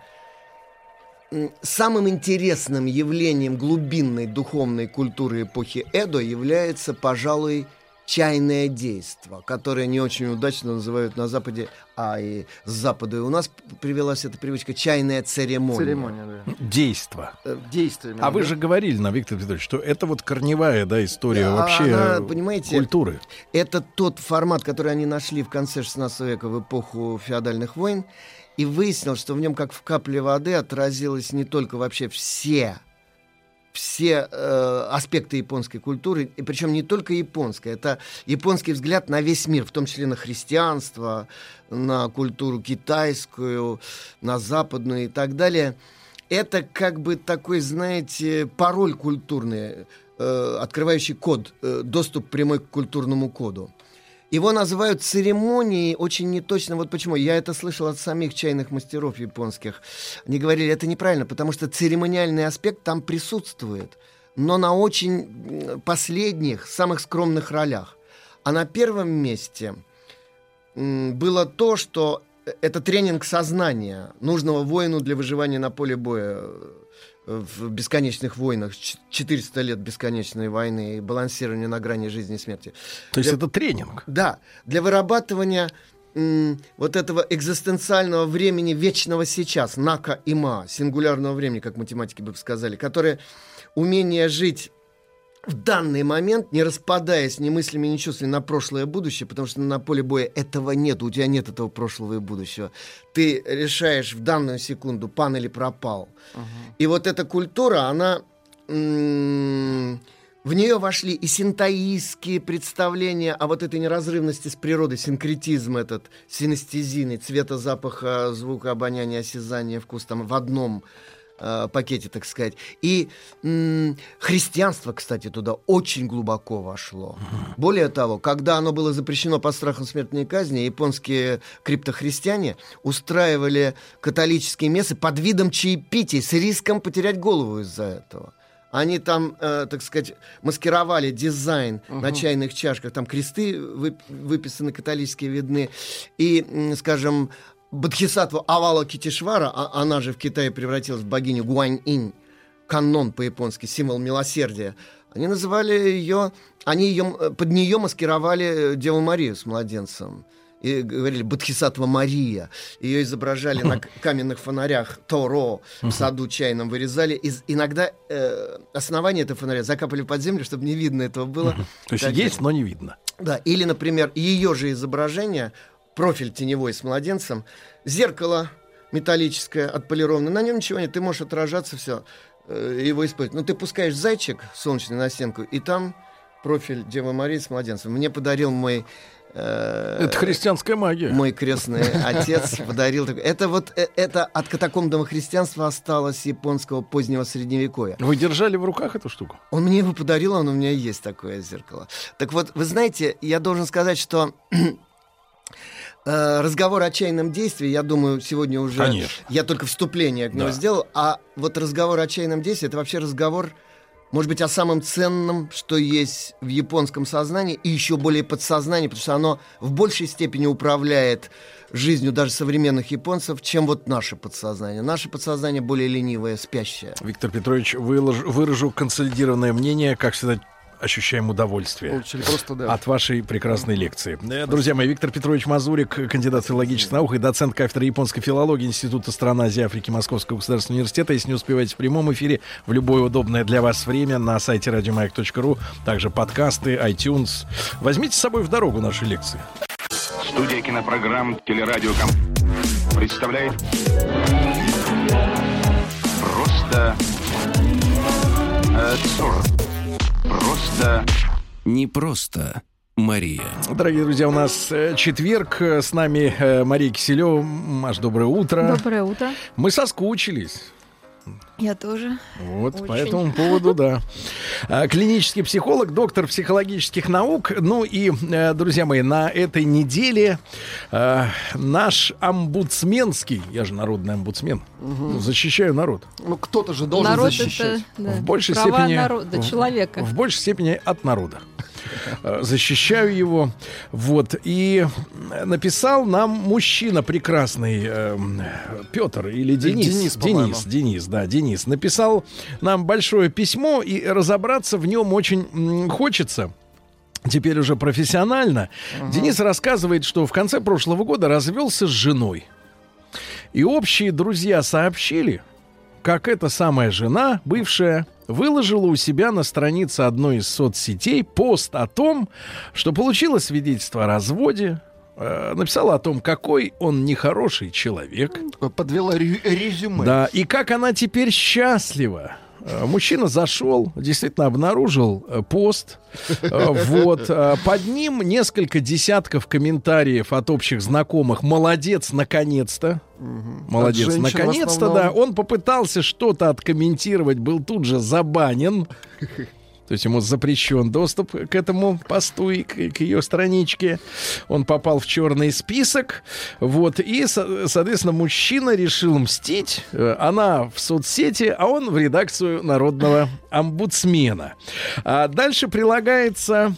Самым интересным явлением глубинной духовной культуры эпохи Эдо является, пожалуй, чайное действо, которое не очень удачно называют на Западе, а и с Запада и у нас привелась эта привычка чайная церемония. Церемония, да. Действо. Э, Действие. А вы же говорили, на Виктор Петрович, что это вот корневая, да, история да, вообще она, понимаете, культуры. Это тот формат, который они нашли в конце 16 века в эпоху феодальных войн, и выяснил, что в нем, как в капле воды, отразилось не только вообще все все э, аспекты японской культуры, и причем не только японской, это японский взгляд на весь мир, в том числе на христианство, на культуру китайскую, на западную и так далее. Это как бы такой, знаете, пароль культурный, э, открывающий код, э, доступ прямой к культурному коду. Его называют церемонией очень неточно. Вот почему. Я это слышал от самих чайных мастеров японских. Они говорили, это неправильно, потому что церемониальный аспект там присутствует, но на очень последних, самых скромных ролях. А на первом месте было то, что это тренинг сознания нужного воину для выживания на поле боя в бесконечных войнах, 400 лет бесконечной войны и балансирования на грани жизни и смерти. То есть для, это тренинг? Да, для вырабатывания м, вот этого экзистенциального времени вечного сейчас, нака и ма, сингулярного времени, как математики бы сказали, которое умение жить в данный момент, не распадаясь ни мыслями, ни чувствами на прошлое и будущее, потому что на поле боя этого нет, у тебя нет этого прошлого и будущего. Ты решаешь в данную секунду, пан или пропал. Uh-huh. И вот эта культура, она... В нее вошли и синтаистские представления о вот этой неразрывности с природой, синкретизм этот, синестезийный, цвета, запаха, звука, обоняния, осязания, вкус там в одном э, пакете, так сказать. И м- христианство, кстати, туда очень глубоко вошло. Более того, когда оно было запрещено под страхом смертной казни, японские криптохристиане устраивали католические мессы под видом чаепитий с риском потерять голову из-за этого. Они там, э, так сказать, маскировали дизайн uh-huh. на чайных чашках. Там кресты вып- выписаны католические видны. И, скажем, Бодхисаттва Авала Китишвара, а, она же в Китае превратилась в богиню Гуань-инь, канон по-японски, символ милосердия. Они называли ее, они ее, э, под нее маскировали э, Деву Марию с младенцем. И говорили Бодхисаттва Мария. Ее изображали на каменных фонарях Торо в саду чайном, вырезали. Из, иногда э, основание этого фонаря закапали под землю, чтобы не видно этого было. То есть есть, но не видно. Да, или, например, ее же изображение профиль теневой с младенцем, зеркало металлическое, отполированное, на нем ничего нет, ты можешь отражаться, все, э, его использовать. Но ты пускаешь зайчик солнечный на стенку, и там профиль Девы Марии с младенцем. Мне подарил мой э, это христианская магия. Мой крестный отец подарил. Это вот э, это от катакомбного христианства осталось японского позднего средневековья. Вы держали в руках эту штуку? Он мне его подарил, он у меня есть такое зеркало. Так вот, вы знаете, я должен сказать, что разговор о чайном действии, я думаю, сегодня уже... Конечно. Я только вступление к нему да. сделал. А вот разговор о чайном действии, это вообще разговор, может быть, о самом ценном, что есть в японском сознании, и еще более подсознании, потому что оно в большей степени управляет жизнью даже современных японцев, чем вот наше подсознание. Наше подсознание более ленивое, спящее. Виктор Петрович, выражу консолидированное мнение, как всегда, ощущаем удовольствие Очень просто, да. от вашей прекрасной лекции. Э, друзья мои, Виктор Петрович Мазурик, кандидат филологических наук и доцент кафедры японской филологии Института стран Азии, Африки Московского государственного университета. Если не успеваете в прямом эфире, в любое удобное для вас время на сайте радиомаяк.ру, также подкасты, iTunes. Возьмите с собой в дорогу наши лекции. Студия кинопрограмм «Телерадиоком» представляет «Просто Просто... Не просто... Мария. Дорогие друзья, у нас э, четверг. С нами э, Мария Киселева. Маш, доброе утро. Доброе утро. Мы соскучились. Я тоже. Вот Очень. по этому поводу, да. А, Клинический психолог, доктор психологических наук. Ну и, э, друзья мои, на этой неделе э, наш омбудсменский, я же народный омбудсмен, ну, защищаю народ. Ну, кто-то же должен Народ защищать. это да, в большей права степени народа, человека. В большей степени от народа. Э, Защищаю его. Вот. И написал нам мужчина прекрасный, Петр или Денис. Денис. Денис, Денис, да, Денис. Написал нам большое письмо, и разобраться в нем очень хочется. Теперь уже профессионально. Денис рассказывает, что в конце прошлого года развелся с женой. И общие друзья сообщили, как эта самая жена, бывшая, выложила у себя на странице одной из соцсетей пост о том, что получила свидетельство о разводе, э, написала о том, какой он нехороший человек. Подвела резюме. Да, и как она теперь счастлива. Э, Мужчина зашел, действительно обнаружил э, пост. Э, Вот. Под ним несколько десятков комментариев от общих знакомых. Молодец, наконец-то. Молодец, наконец-то, да. Он попытался что-то откомментировать, был тут же забанен. То есть ему запрещен доступ к этому посту и к, к ее страничке. Он попал в черный список. Вот. И, со- соответственно, мужчина решил мстить. Э, Она в соцсети, а он в редакцию народного омбудсмена. А дальше прилагается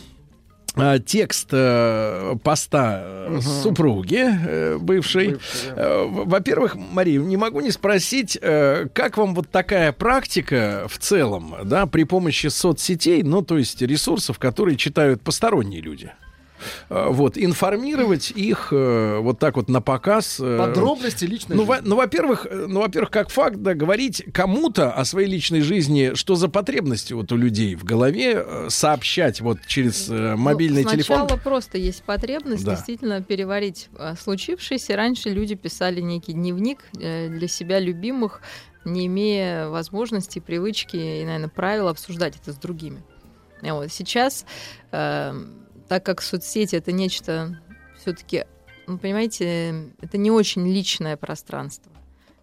текст э, поста э, супруги э, бывшей. Э, в- Во-первых, Мария, не могу не спросить, э, как вам вот такая практика в целом, да, при помощи соцсетей, ну, то есть ресурсов, которые читают посторонние люди? Э, Вот, информировать их э, вот так вот на показ. э, Подробности личной ну, во- жизни. ну, во-первых, ну, во-первых, как факт, да, говорить кому-то о своей личной жизни, что за потребности вот у людей в голове, сообщать вот через э, мобильный Ну, телефон. Сначала просто есть потребность Да. действительно переварить случившееся. Раньше люди писали некий дневник для себя любимых, не имея возможности, привычки и, наверное, правил обсуждать это с другими. Вот. Сейчас, э, так как соцсети это нечто все-таки, ну, понимаете, это не очень личное пространство.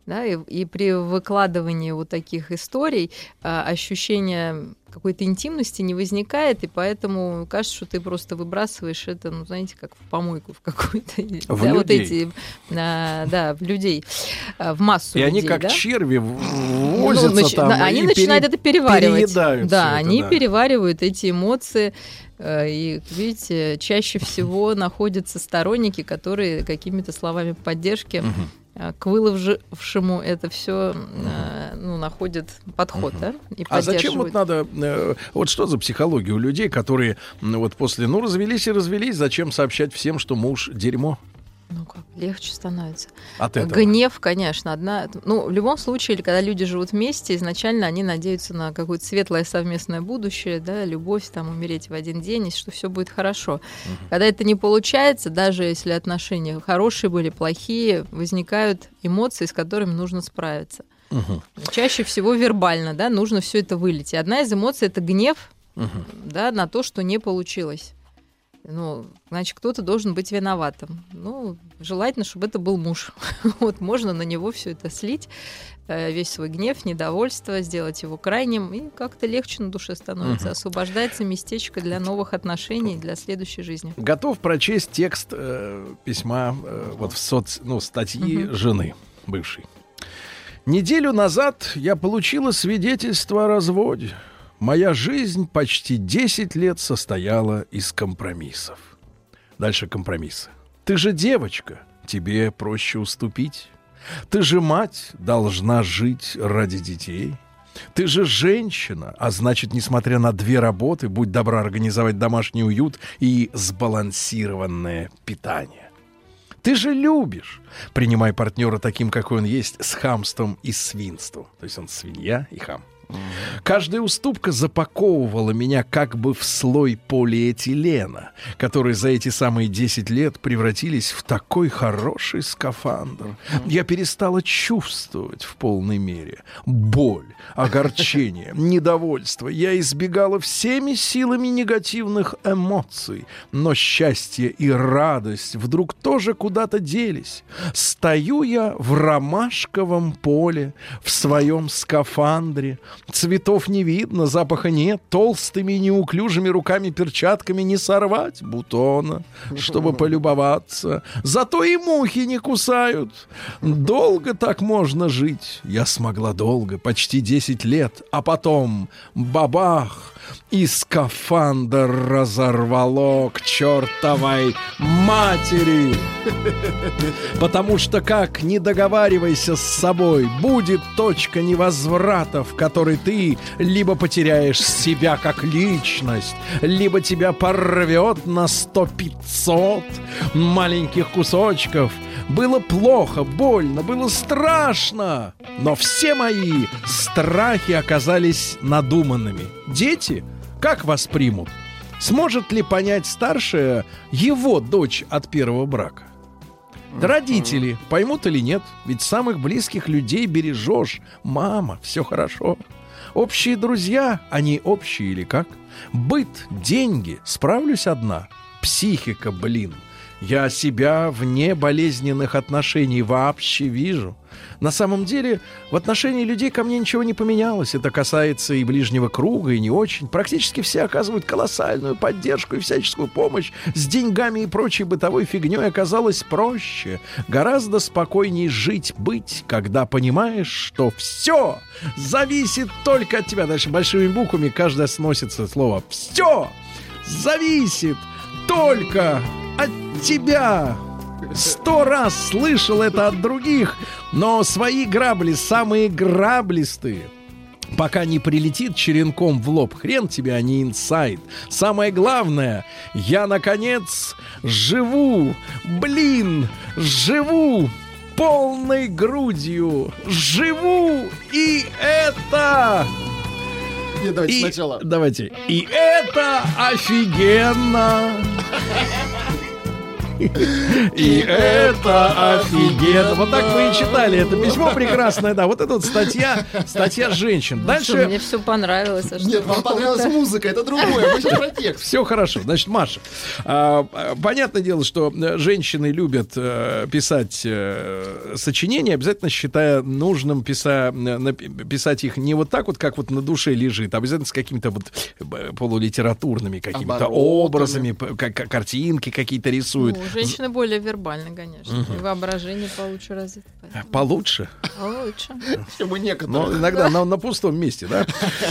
Да, и, и при выкладывании вот таких историй а, ощущение какой-то интимности не возникает, и поэтому кажется, что ты просто выбрасываешь это, ну, знаете, как в помойку в какую-то. В да, вот людей. эти, а, да, в людей, а, в массу И они людей, как да? черви Ну, возятся нач- там. они начинают пере- это переваривать. да, это, они да. переваривают эти эмоции. Э, И, видите, чаще всего находятся сторонники, которые какими-то словами поддержки э, к выловшему это все ну, находят подход, да? И А зачем вот надо, э, вот что за психология у людей, которые вот после, ну, развелись и развелись, зачем сообщать всем, что муж дерьмо Ну как, легче становится. от этого? Гнев, конечно, одна. Ну, в любом случае, когда люди живут вместе, изначально они надеются на какое-то светлое совместное будущее, да, любовь, там, умереть в один день, и что все будет хорошо. Когда это не получается, даже если отношения хорошие были, плохие, возникают эмоции, с которыми нужно справиться. Мгм. Чаще всего вербально, да, нужно все это вылить. И одна из эмоций это гнев, Мгм. да, на то, что не получилось. Ну, значит, кто-то должен быть виноватым. Ну, желательно, чтобы это был муж. Вот можно на него все это слить, э, весь свой гнев, недовольство, сделать его крайним, и как-то легче на душе становится. Мгм. Освобождается местечко для новых отношений, для следующей жизни. Готов прочесть текст э, письма э, вот в соц, ну, статьи Мгм. жены бывшей. Неделю назад я получила свидетельство о разводе. Моя жизнь почти 10 лет состояла из компромиссов. Дальше компромиссы. Ты же девочка, тебе проще уступить. Ты же мать, должна жить ради детей. Ты же женщина, а значит, несмотря на две работы, будь добра организовать домашний уют и сбалансированное питание. Ты же любишь. Принимай партнера таким, какой он есть, с хамством и свинством. То есть он свинья и хам. Каждая уступка запаковывала меня как бы в слой полиэтилена, который за эти самые 10 лет превратились в такой хороший скафандр. Я перестала чувствовать в полной мере боль, огорчение, недовольство. Я избегала всеми силами негативных эмоций, но счастье и радость вдруг тоже куда-то делись. Стою я в ромашковом поле, в своем скафандре, цветов не видно, запаха нет, толстыми неуклюжими руками-перчатками не сорвать бутона, чтобы полюбоваться. Зато и мухи не кусают. Долго так можно жить. Я смогла долго, почти 10 лет, а потом бабах, и скафандр разорвало к чертовой матери. Потому что как не договаривайся с собой, будет точка невозврата, в которой ты либо потеряешь себя как личность, либо тебя порвет на сто пятьсот маленьких кусочков. Было плохо, больно, было страшно, но все мои страхи оказались надуманными. Дети как воспримут? Сможет ли понять старшая его дочь от первого брака? Да родители поймут или нет, ведь самых близких людей бережешь. Мама, все хорошо. Общие друзья, они общие или как? Быт, деньги, справлюсь одна. Психика, блин. Я себя вне болезненных отношений вообще вижу. На самом деле, в отношении людей ко мне ничего не поменялось. Это касается и ближнего круга, и не очень. Практически все оказывают колоссальную поддержку и всяческую помощь. С деньгами и прочей бытовой фигней оказалось проще. Гораздо спокойнее жить, быть, когда понимаешь, что все зависит только от тебя. Дальше большими буквами каждое сносится слово «все» зависит только от тебя. Сто раз слышал это от других, но свои грабли самые граблистые. Пока не прилетит черенком в лоб, хрен тебе, а не инсайд. Самое главное, я, наконец, живу, блин, живу полной грудью, живу, и это... Не, давайте И- сначала. Давайте. И это офигенно. И это офигенно. Вот так вы и читали это письмо прекрасное, да. Вот это вот статья, статья женщин. Ну Дальше мне все понравилось. а что Нет, вам понравилась музыка, это другое. Мы сейчас про текст. все хорошо. Значит, Маша, а, понятное дело, что женщины любят э, писать э, сочинения, обязательно считая нужным э, писать их не вот так вот, как вот на душе лежит, а обязательно с какими-то вот полулитературными какими-то образами, картинки какие-то рисуют. Женщины более вербальны, конечно. Мгм. И воображение получше развито. поэтому Получше. Лучше. Чем у некоторых. Но иногда на, на пустом месте, да?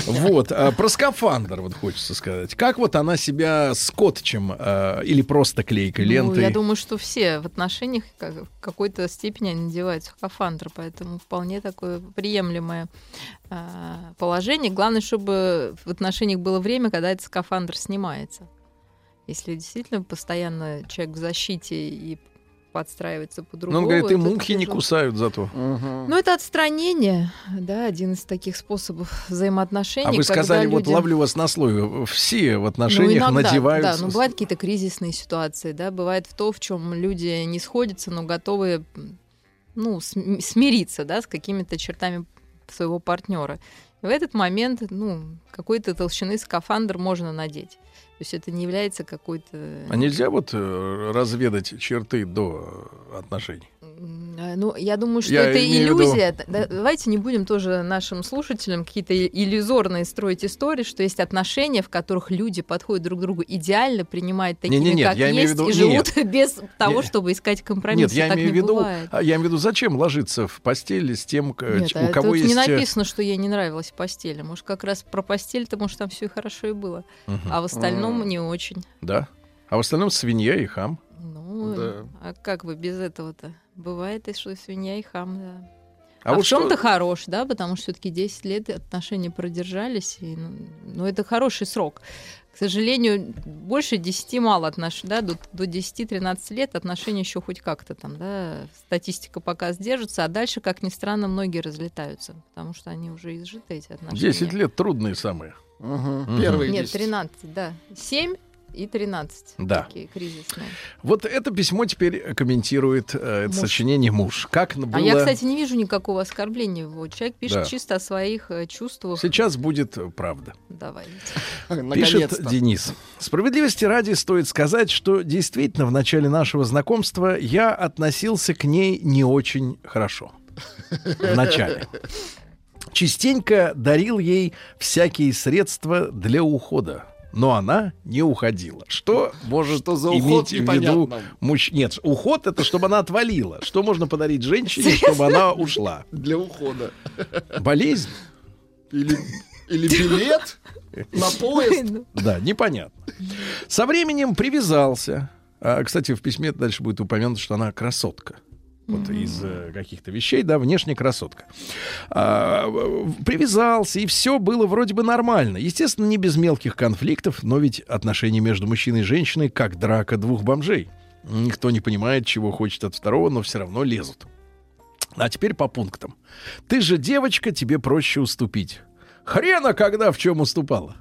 Вот. а, Про скафандр вот хочется сказать. Как вот она себя скотчем а, или просто клейкой Ну, лентой? я думаю, что все в отношениях как- в какой-то степени они надевают скафандр, поэтому вполне такое приемлемое а, положение. Главное, чтобы в отношениях было время, когда этот скафандр снимается. Если действительно постоянно человек в защите и подстраивается по Ну, он говорит, и мухи не кусают зато. Ну, это отстранение, да, один из таких способов взаимоотношений. А вы сказали, вот ловлю вас на слове, все в Ну, отношениях иногда, надевают... Да, ну бывают какие-то кризисные ситуации, да, бывает в то, в чем люди не сходятся, но готовы, ну, см- смириться, да, с какими-то чертами своего партнера. В этот момент, ну, какой-то толщины скафандр можно надеть. То есть это не является какой-то... А нельзя вот э, разведать черты до отношений? М, Ну, я думаю, что Я это в виду- иллюзия. Да- Давайте не будем тоже нашим слушателям какие-то иллюзорные строить истории, что есть отношения, в которых люди подходят друг к другу идеально, принимают такими, Не-не-нет, как я имею в есть, виду- и живут нет. без того, Не- чтобы искать компромисс. Нет, я так имею в не виду, бывает. а я имею в виду, зачем ложиться в постели с тем, Нет, а у кого тут есть... не э, написано, что ей не нравилась постель. Может, как раз про постель-то, может, там все и хорошо и было. Мгм. А в остальном М. не очень. Да. А в остальном свинья и хам. Ну, Да. а как вы без этого-то? Бывает и что свинья и хам, да. А, а вот в чем-то что... хорош, да, потому что все-таки 10 лет отношения продержались, и, ну, ну, это хороший срок. К сожалению, больше 10 мало отношений, да, до, до 10-13 лет отношения еще хоть как-то там, да, статистика пока сдержится, а дальше, как ни странно, многие разлетаются, потому что они уже изжиты, эти отношения. 10 лет трудные самые. Угу. Первые Нет, 10. 13, да. 7 и 13. Да. Такие кризисные. Вот это письмо теперь комментирует э, это сочинение муж. Как было... А я, кстати, не вижу никакого оскорбления его. Человек пишет да. чисто о своих э, чувствах. Сейчас будет правда. Давайте. Пишет Денис. Справедливости ради стоит сказать, что действительно в начале нашего знакомства я относился к ней не очень хорошо. В начале. Частенько дарил ей всякие средства для ухода но она не уходила. Что может что за уход иметь в виду муж... Нет, уход это чтобы она отвалила. Что можно подарить женщине, чтобы она ушла? Для ухода. Болезнь? Или, или билет на поезд? Да, непонятно. Со временем привязался. А, кстати, в письме дальше будет упомянуто, что она красотка вот mm-hmm. из э, каких-то вещей, да, внешняя красотка. А, привязался, и все было вроде бы нормально. Естественно, не без мелких конфликтов, но ведь отношения между мужчиной и женщиной как драка двух бомжей. Никто не понимает, чего хочет от второго, но все равно лезут. А теперь по пунктам. Ты же девочка, тебе проще уступить. Хрена, когда в чем уступала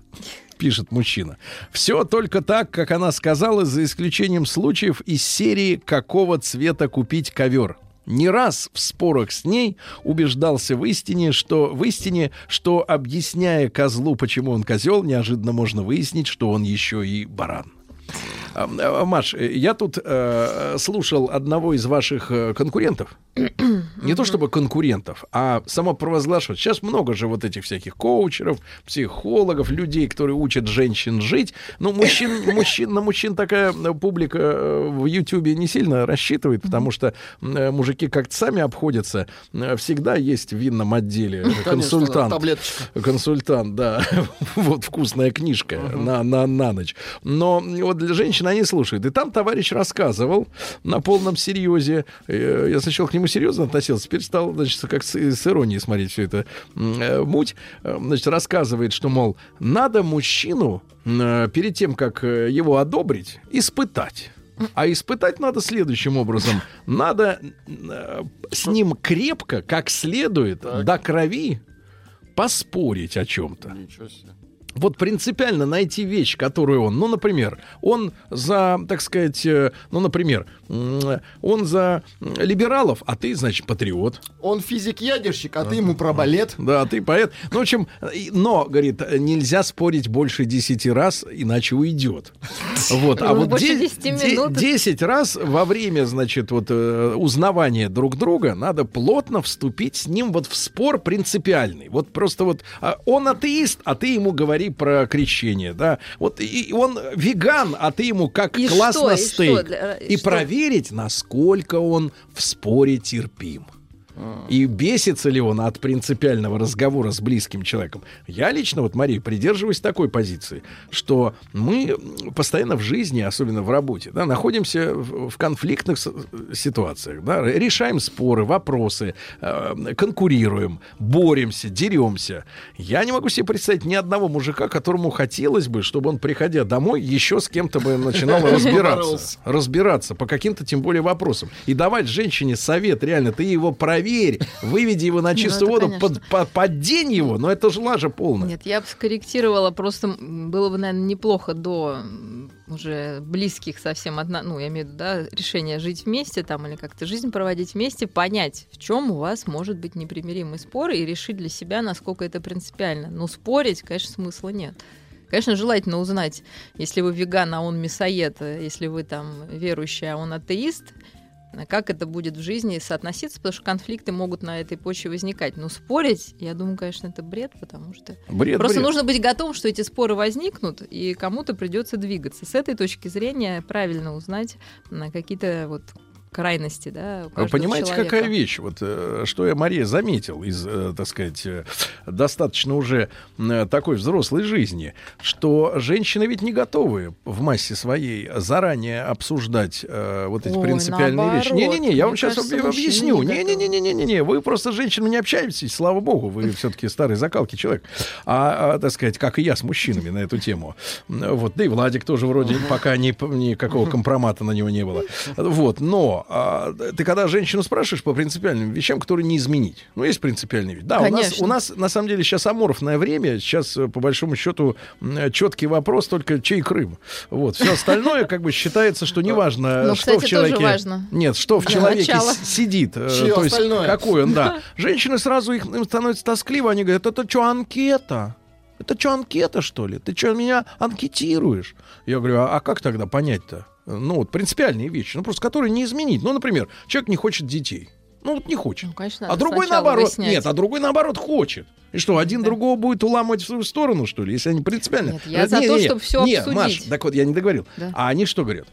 пишет мужчина. Все только так, как она сказала, за исключением случаев из серии «Какого цвета купить ковер?» не раз в спорах с ней убеждался в истине, что в истине, что объясняя козлу, почему он козел, неожиданно можно выяснить, что он еще и баран. А, Маш, я тут э, слушал одного из ваших э, конкурентов. Не то чтобы конкурентов, а самопровозглашивать. Сейчас много же вот этих всяких коучеров, психологов, людей, которые учат женщин жить. Ну, мужчин, мужчин, на мужчин такая э, публика э, в Ютьюбе не сильно рассчитывает, потому что э, мужики как-то сами обходятся. Всегда есть в винном отделе консультант. Таблеточка. Консультант, да. вот вкусная книжка на, на, на ночь. Но вот для женщин они слушают. И там товарищ рассказывал на полном серьезе. Я сначала к нему серьезно относился, теперь стал, значит, как с, с иронией смотреть все это э, муть. Э, значит, рассказывает, что, мол, надо мужчину э, перед тем, как э, его одобрить, испытать. А испытать надо следующим образом. Надо э, с ним крепко, как следует, так. до крови поспорить о чем-то. Ничего себе вот принципиально найти вещь, которую он, ну, например, он за, так сказать, э, ну, например, он за либералов, а ты, значит, патриот. Он физик-ядерщик, а, а ты ему про балет. Да, ты поэт. Ну, в общем, но, говорит, нельзя спорить больше десяти раз, иначе уйдет. Вот, а ну, вот 10 раз во время, значит, вот э, узнавания друг друга надо плотно вступить с ним вот в спор принципиальный. Вот просто вот а он атеист, а ты ему говоришь про крещение, да. Вот и он веган, а ты ему как и классно что, стейк. И, что, и, и проверить, насколько он в споре терпим. И бесится ли он от принципиального разговора с близким человеком. Я лично, вот, Мария, придерживаюсь такой позиции, что мы постоянно в жизни, особенно в работе, да, находимся в, конфликтных ситуациях, да, решаем споры, вопросы, э, конкурируем, боремся, деремся. Я не могу себе представить ни одного мужика, которому хотелось бы, чтобы он, приходя домой, еще с кем-то бы начинал разбираться. Разбираться по каким-то, тем более, вопросам. И давать женщине совет, реально, ты его проверь, проверь, выведи его на ну, чистую воду, под, под, поддень его, но это же лажа полная. Нет, я бы скорректировала, просто было бы, наверное, неплохо до уже близких совсем одна, ну, я имею в виду, да, решение жить вместе там или как-то жизнь проводить вместе, понять, в чем у вас может быть непримиримый спор и решить для себя, насколько это принципиально. Но спорить, конечно, смысла нет. Конечно, желательно узнать, если вы веган, а он мясоед, если вы там верующий, а он атеист, как это будет в жизни соотноситься, потому что конфликты могут на этой почве возникать. Но спорить, я думаю, конечно, это бред, потому что бред, просто бред. нужно быть готовым, что эти споры возникнут, и кому-то придется двигаться. С этой точки зрения правильно узнать на какие-то вот крайности, да. Вы понимаете, человека. какая вещь? Вот э, что я, Мария, заметил из, э, так сказать, э, достаточно уже такой взрослой жизни, что женщины ведь не готовы в массе своей заранее обсуждать э, вот эти Ой, принципиальные вещи. наоборот. Не-не-не, я вам Мне сейчас кажется, мужчины объясню. не Не-не-не-не-не-не, вы просто с женщинами не общаетесь, слава богу, вы все-таки старый закалки человек. А, а, так сказать, как и я с мужчинами на эту тему. Вот, да и Владик тоже вроде пока ни, никакого компромата на него не было. Вот, но а, ты когда женщину спрашиваешь по принципиальным вещам, которые не изменить. Ну, есть принципиальные вещи. Да, у нас, у нас на самом деле сейчас аморфное время. Сейчас, э, по большому счету, четкий вопрос только чей Крым. Вот. Все остальное как бы считается, что неважно, Ну, что в кстати, человеке... важно. Нет, что в Для человеке начала. сидит. э, то есть остальное? какой он, да. Женщины сразу их, им становится тоскливо. Они говорят, это что, анкета? Это что, анкета, что ли? Ты что, меня анкетируешь? Я говорю, а, а как тогда понять-то? Ну, вот принципиальные вещи, ну, просто которые не изменить. Ну, например, человек не хочет детей. Ну, вот не хочет. Ну, конечно, А другой наоборот. выяснять. Нет, а другой наоборот хочет. И что, один другого будет уламывать в свою сторону, что ли, если они принципиально. Нет, я Э, за не, то, не, чтобы всё Нет, обсудить. Маш, так вот, я не договорил. Да. А они что говорят?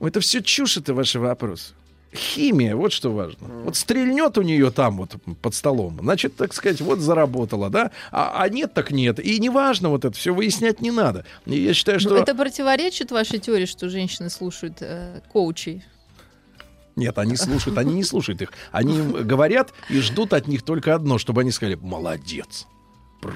«Ой, Это все чушь, это ваши вопросы. Химия, вот что важно. Вот стрельнет у нее там вот под столом, значит, так сказать, вот заработала, да? А, а нет, так нет. И неважно вот это все выяснять не надо. И я считаю, Ну, что... Это противоречит вашей теории, что женщины слушают э, коучей? Нет, они слушают, они не слушают их. Они им говорят и ждут от них только одно, чтобы они сказали, молодец.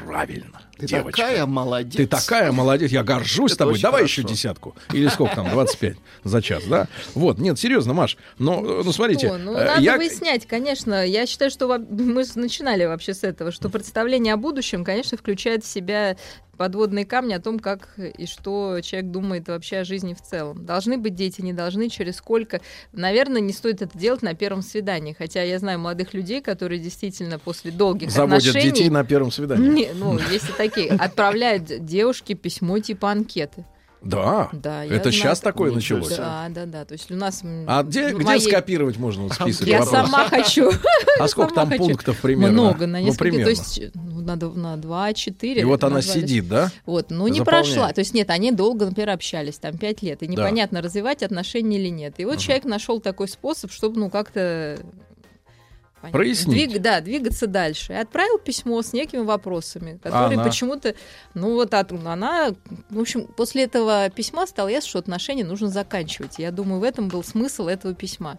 Правильно, Ты девочка. такая молодец. Ты такая молодец, я горжусь Это тобой. Давай хорошо. еще десятку. Или сколько там, 25 за час, да? Вот, нет, серьезно, Маш. Ну, э, ну смотрите. Что? Ну, э, надо я- выяснять, конечно. Я считаю, что мы начинали вообще с этого, что представление о будущем, конечно, включает в себя подводные камни о том, как и что человек думает вообще о жизни в целом. Должны быть дети, не должны, через сколько. Наверное, не стоит это делать на первом свидании. Хотя я знаю молодых людей, которые действительно после долгих Заводят отношений... детей на первом свидании. Не, ну, есть и такие. Отправляют девушке письмо типа анкеты. Да. Да, Это сейчас такое такое. началось. Да, да, да. То есть у нас... А где, где моей- скопировать можно список Я вопросов? сама хочу. А сколько там хочу. пунктов примерно? Много, на Ну, несколько. примерно. То есть ну, на, на 2-4. И вот она сидит, да? Вот, ну не Заполняет. прошла. То есть нет, они долго, например, общались, там 5 лет, и непонятно, развивать отношения или нет. И вот человек нашел такой способ, чтобы, ну, как-то понятно, Прояснить. двиг- да, двигаться дальше. И отправил письмо с некими вопросами, которые она? почему-то, ну вот от- она, в общем, после этого письма стало ясно, что отношения нужно заканчивать. Я думаю, в этом был смысл этого письма.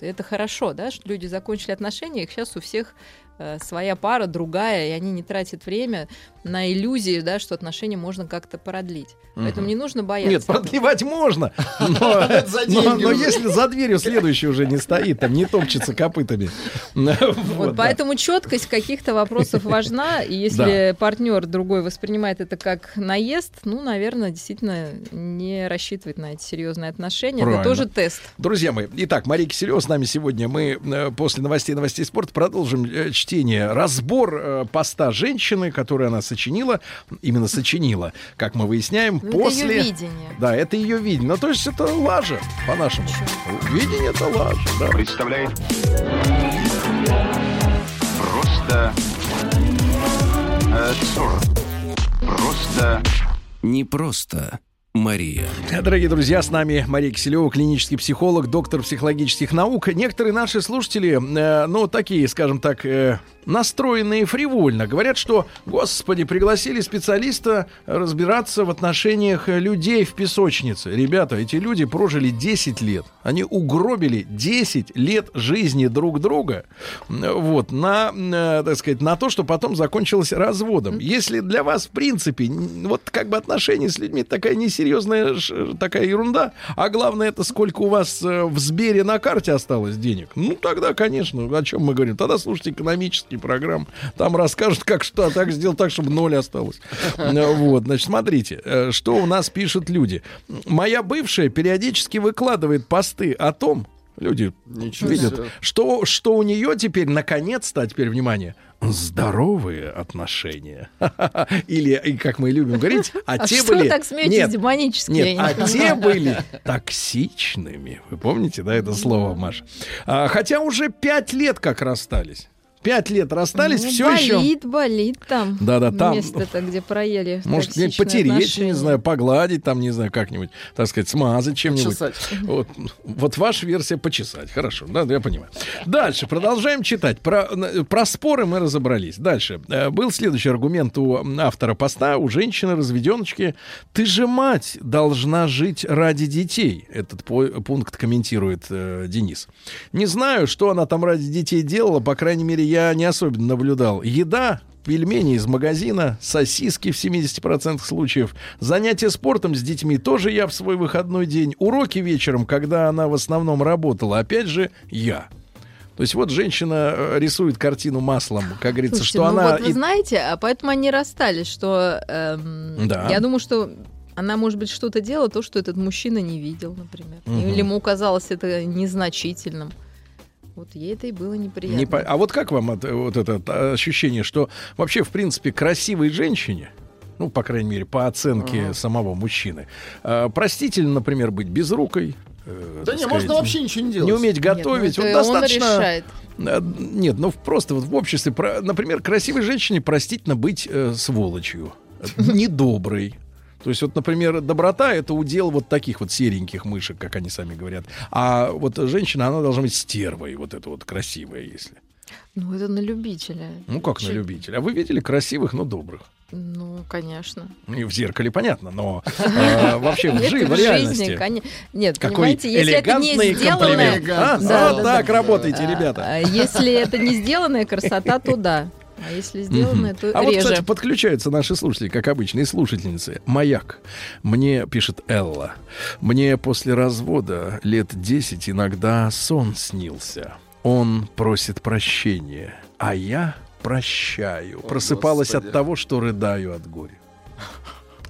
Это хорошо, да, что люди закончили отношения, их сейчас у всех э, своя пара, другая, и они не тратят время на иллюзии, да, что отношения можно как-то продлить. Поэтому Мгм. не нужно бояться. Нет, продлевать можно, но, За но- деньги но уже. если за дверью следующий уже не стоит, там не топчется копытами. Вот, поэтому четкость каких-то вопросов важна, и если партнер другой воспринимает это как наезд, ну, наверное, действительно не рассчитывает на эти серьезные отношения. Правильно. Это тоже тест. Друзья мои, итак, Мария Киселева с нами сегодня. Мы э, после новостей новостей спорта продолжим э, чтение. Разбор э, поста женщины, которую она сочинила. Именно сочинила, как мы выясняем, Ну, это после... её видение. Да, это ее видение. Ну, то есть это лажа, по-нашему. Видение это лажа, да. Представляет просто э. Просто Не просто Мария. Дорогие друзья, с нами Мария Киселева, клинический психолог, доктор психологических наук. Некоторые наши слушатели, э, ну, такие, скажем так, э, настроенные фривольно, говорят, что, господи, пригласили специалиста разбираться в отношениях людей в песочнице. Ребята, эти люди прожили 10 лет. Они угробили 10 лет жизни друг друга, вот, на, э, так сказать, на то, что потом закончилось разводом. Если для вас, в принципе, вот как бы отношения с людьми такая несерьезная ш- такая ерунда, а главное это сколько у вас э, в Сбере на карте осталось денег, ну тогда, конечно, о чем мы говорим? Тогда слушайте экономические программы, там расскажут, как что, так сделать так, чтобы ноль осталось. Э, Вот, значит, смотрите, э, что у нас пишут люди. Моя бывшая периодически выкладывает посты о том, люди Ничего видят, себе. что, что у нее теперь, наконец-то, а теперь внимание, здоровые отношения. Или, и как мы любим говорить, а, А те что были... вы так смеетесь Нет, демонически? Нет, не а понимаю. те были токсичными. Вы помните, да, это слово, Маша? А, хотя уже пять лет как расстались. Пять лет расстались, Ну, все еще. болит, болит там. Да-да, там. Место-то, где проели. Может, токсичные потереть, отношения. не знаю, погладить там, не знаю, как-нибудь, так сказать, смазать чем-нибудь. Почесать. Вот, вот ваша версия почесать. Хорошо, да, я понимаю. Дальше, продолжаем читать. Про, про споры мы разобрались. Дальше. Э, Был следующий аргумент у автора поста, у женщины, разведеночки. Ты же мать должна жить ради детей. Этот пункт комментирует э, Денис. Не знаю, что она там ради детей делала, по крайней мере, я не особенно наблюдал. Еда, пельмени из магазина, сосиски в 70% случаев, занятия спортом с детьми тоже я в свой выходной день, уроки вечером, когда она в основном работала, опять же, я. То есть вот женщина э, рисует картину маслом, как говорится, Слушайте, что ну она... вот вы и- знаете, а поэтому они расстались, что эм, Да. я думаю, что она, может быть, что-то делала, то, что этот мужчина не видел, например. Мгм. Или ему казалось это незначительным. Вот ей это и было неприятно. Не по- А вот как вам это, вот это э, ощущение, что вообще, в принципе, красивой женщине, ну, по крайней мере, по оценке самого мужчины, э, простительно, например, быть безрукой, э, Да не, можно сказать, вообще ничего не делать. Не уметь Нет, готовить. ну, вот он достаточно... решает. Э, Нет, ну просто вот в обществе, например, красивой женщине простительно быть э, сволочью, недоброй. То есть вот, например, доброта это удел вот таких вот сереньких мышек, как они сами говорят. А вот женщина, она должна быть стервой, вот это вот красивая, если. Ну, это на любителя. Ну как на Чё- любителя. А вы видели красивых, но добрых? Ну, конечно. И в зеркале понятно, но э, вообще в жи- в жизни, реальности. коне- Нет, Какой понимаете, если это не комплимент. А? Да, Вот да, так да. работайте, А, ребята. а Если это не сделанная красота, то да. А если сделанная, то А вот, реже. кстати, подключаются наши слушатели, как обычные слушательницы. Маяк. Мне, пишет Элла, мне после развода лет 10 иногда сон снился. Он просит прощения, а я прощаю. Просыпалась Господи. от того, что рыдаю от горя.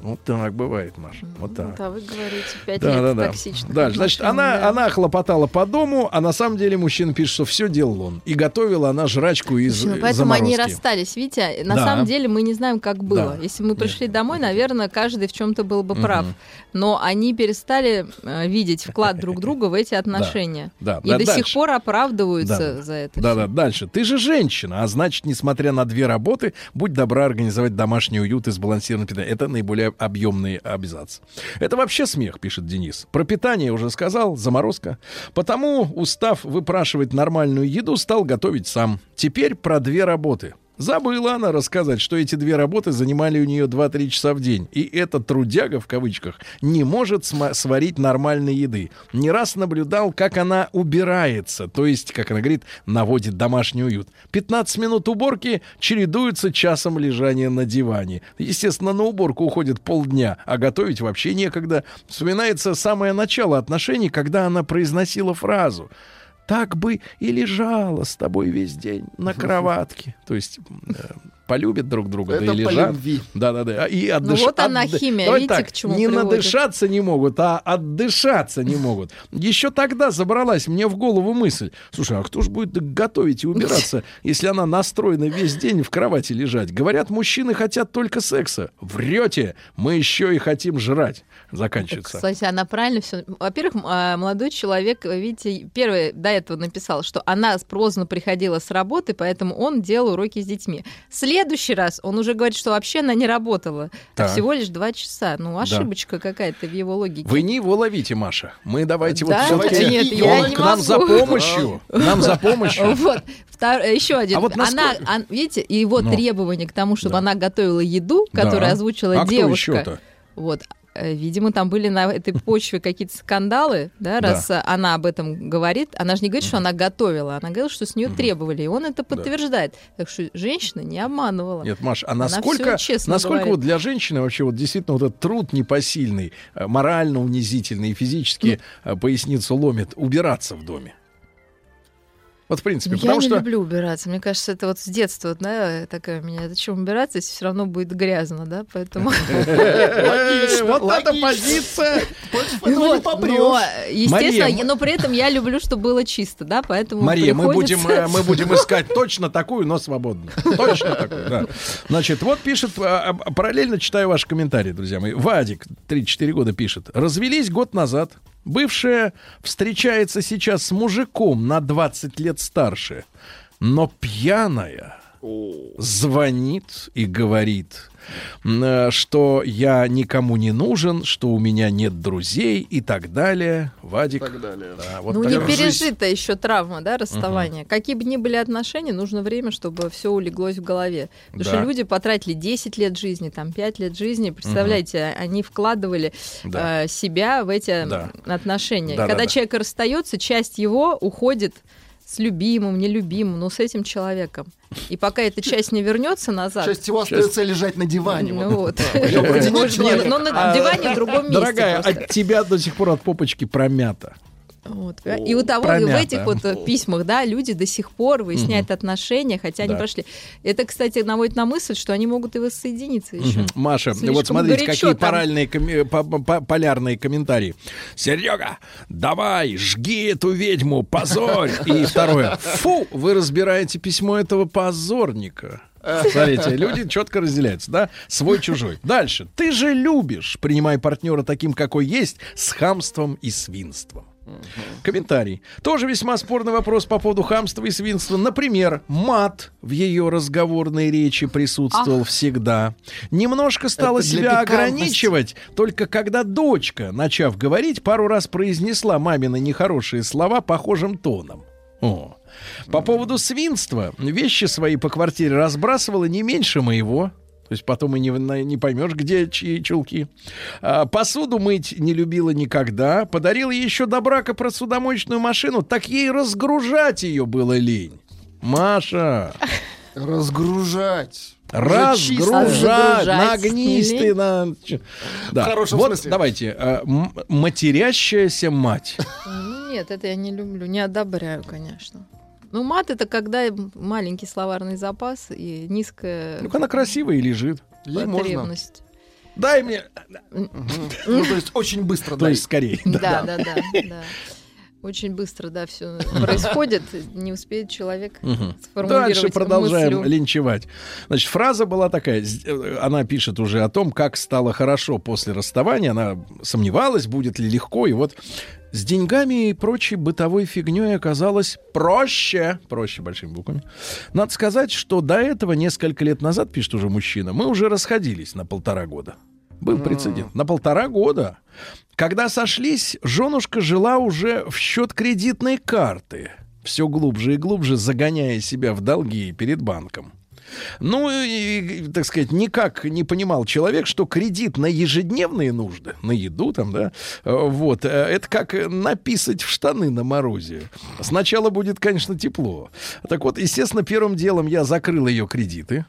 Вот так бывает, Маша. Вот так. Да, вы говорите, пять Да, лет да, да. токсичных Дальше. Значит, она, да. она хлопотала по дому, а на самом деле мужчина пишет, что все делал он. И готовила она жрачку из Слушай, ну поэтому они заморозки. расстались. Видите, на Да. самом деле мы не знаем, как было. Да. Если мы пришли домой, наверное, каждый в чем-то был бы прав. Мгм. Но они перестали э, видеть вклад друг друга в эти отношения. Да, И да, до дальше. сих пор оправдываются Да. за это. Да, всё. да, дальше. Ты же женщина, а значит, несмотря на две работы, будь добра организовать домашний уют и сбалансированное питание. Это наиболее объемный абзац. Это вообще смех, пишет Денис. Про питание уже сказал, заморозка. Потому, устав выпрашивать нормальную еду, стал готовить сам. Теперь про две работы. Забыла она рассказать, что эти две работы занимали у нее 2-3 часа в день. И эта трудяга, в кавычках, не может сварить нормальной еды. Не раз наблюдал, как она убирается, то есть, как она говорит, наводит домашний уют. 15 минут уборки чередуются часом лежания на диване. Естественно, на уборку уходит полдня, а готовить вообще некогда. Вспоминается самое начало отношений, когда она произносила фразу так бы и лежала с тобой весь день на кроватке. То есть э, полюбят друг друга, Это да и лежат. любви. Да-да-да. И отдыш- Ну вот она отды- химия, Давай видите, так, к чему Не приводит. надышаться не могут, а отдышаться не могут. Еще тогда забралась мне в голову мысль. Слушай, а кто же будет готовить и убираться, если она настроена весь день в кровати лежать? Говорят, мужчины хотят только секса. Врете, мы еще и хотим жрать. Заканчивается. Кстати, она правильно все. Во-первых, а, молодой человек, видите, первый до этого написал, что она поздно приходила с работы, поэтому он делал уроки с детьми. Следующий раз он уже говорит, что вообще она не работала, а Так. всего лишь два часа. Ну, ошибочка какая-то в его логике. Вы не его ловите, Маша. Мы давайте Да? вот все-таки Нет, я не к нам за помощью. Нам за помощью. Вот, еще один. А вот она, насколько- ан- видите, его Ну. требование к тому, чтобы она готовила еду, Да. которую озвучила А кто девушка. еще-то? Вот. Э, Видимо, там были на этой почве какие-то скандалы, да, Да. раз э, она об этом говорит. Она же не говорит, что она готовила, она говорила, что с нее требовали, и он это подтверждает. Так что женщина не обманывала. Нет, Маш, а насколько, насколько говорит. вот для женщины вообще вот действительно вот этот труд непосильный, э, морально унизительный и физически э, поясницу ломит убираться в доме? Вот в принципе, я потому не что... люблю убираться. Мне кажется, это вот с детства, да, такая у меня. Зачем убираться, если все равно будет грязно, да? Поэтому... Вот эта позиция. Вот, но, естественно, но при этом я люблю, чтобы было чисто, да, поэтому Мария, мы будем, э, мы будем искать точно такую, но свободную. Точно такую, да. Значит, вот пишет, а, а, параллельно читаю ваши комментарии, друзья мои. Вадик, 34 года, пишет. Развелись год назад. Бывшая встречается сейчас с мужиком на 20 лет старше. но пьяная звонит и говорит, что я никому не нужен, что у меня нет друзей и так далее. Вадик. Так далее. Да, вот ну, так. не пережита еще травма, да, расставания. Какие бы ни были отношения, нужно время, чтобы все улеглось в голове. Потому Да. что люди потратили 10 лет жизни, там 5 лет жизни. Представляете, они вкладывали Да. э, себя в эти Да. отношения. Да, Когда да, да. человек расстается, часть его уходит с любимым, нелюбимым, но с этим человеком. И пока эта часть не вернется назад. Часть его остается лежать на диване. Ну вот. Но на А, диване в другом месте. Дорогая, просто. от тебя до сих пор от попочки промята. Вот. И у того, и в Промято. этих вот э, письмах, да, люди до сих пор выясняют отношения, хотя они Да. прошли. Это, кстати, наводит на мысль, что они могут и воссоединиться еще. Мгм. Маша, Слишком вот смотрите, горячо какие там. паральные, по- полярные комментарии. Серега, давай, жги эту ведьму, позорь. И второе. Фу, вы разбираете письмо этого позорника. Смотрите, люди четко разделяются, да? Свой-чужой. Дальше. Ты же любишь, принимай партнера таким, какой есть, с хамством и свинством. Комментарий. Тоже весьма спорный вопрос по поводу хамства и свинства. Например, мат в ее разговорной речи присутствовал всегда. Немножко стала себя ограничивать, только когда дочка, начав говорить, пару раз произнесла мамины нехорошие слова похожим тоном. О. По поводу свинства вещи свои по квартире разбрасывала не меньше моего. То есть потом и не, не поймешь, где чьи чулки. А, посуду мыть не любила никогда. Подарила ей еще до брака посудомоечную машину, так ей разгружать ее было лень. Маша, Разгружать. Разгружать, нагнись ты на... Да. В хорошем вот смысле. давайте. а, матерящаяся мать. Нет, это я не люблю, не одобряю, конечно. Ну, мат это когда маленький словарный запас и низкая Ну-ка, она красивая и лежит. Ей можно. потребность. Дай мне... Ну, то есть очень быстро. То есть скорее. Да, да, да, да. Очень быстро, да, все происходит, не успеет человек сформулировать Дальше продолжаем мыслью. линчевать. Значит, фраза была такая. э, Она пишет уже о том, как стало хорошо после расставания. Она сомневалась, будет ли легко. И вот с деньгами и прочей бытовой фигней оказалось проще. Проще большими буквами. Надо сказать, что до этого, несколько лет назад, пишет уже мужчина, мы уже расходились на полтора года. Был прецедент. На полтора года. Когда сошлись, женушка жила уже в счет кредитной карты, все глубже и глубже загоняя себя в долги перед банком. Ну, и, так сказать, никак не понимал человек, что кредит на ежедневные нужды, на еду там, да, э, вот, э, это как написать в штаны на морозе. Сначала будет, конечно, тепло. Так вот, естественно, первым делом я закрыл ее кредиты,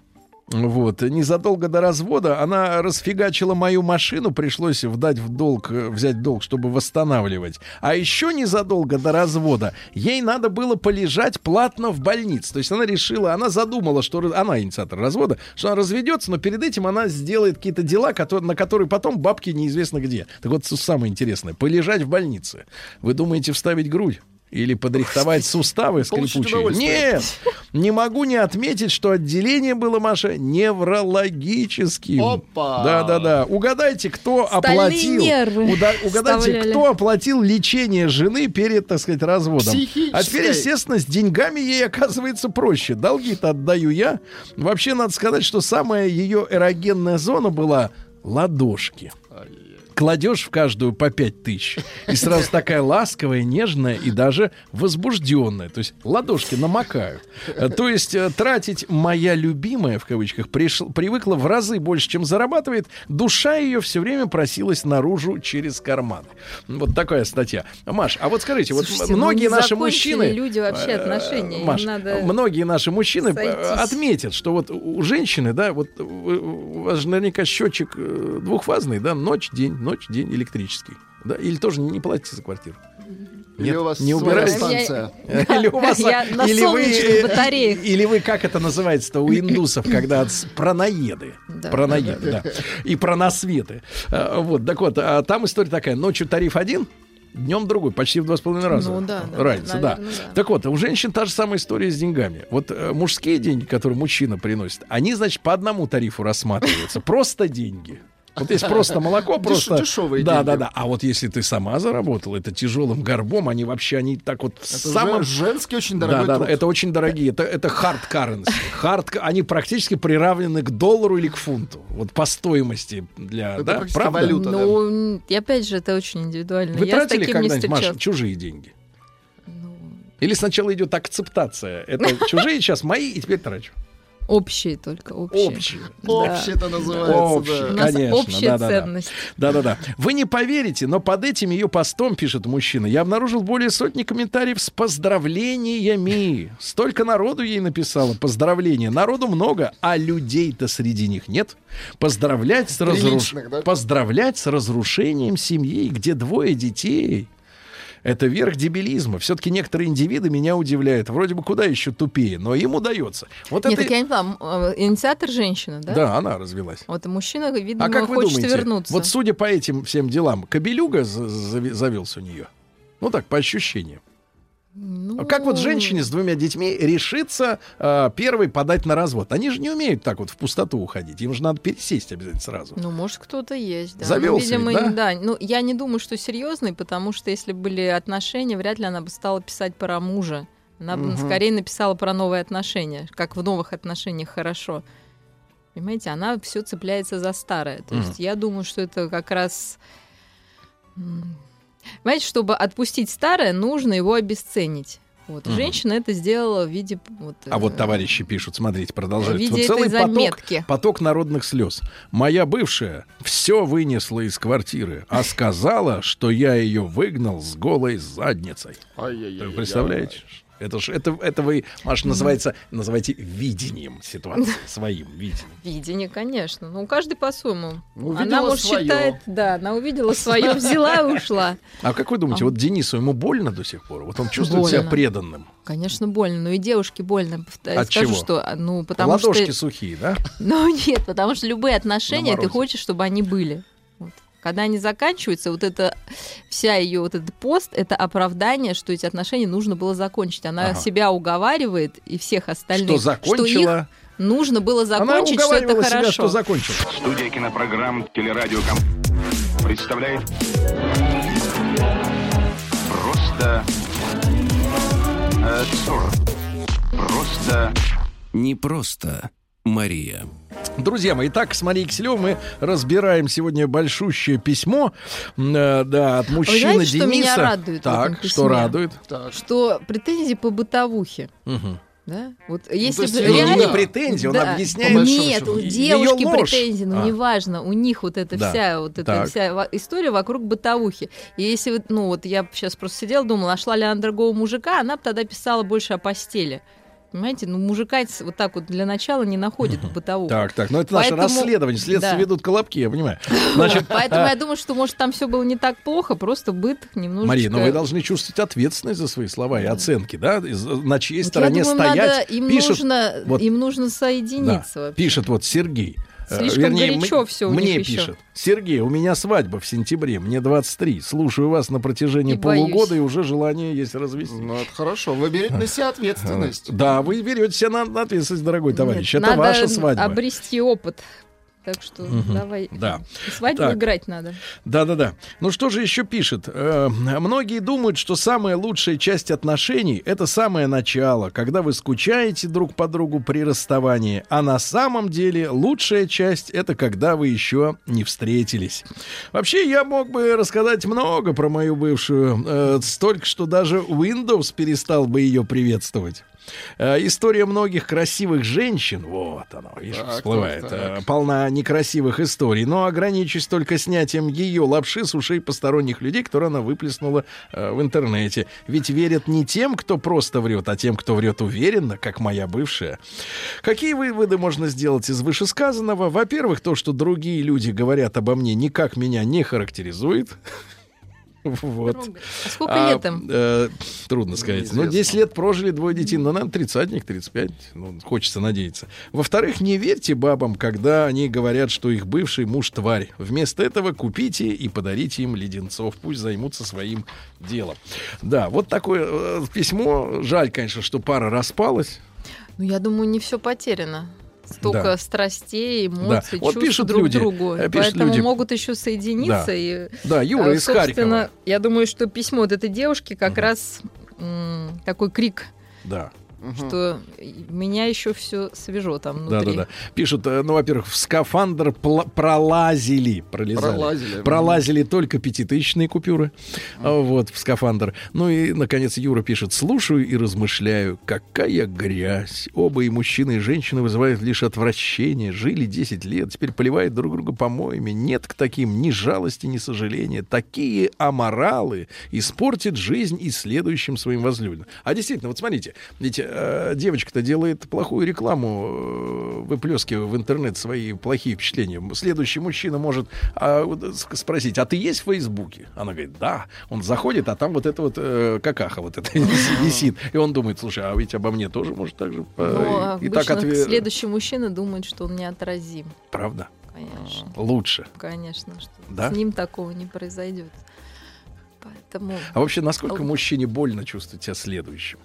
вот, незадолго до развода она расфигачила мою машину, пришлось вдать в долг, э, взять долг, чтобы восстанавливать. А еще незадолго до развода ей надо было полежать платно в больнице. То есть она решила, она задумала, что она инициатор развода, что она разведется, но перед этим она сделает какие-то дела, которые, на которые потом бабки неизвестно где. Так вот, самое интересное, полежать в больнице. Вы думаете вставить грудь? Или подрихтовать суставы скрипучие? Нет! Не могу не отметить, что отделение было, Маша, неврологическим. Опа! Да-да-да. Угадайте, кто Стальные оплатил... нервы уда- угадайте, вставляли. кто оплатил лечение жены перед, так сказать, разводом. А теперь, естественно, с деньгами ей оказывается проще. Долги-то отдаю я. Вообще, надо сказать, что самая ее эрогенная зона была ладошки. Кладешь в каждую по пять тысяч. И сразу такая ласковая, нежная и даже возбужденная. То есть ладошки намокают. Э, То есть э, тратить моя любимая, в кавычках, приш- привыкла в разы больше, чем зарабатывает. Душа ее все время просилась наружу через карманы. Вот такая статья. Маш, а вот скажите, вот Слушайте, ну многие наши мужчины... люди вообще э, отношения, Маш, надо многие наши мужчины сойтись. отметят, что вот у женщины, да, вот у вас же наверняка счетчик двухфазный, да, ночь, день, ночь, день электрический. Да? Или тоже не платите за квартиру? Или у вас не своя убираете? станция. Или у вас... Я или вы, солнечных э, батареях. Или вы, как это называется-то у индусов, когда пронаеды. Да. Пронаеды, да. И пронасветы. А, Вот, так вот, а там история такая. Ночью тариф один, Днем другой, почти в два с половиной раза. Ну да, да, разница, да. Так вот, у женщин та же самая история с деньгами. Вот э, мужские деньги, которые мужчина приносит, они, значит, по одному тарифу рассматриваются. Просто деньги. Вот есть просто молоко, просто... дешевые Да, деньги. да, да. А вот если ты сама заработала, это тяжелым горбом, они вообще, они так вот Это самом... же женский очень Да, дорогой да, труд. да, это очень дорогие. Это, это hard currency. Hard, они практически приравнены к доллару или к фунту. Вот по стоимости для... Это да? Правда? валюта. Ну, и опять же, это очень индивидуально. Вы Я тратили когда-нибудь, Маша, чужие деньги? Ну. Или сначала идет акцептация? Это чужие сейчас мои, и теперь трачу. Общие только, общие. Общие. Да. Общее это называется, Общие, нас конечно. общая да-да-да. ценность. Да-да-да. Вы не поверите, но под этим ее постом, пишет мужчина, я обнаружил более сотни комментариев с поздравлениями. Столько народу ей написало поздравления. Народу много, а людей-то среди них нет. Поздравлять с, разруш... Да? Поздравлять с разрушением семьи, где двое детей. Это верх дебилизма. Все-таки некоторые индивиды меня удивляют. Вроде бы куда еще тупее, но им удается. Вот Нет, это... так я не поняла, э, инициатор женщина, да? Да, она развелась. Вот и мужчина, видимо, А как вы хочет думаете, вернуться. вот судя по этим всем делам, зави- завелся у нее? Ну так, по ощущениям. Ну, как вот женщине с двумя детьми решиться э, первой подать на развод? Они же не умеют так вот в пустоту уходить. Им же надо пересесть обязательно сразу. Ну, может, кто-то есть, да. Завелся ну, ведь, видимо, да? Ну, я не думаю, что серьезный, потому что если были отношения, вряд ли она бы стала писать про мужа. Она бы Мгм. скорее написала про новые отношения, как в новых отношениях хорошо. Понимаете, она все цепляется за старое. То Мгм. есть я думаю, что это как раз... Понимаете, чтобы отпустить старое, нужно его обесценить. Вот. Мгм. Женщина это сделала в виде... Вот, А вот э, товарищи пишут, смотрите, продолжают. В виде Вот целый поток, заметки. поток народных слез. Моя бывшая все вынесла из квартиры, а сказала, что я ее выгнал с голой задницей. Вы представляете? Это ж это, это вы, Маша, называется, называете видением ситуации, своим видением. Видение, конечно. Ну, каждый по-своему. Ну, она, может, своё. считает, да, она увидела свое, взяла и ушла. А как вы думаете, А. вот Денису ему больно до сих пор? Вот он чувствует себя преданным. Конечно, больно. Но и девушке больно. От Скажу, чего? что, а, ну, потому Ладошки что... сухие, да? Ну, нет, потому что любые отношения ты хочешь, чтобы они были. Когда они заканчиваются, вот это вся ее вот этот пост, это оправдание, что эти отношения нужно было закончить. Она Ага. себя уговаривает и всех остальных, Что их закончила? нужно было Она закончить, что это уговаривала себя, хорошо. что закончила. Студия кинопрограмм «Телерадиоком» представляет Просто абсурд. Просто Не просто Мария. Друзья мои, итак, с Марией Киселевой мы разбираем сегодня большущее письмо, э, да, от мужчины знаете, что Дениса. меня радует в так, этом что письме? радует? Что претензии по бытовухе. Мгм. Да? Вот если есть бы это не реально... претензии, он Да. объясняет, Нет, что у девушки претензии, ну А. неважно, у них вот эта Да. вся вот эта Так. вся история вокруг бытовухи. И если вот, ну вот я сейчас просто сидела, думала, нашла ли она другого мужика, она бы тогда писала больше о постели. Понимаете, ну мужика вот так вот для начала не находит в бытовуху. Так, так, ну это наше Поэтому- расследование, следствие Да. ведут колобки, я понимаю. Значит, Поэтому а, я думаю, что может там все было не так плохо, просто быт немножечко... Мария, но вы должны чувствовать ответственность за свои слова и оценки, да? На чьей стороне стоять. им, нужно, им нужно соединиться пишет вот Сергей. Э, Слишком Вернее, горячо м- всё у мне них пишет. Сергей, у меня свадьба в сентябре, мне 23. Слушаю вас на протяжении И боюсь. полугода, и уже желание есть развести. Ну, это хорошо. Вы берете на себя ответственность. Да, вы берете себя на, ответственность, дорогой товарищ. Нет, Это ваша свадьба. обрести опыт. Так что Мгм. давай. Да. Свадьбу Так. играть надо. Да-да-да. Ну что же еще пишет? Э, многие думают, что самая лучшая часть отношений — это самое начало, когда вы скучаете друг по другу при расставании. А на самом деле лучшая часть — это когда вы еще не встретились. Вообще, я мог бы рассказать много про мою бывшую. э, столько, что даже Windows перестал бы ее приветствовать. Э, История многих красивых женщин, вот оно, видишь, Так, всплывает, так, так. э, полна некрасивых историй, но ограничусь только снятием ее лапши с ушей посторонних людей, которые она выплеснула э, в интернете. Ведь верят не тем, кто просто врет, а тем, кто врет уверенно, как моя бывшая. Какие выводы можно сделать из вышесказанного? Во-первых, то, что другие люди говорят обо мне, никак меня не характеризует. Вот. А сколько А, лет им? э, трудно сказать. Ну, 10 лет прожили, двое детей. Ну, наверное, тридцатник, 35. Ну, хочется надеяться. Во-вторых, не верьте бабам, когда они говорят, что их бывший муж тварь. Вместо этого купите и подарите им леденцов. Пусть займутся своим делом. Да, вот такое э, письмо. Жаль, конечно, что пара распалась. Ну, я думаю, не все потеряно. Столько Да. страстей, Да. эмоций, Вот чувств пишут друг люди, другу. э, пишут Поэтому люди- могут еще соединиться. Да. И, Да, Юра э, из Харькова. Я думаю, что письмо от этой девушки как раз м, такой крик, Да. Что меня еще все свежо там внутри. да, да. Пишут, э, ну, во-первых, в скафандр пролазили, пролезали. Пролазили. Пролазили только пятитысячные купюры. А, Вот, в скафандр. Ну и, наконец, Юра пишет, слушаю и размышляю, какая грязь. Оба и мужчина, и женщина вызывают лишь отвращение. Жили 10 лет, теперь поливают друг друга помоями. Нет к таким ни жалости, ни сожаления. Такие аморалы испортят жизнь и следующим своим возлюбленным. А действительно, вот смотрите, ведь э, девочка-то делает плохую рекламу, э, выплескивая в интернет свои плохие впечатления. Следующий мужчина может а, ск- спросить, а ты есть в Фейсбуке? Она говорит, да. Он заходит, а там вот это вот э, какаха вот это висит. И он думает, слушай, а ведь обо мне тоже может так же... э, Но и обычно так следующий мужчина думает, что он неотразим. Правда? Конечно. Лучше. Конечно, что Да? с ним такого не произойдет. Поэтому, А вообще, насколько мужчине больно чувствовать себя следующим?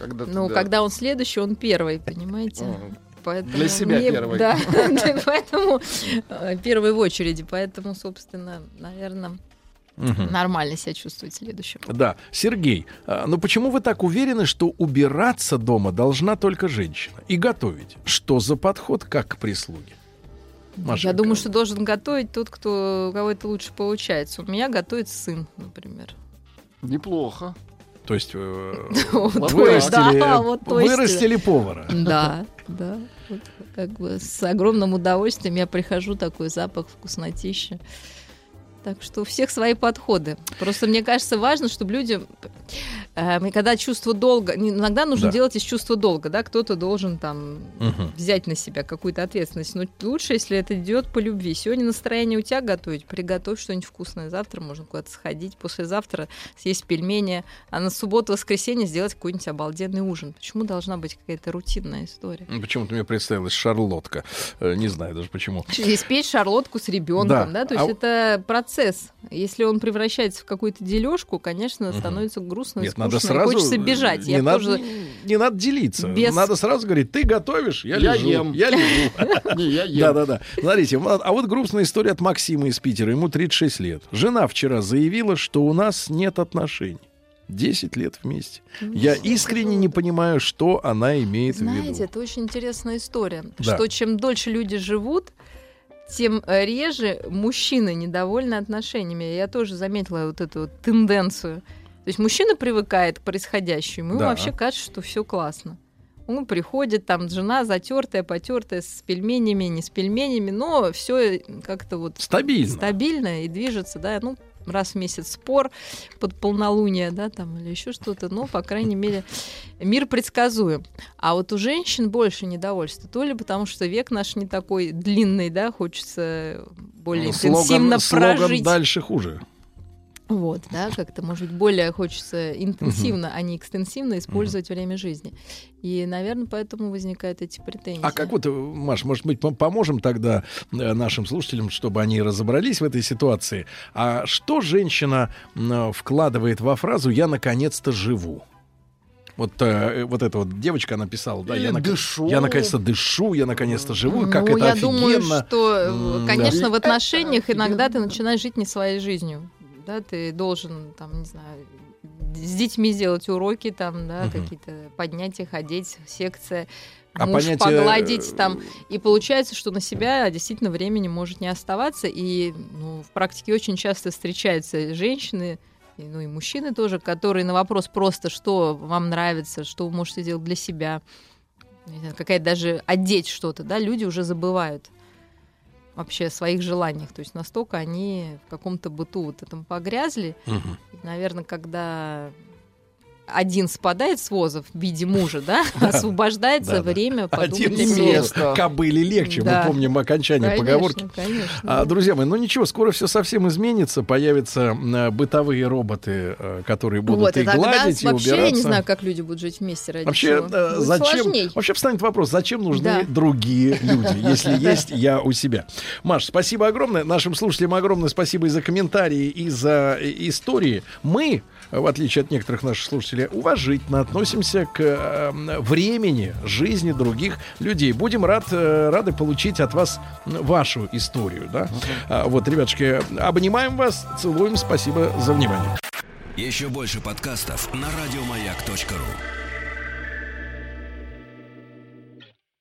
Когда ну, да. когда он следующий, он первый, понимаете? Поэтому Для себя мне- первый. Да, поэтому э, первый в очереди. Поэтому, собственно, наверное, Мгм. нормально себя чувствовать следующим. Да, Сергей, а, ну почему вы так уверены, что убираться дома должна только женщина и готовить? Что за подход как к прислуге? Маша, Я думаю, что должен готовить тот, кто у кого это лучше получается. У меня готовит сын, например. Неплохо. То есть вырастили, повара. Да, да. Как бы с огромным удовольствием я прихожу, такой запах, вкуснотища. Так что у всех свои подходы. Просто мне кажется важно, чтобы люди, когда чувство долга, иногда нужно Да. делать из чувства долга, да, кто-то должен там Мгм. взять на себя какую-то ответственность. Но лучше, если это идет по любви. Сегодня настроение у тебя готовить, приготовь что-нибудь вкусное. Завтра можно куда-то сходить, послезавтра съесть пельмени, а на субботу-воскресенье сделать какой-нибудь обалденный ужин. Почему должна быть какая-то рутинная история? Ну, Почему-то мне представилась шарлотка. Э, Не знаю даже почему. Испечь шарлотку с ребенком, Да. да. то А есть это процесс. Если он превращается в какую-то дележку, конечно, становится грустно, Нет, надо и сразу... хочется бежать. Не, Я надо, тоже не надо делиться. без- Надо сразу говорить, ты готовишь, я, Я лежу. ем. Я лежу. Не, я ем. Да-да-да. Смотрите, а вот грустная история от Максима из Питера. Ему 36 лет. Жена вчера заявила, что у нас нет отношений. 10 лет вместе. Я искренне не понимаю, что она имеет в Знаете, виду. это очень интересная история, Да. что чем дольше люди живут, тем э, реже мужчины недовольны отношениями. Я тоже заметила вот эту вот тенденцию. То есть мужчина привыкает к происходящему, ему Да. вообще кажется, что все классно. Он приходит, там жена затертая, потертая, с пельменями, не с пельменями, но все как-то вот Стабильно. стабильно и движется, да, ну, раз в месяц спор под полнолуние, да, там, или еще что-то, но, по крайней мере, мир предсказуем. А вот у женщин больше недовольства, то ли потому, что век наш не такой длинный, да, хочется более Ну, интенсивно слоган, слоган прожить. дальше хуже. Вот, да, как-то, может быть, более хочется интенсивно, а не экстенсивно использовать время жизни. И, наверное, поэтому возникают эти претензии. А как вот, э, Маш, может быть, пом- поможем тогда э, нашим слушателям, чтобы они разобрались в этой ситуации. А что женщина вкладывает во фразу «я наконец-то живу»? Вот, э, вот эта вот девочка написала, да, я, нак- дышу. я наконец-то дышу, я наконец-то живу, и как ну, это я офигенно. думаю, что, э, конечно, да. в отношениях иногда ты начинаешь жить не своей жизнью. Да, ты должен, там, не знаю, с детьми сделать уроки, там, да, Мгм. какие-то поднятия, ходить, секция, А муж понятие, погладить э, там. И получается, что на себя действительно времени может не оставаться. И ну, в практике очень часто встречаются женщины, ну и мужчины тоже, которые на вопрос просто, что вам нравится, что вы можете делать для себя, какая-то даже одеть что-то, да, люди уже забывают вообще своих желаниях. То есть настолько они в каком-то быту вот этом погрязли. Мгм. И, наверное, когда один спадает с возов в виде мужа, да, освобождается Да, да. время подумать Один о место. Кобыли легче, мы помним окончание поговорки. А, друзья мои, ну ничего, скоро все совсем изменится. Появятся бытовые роботы, э, которые будут и гладить, и вообще убираться. я не знаю, как люди будут жить вместе ради Вообще, э, зачем, вообще встанет вопрос, зачем нужны другие люди, если есть я у себя. Маш, спасибо огромное. Нашим слушателям огромное спасибо и за комментарии, и за э, истории. Мы, в отличие от некоторых наших слушателей, уважительно относимся к э, времени жизни других людей. Будем рад, э, рады получить от вас вашу историю, да? А, вот, ребятушки, обнимаем вас, целуем, спасибо за внимание. Еще больше подкастов на радиомаяк.ру.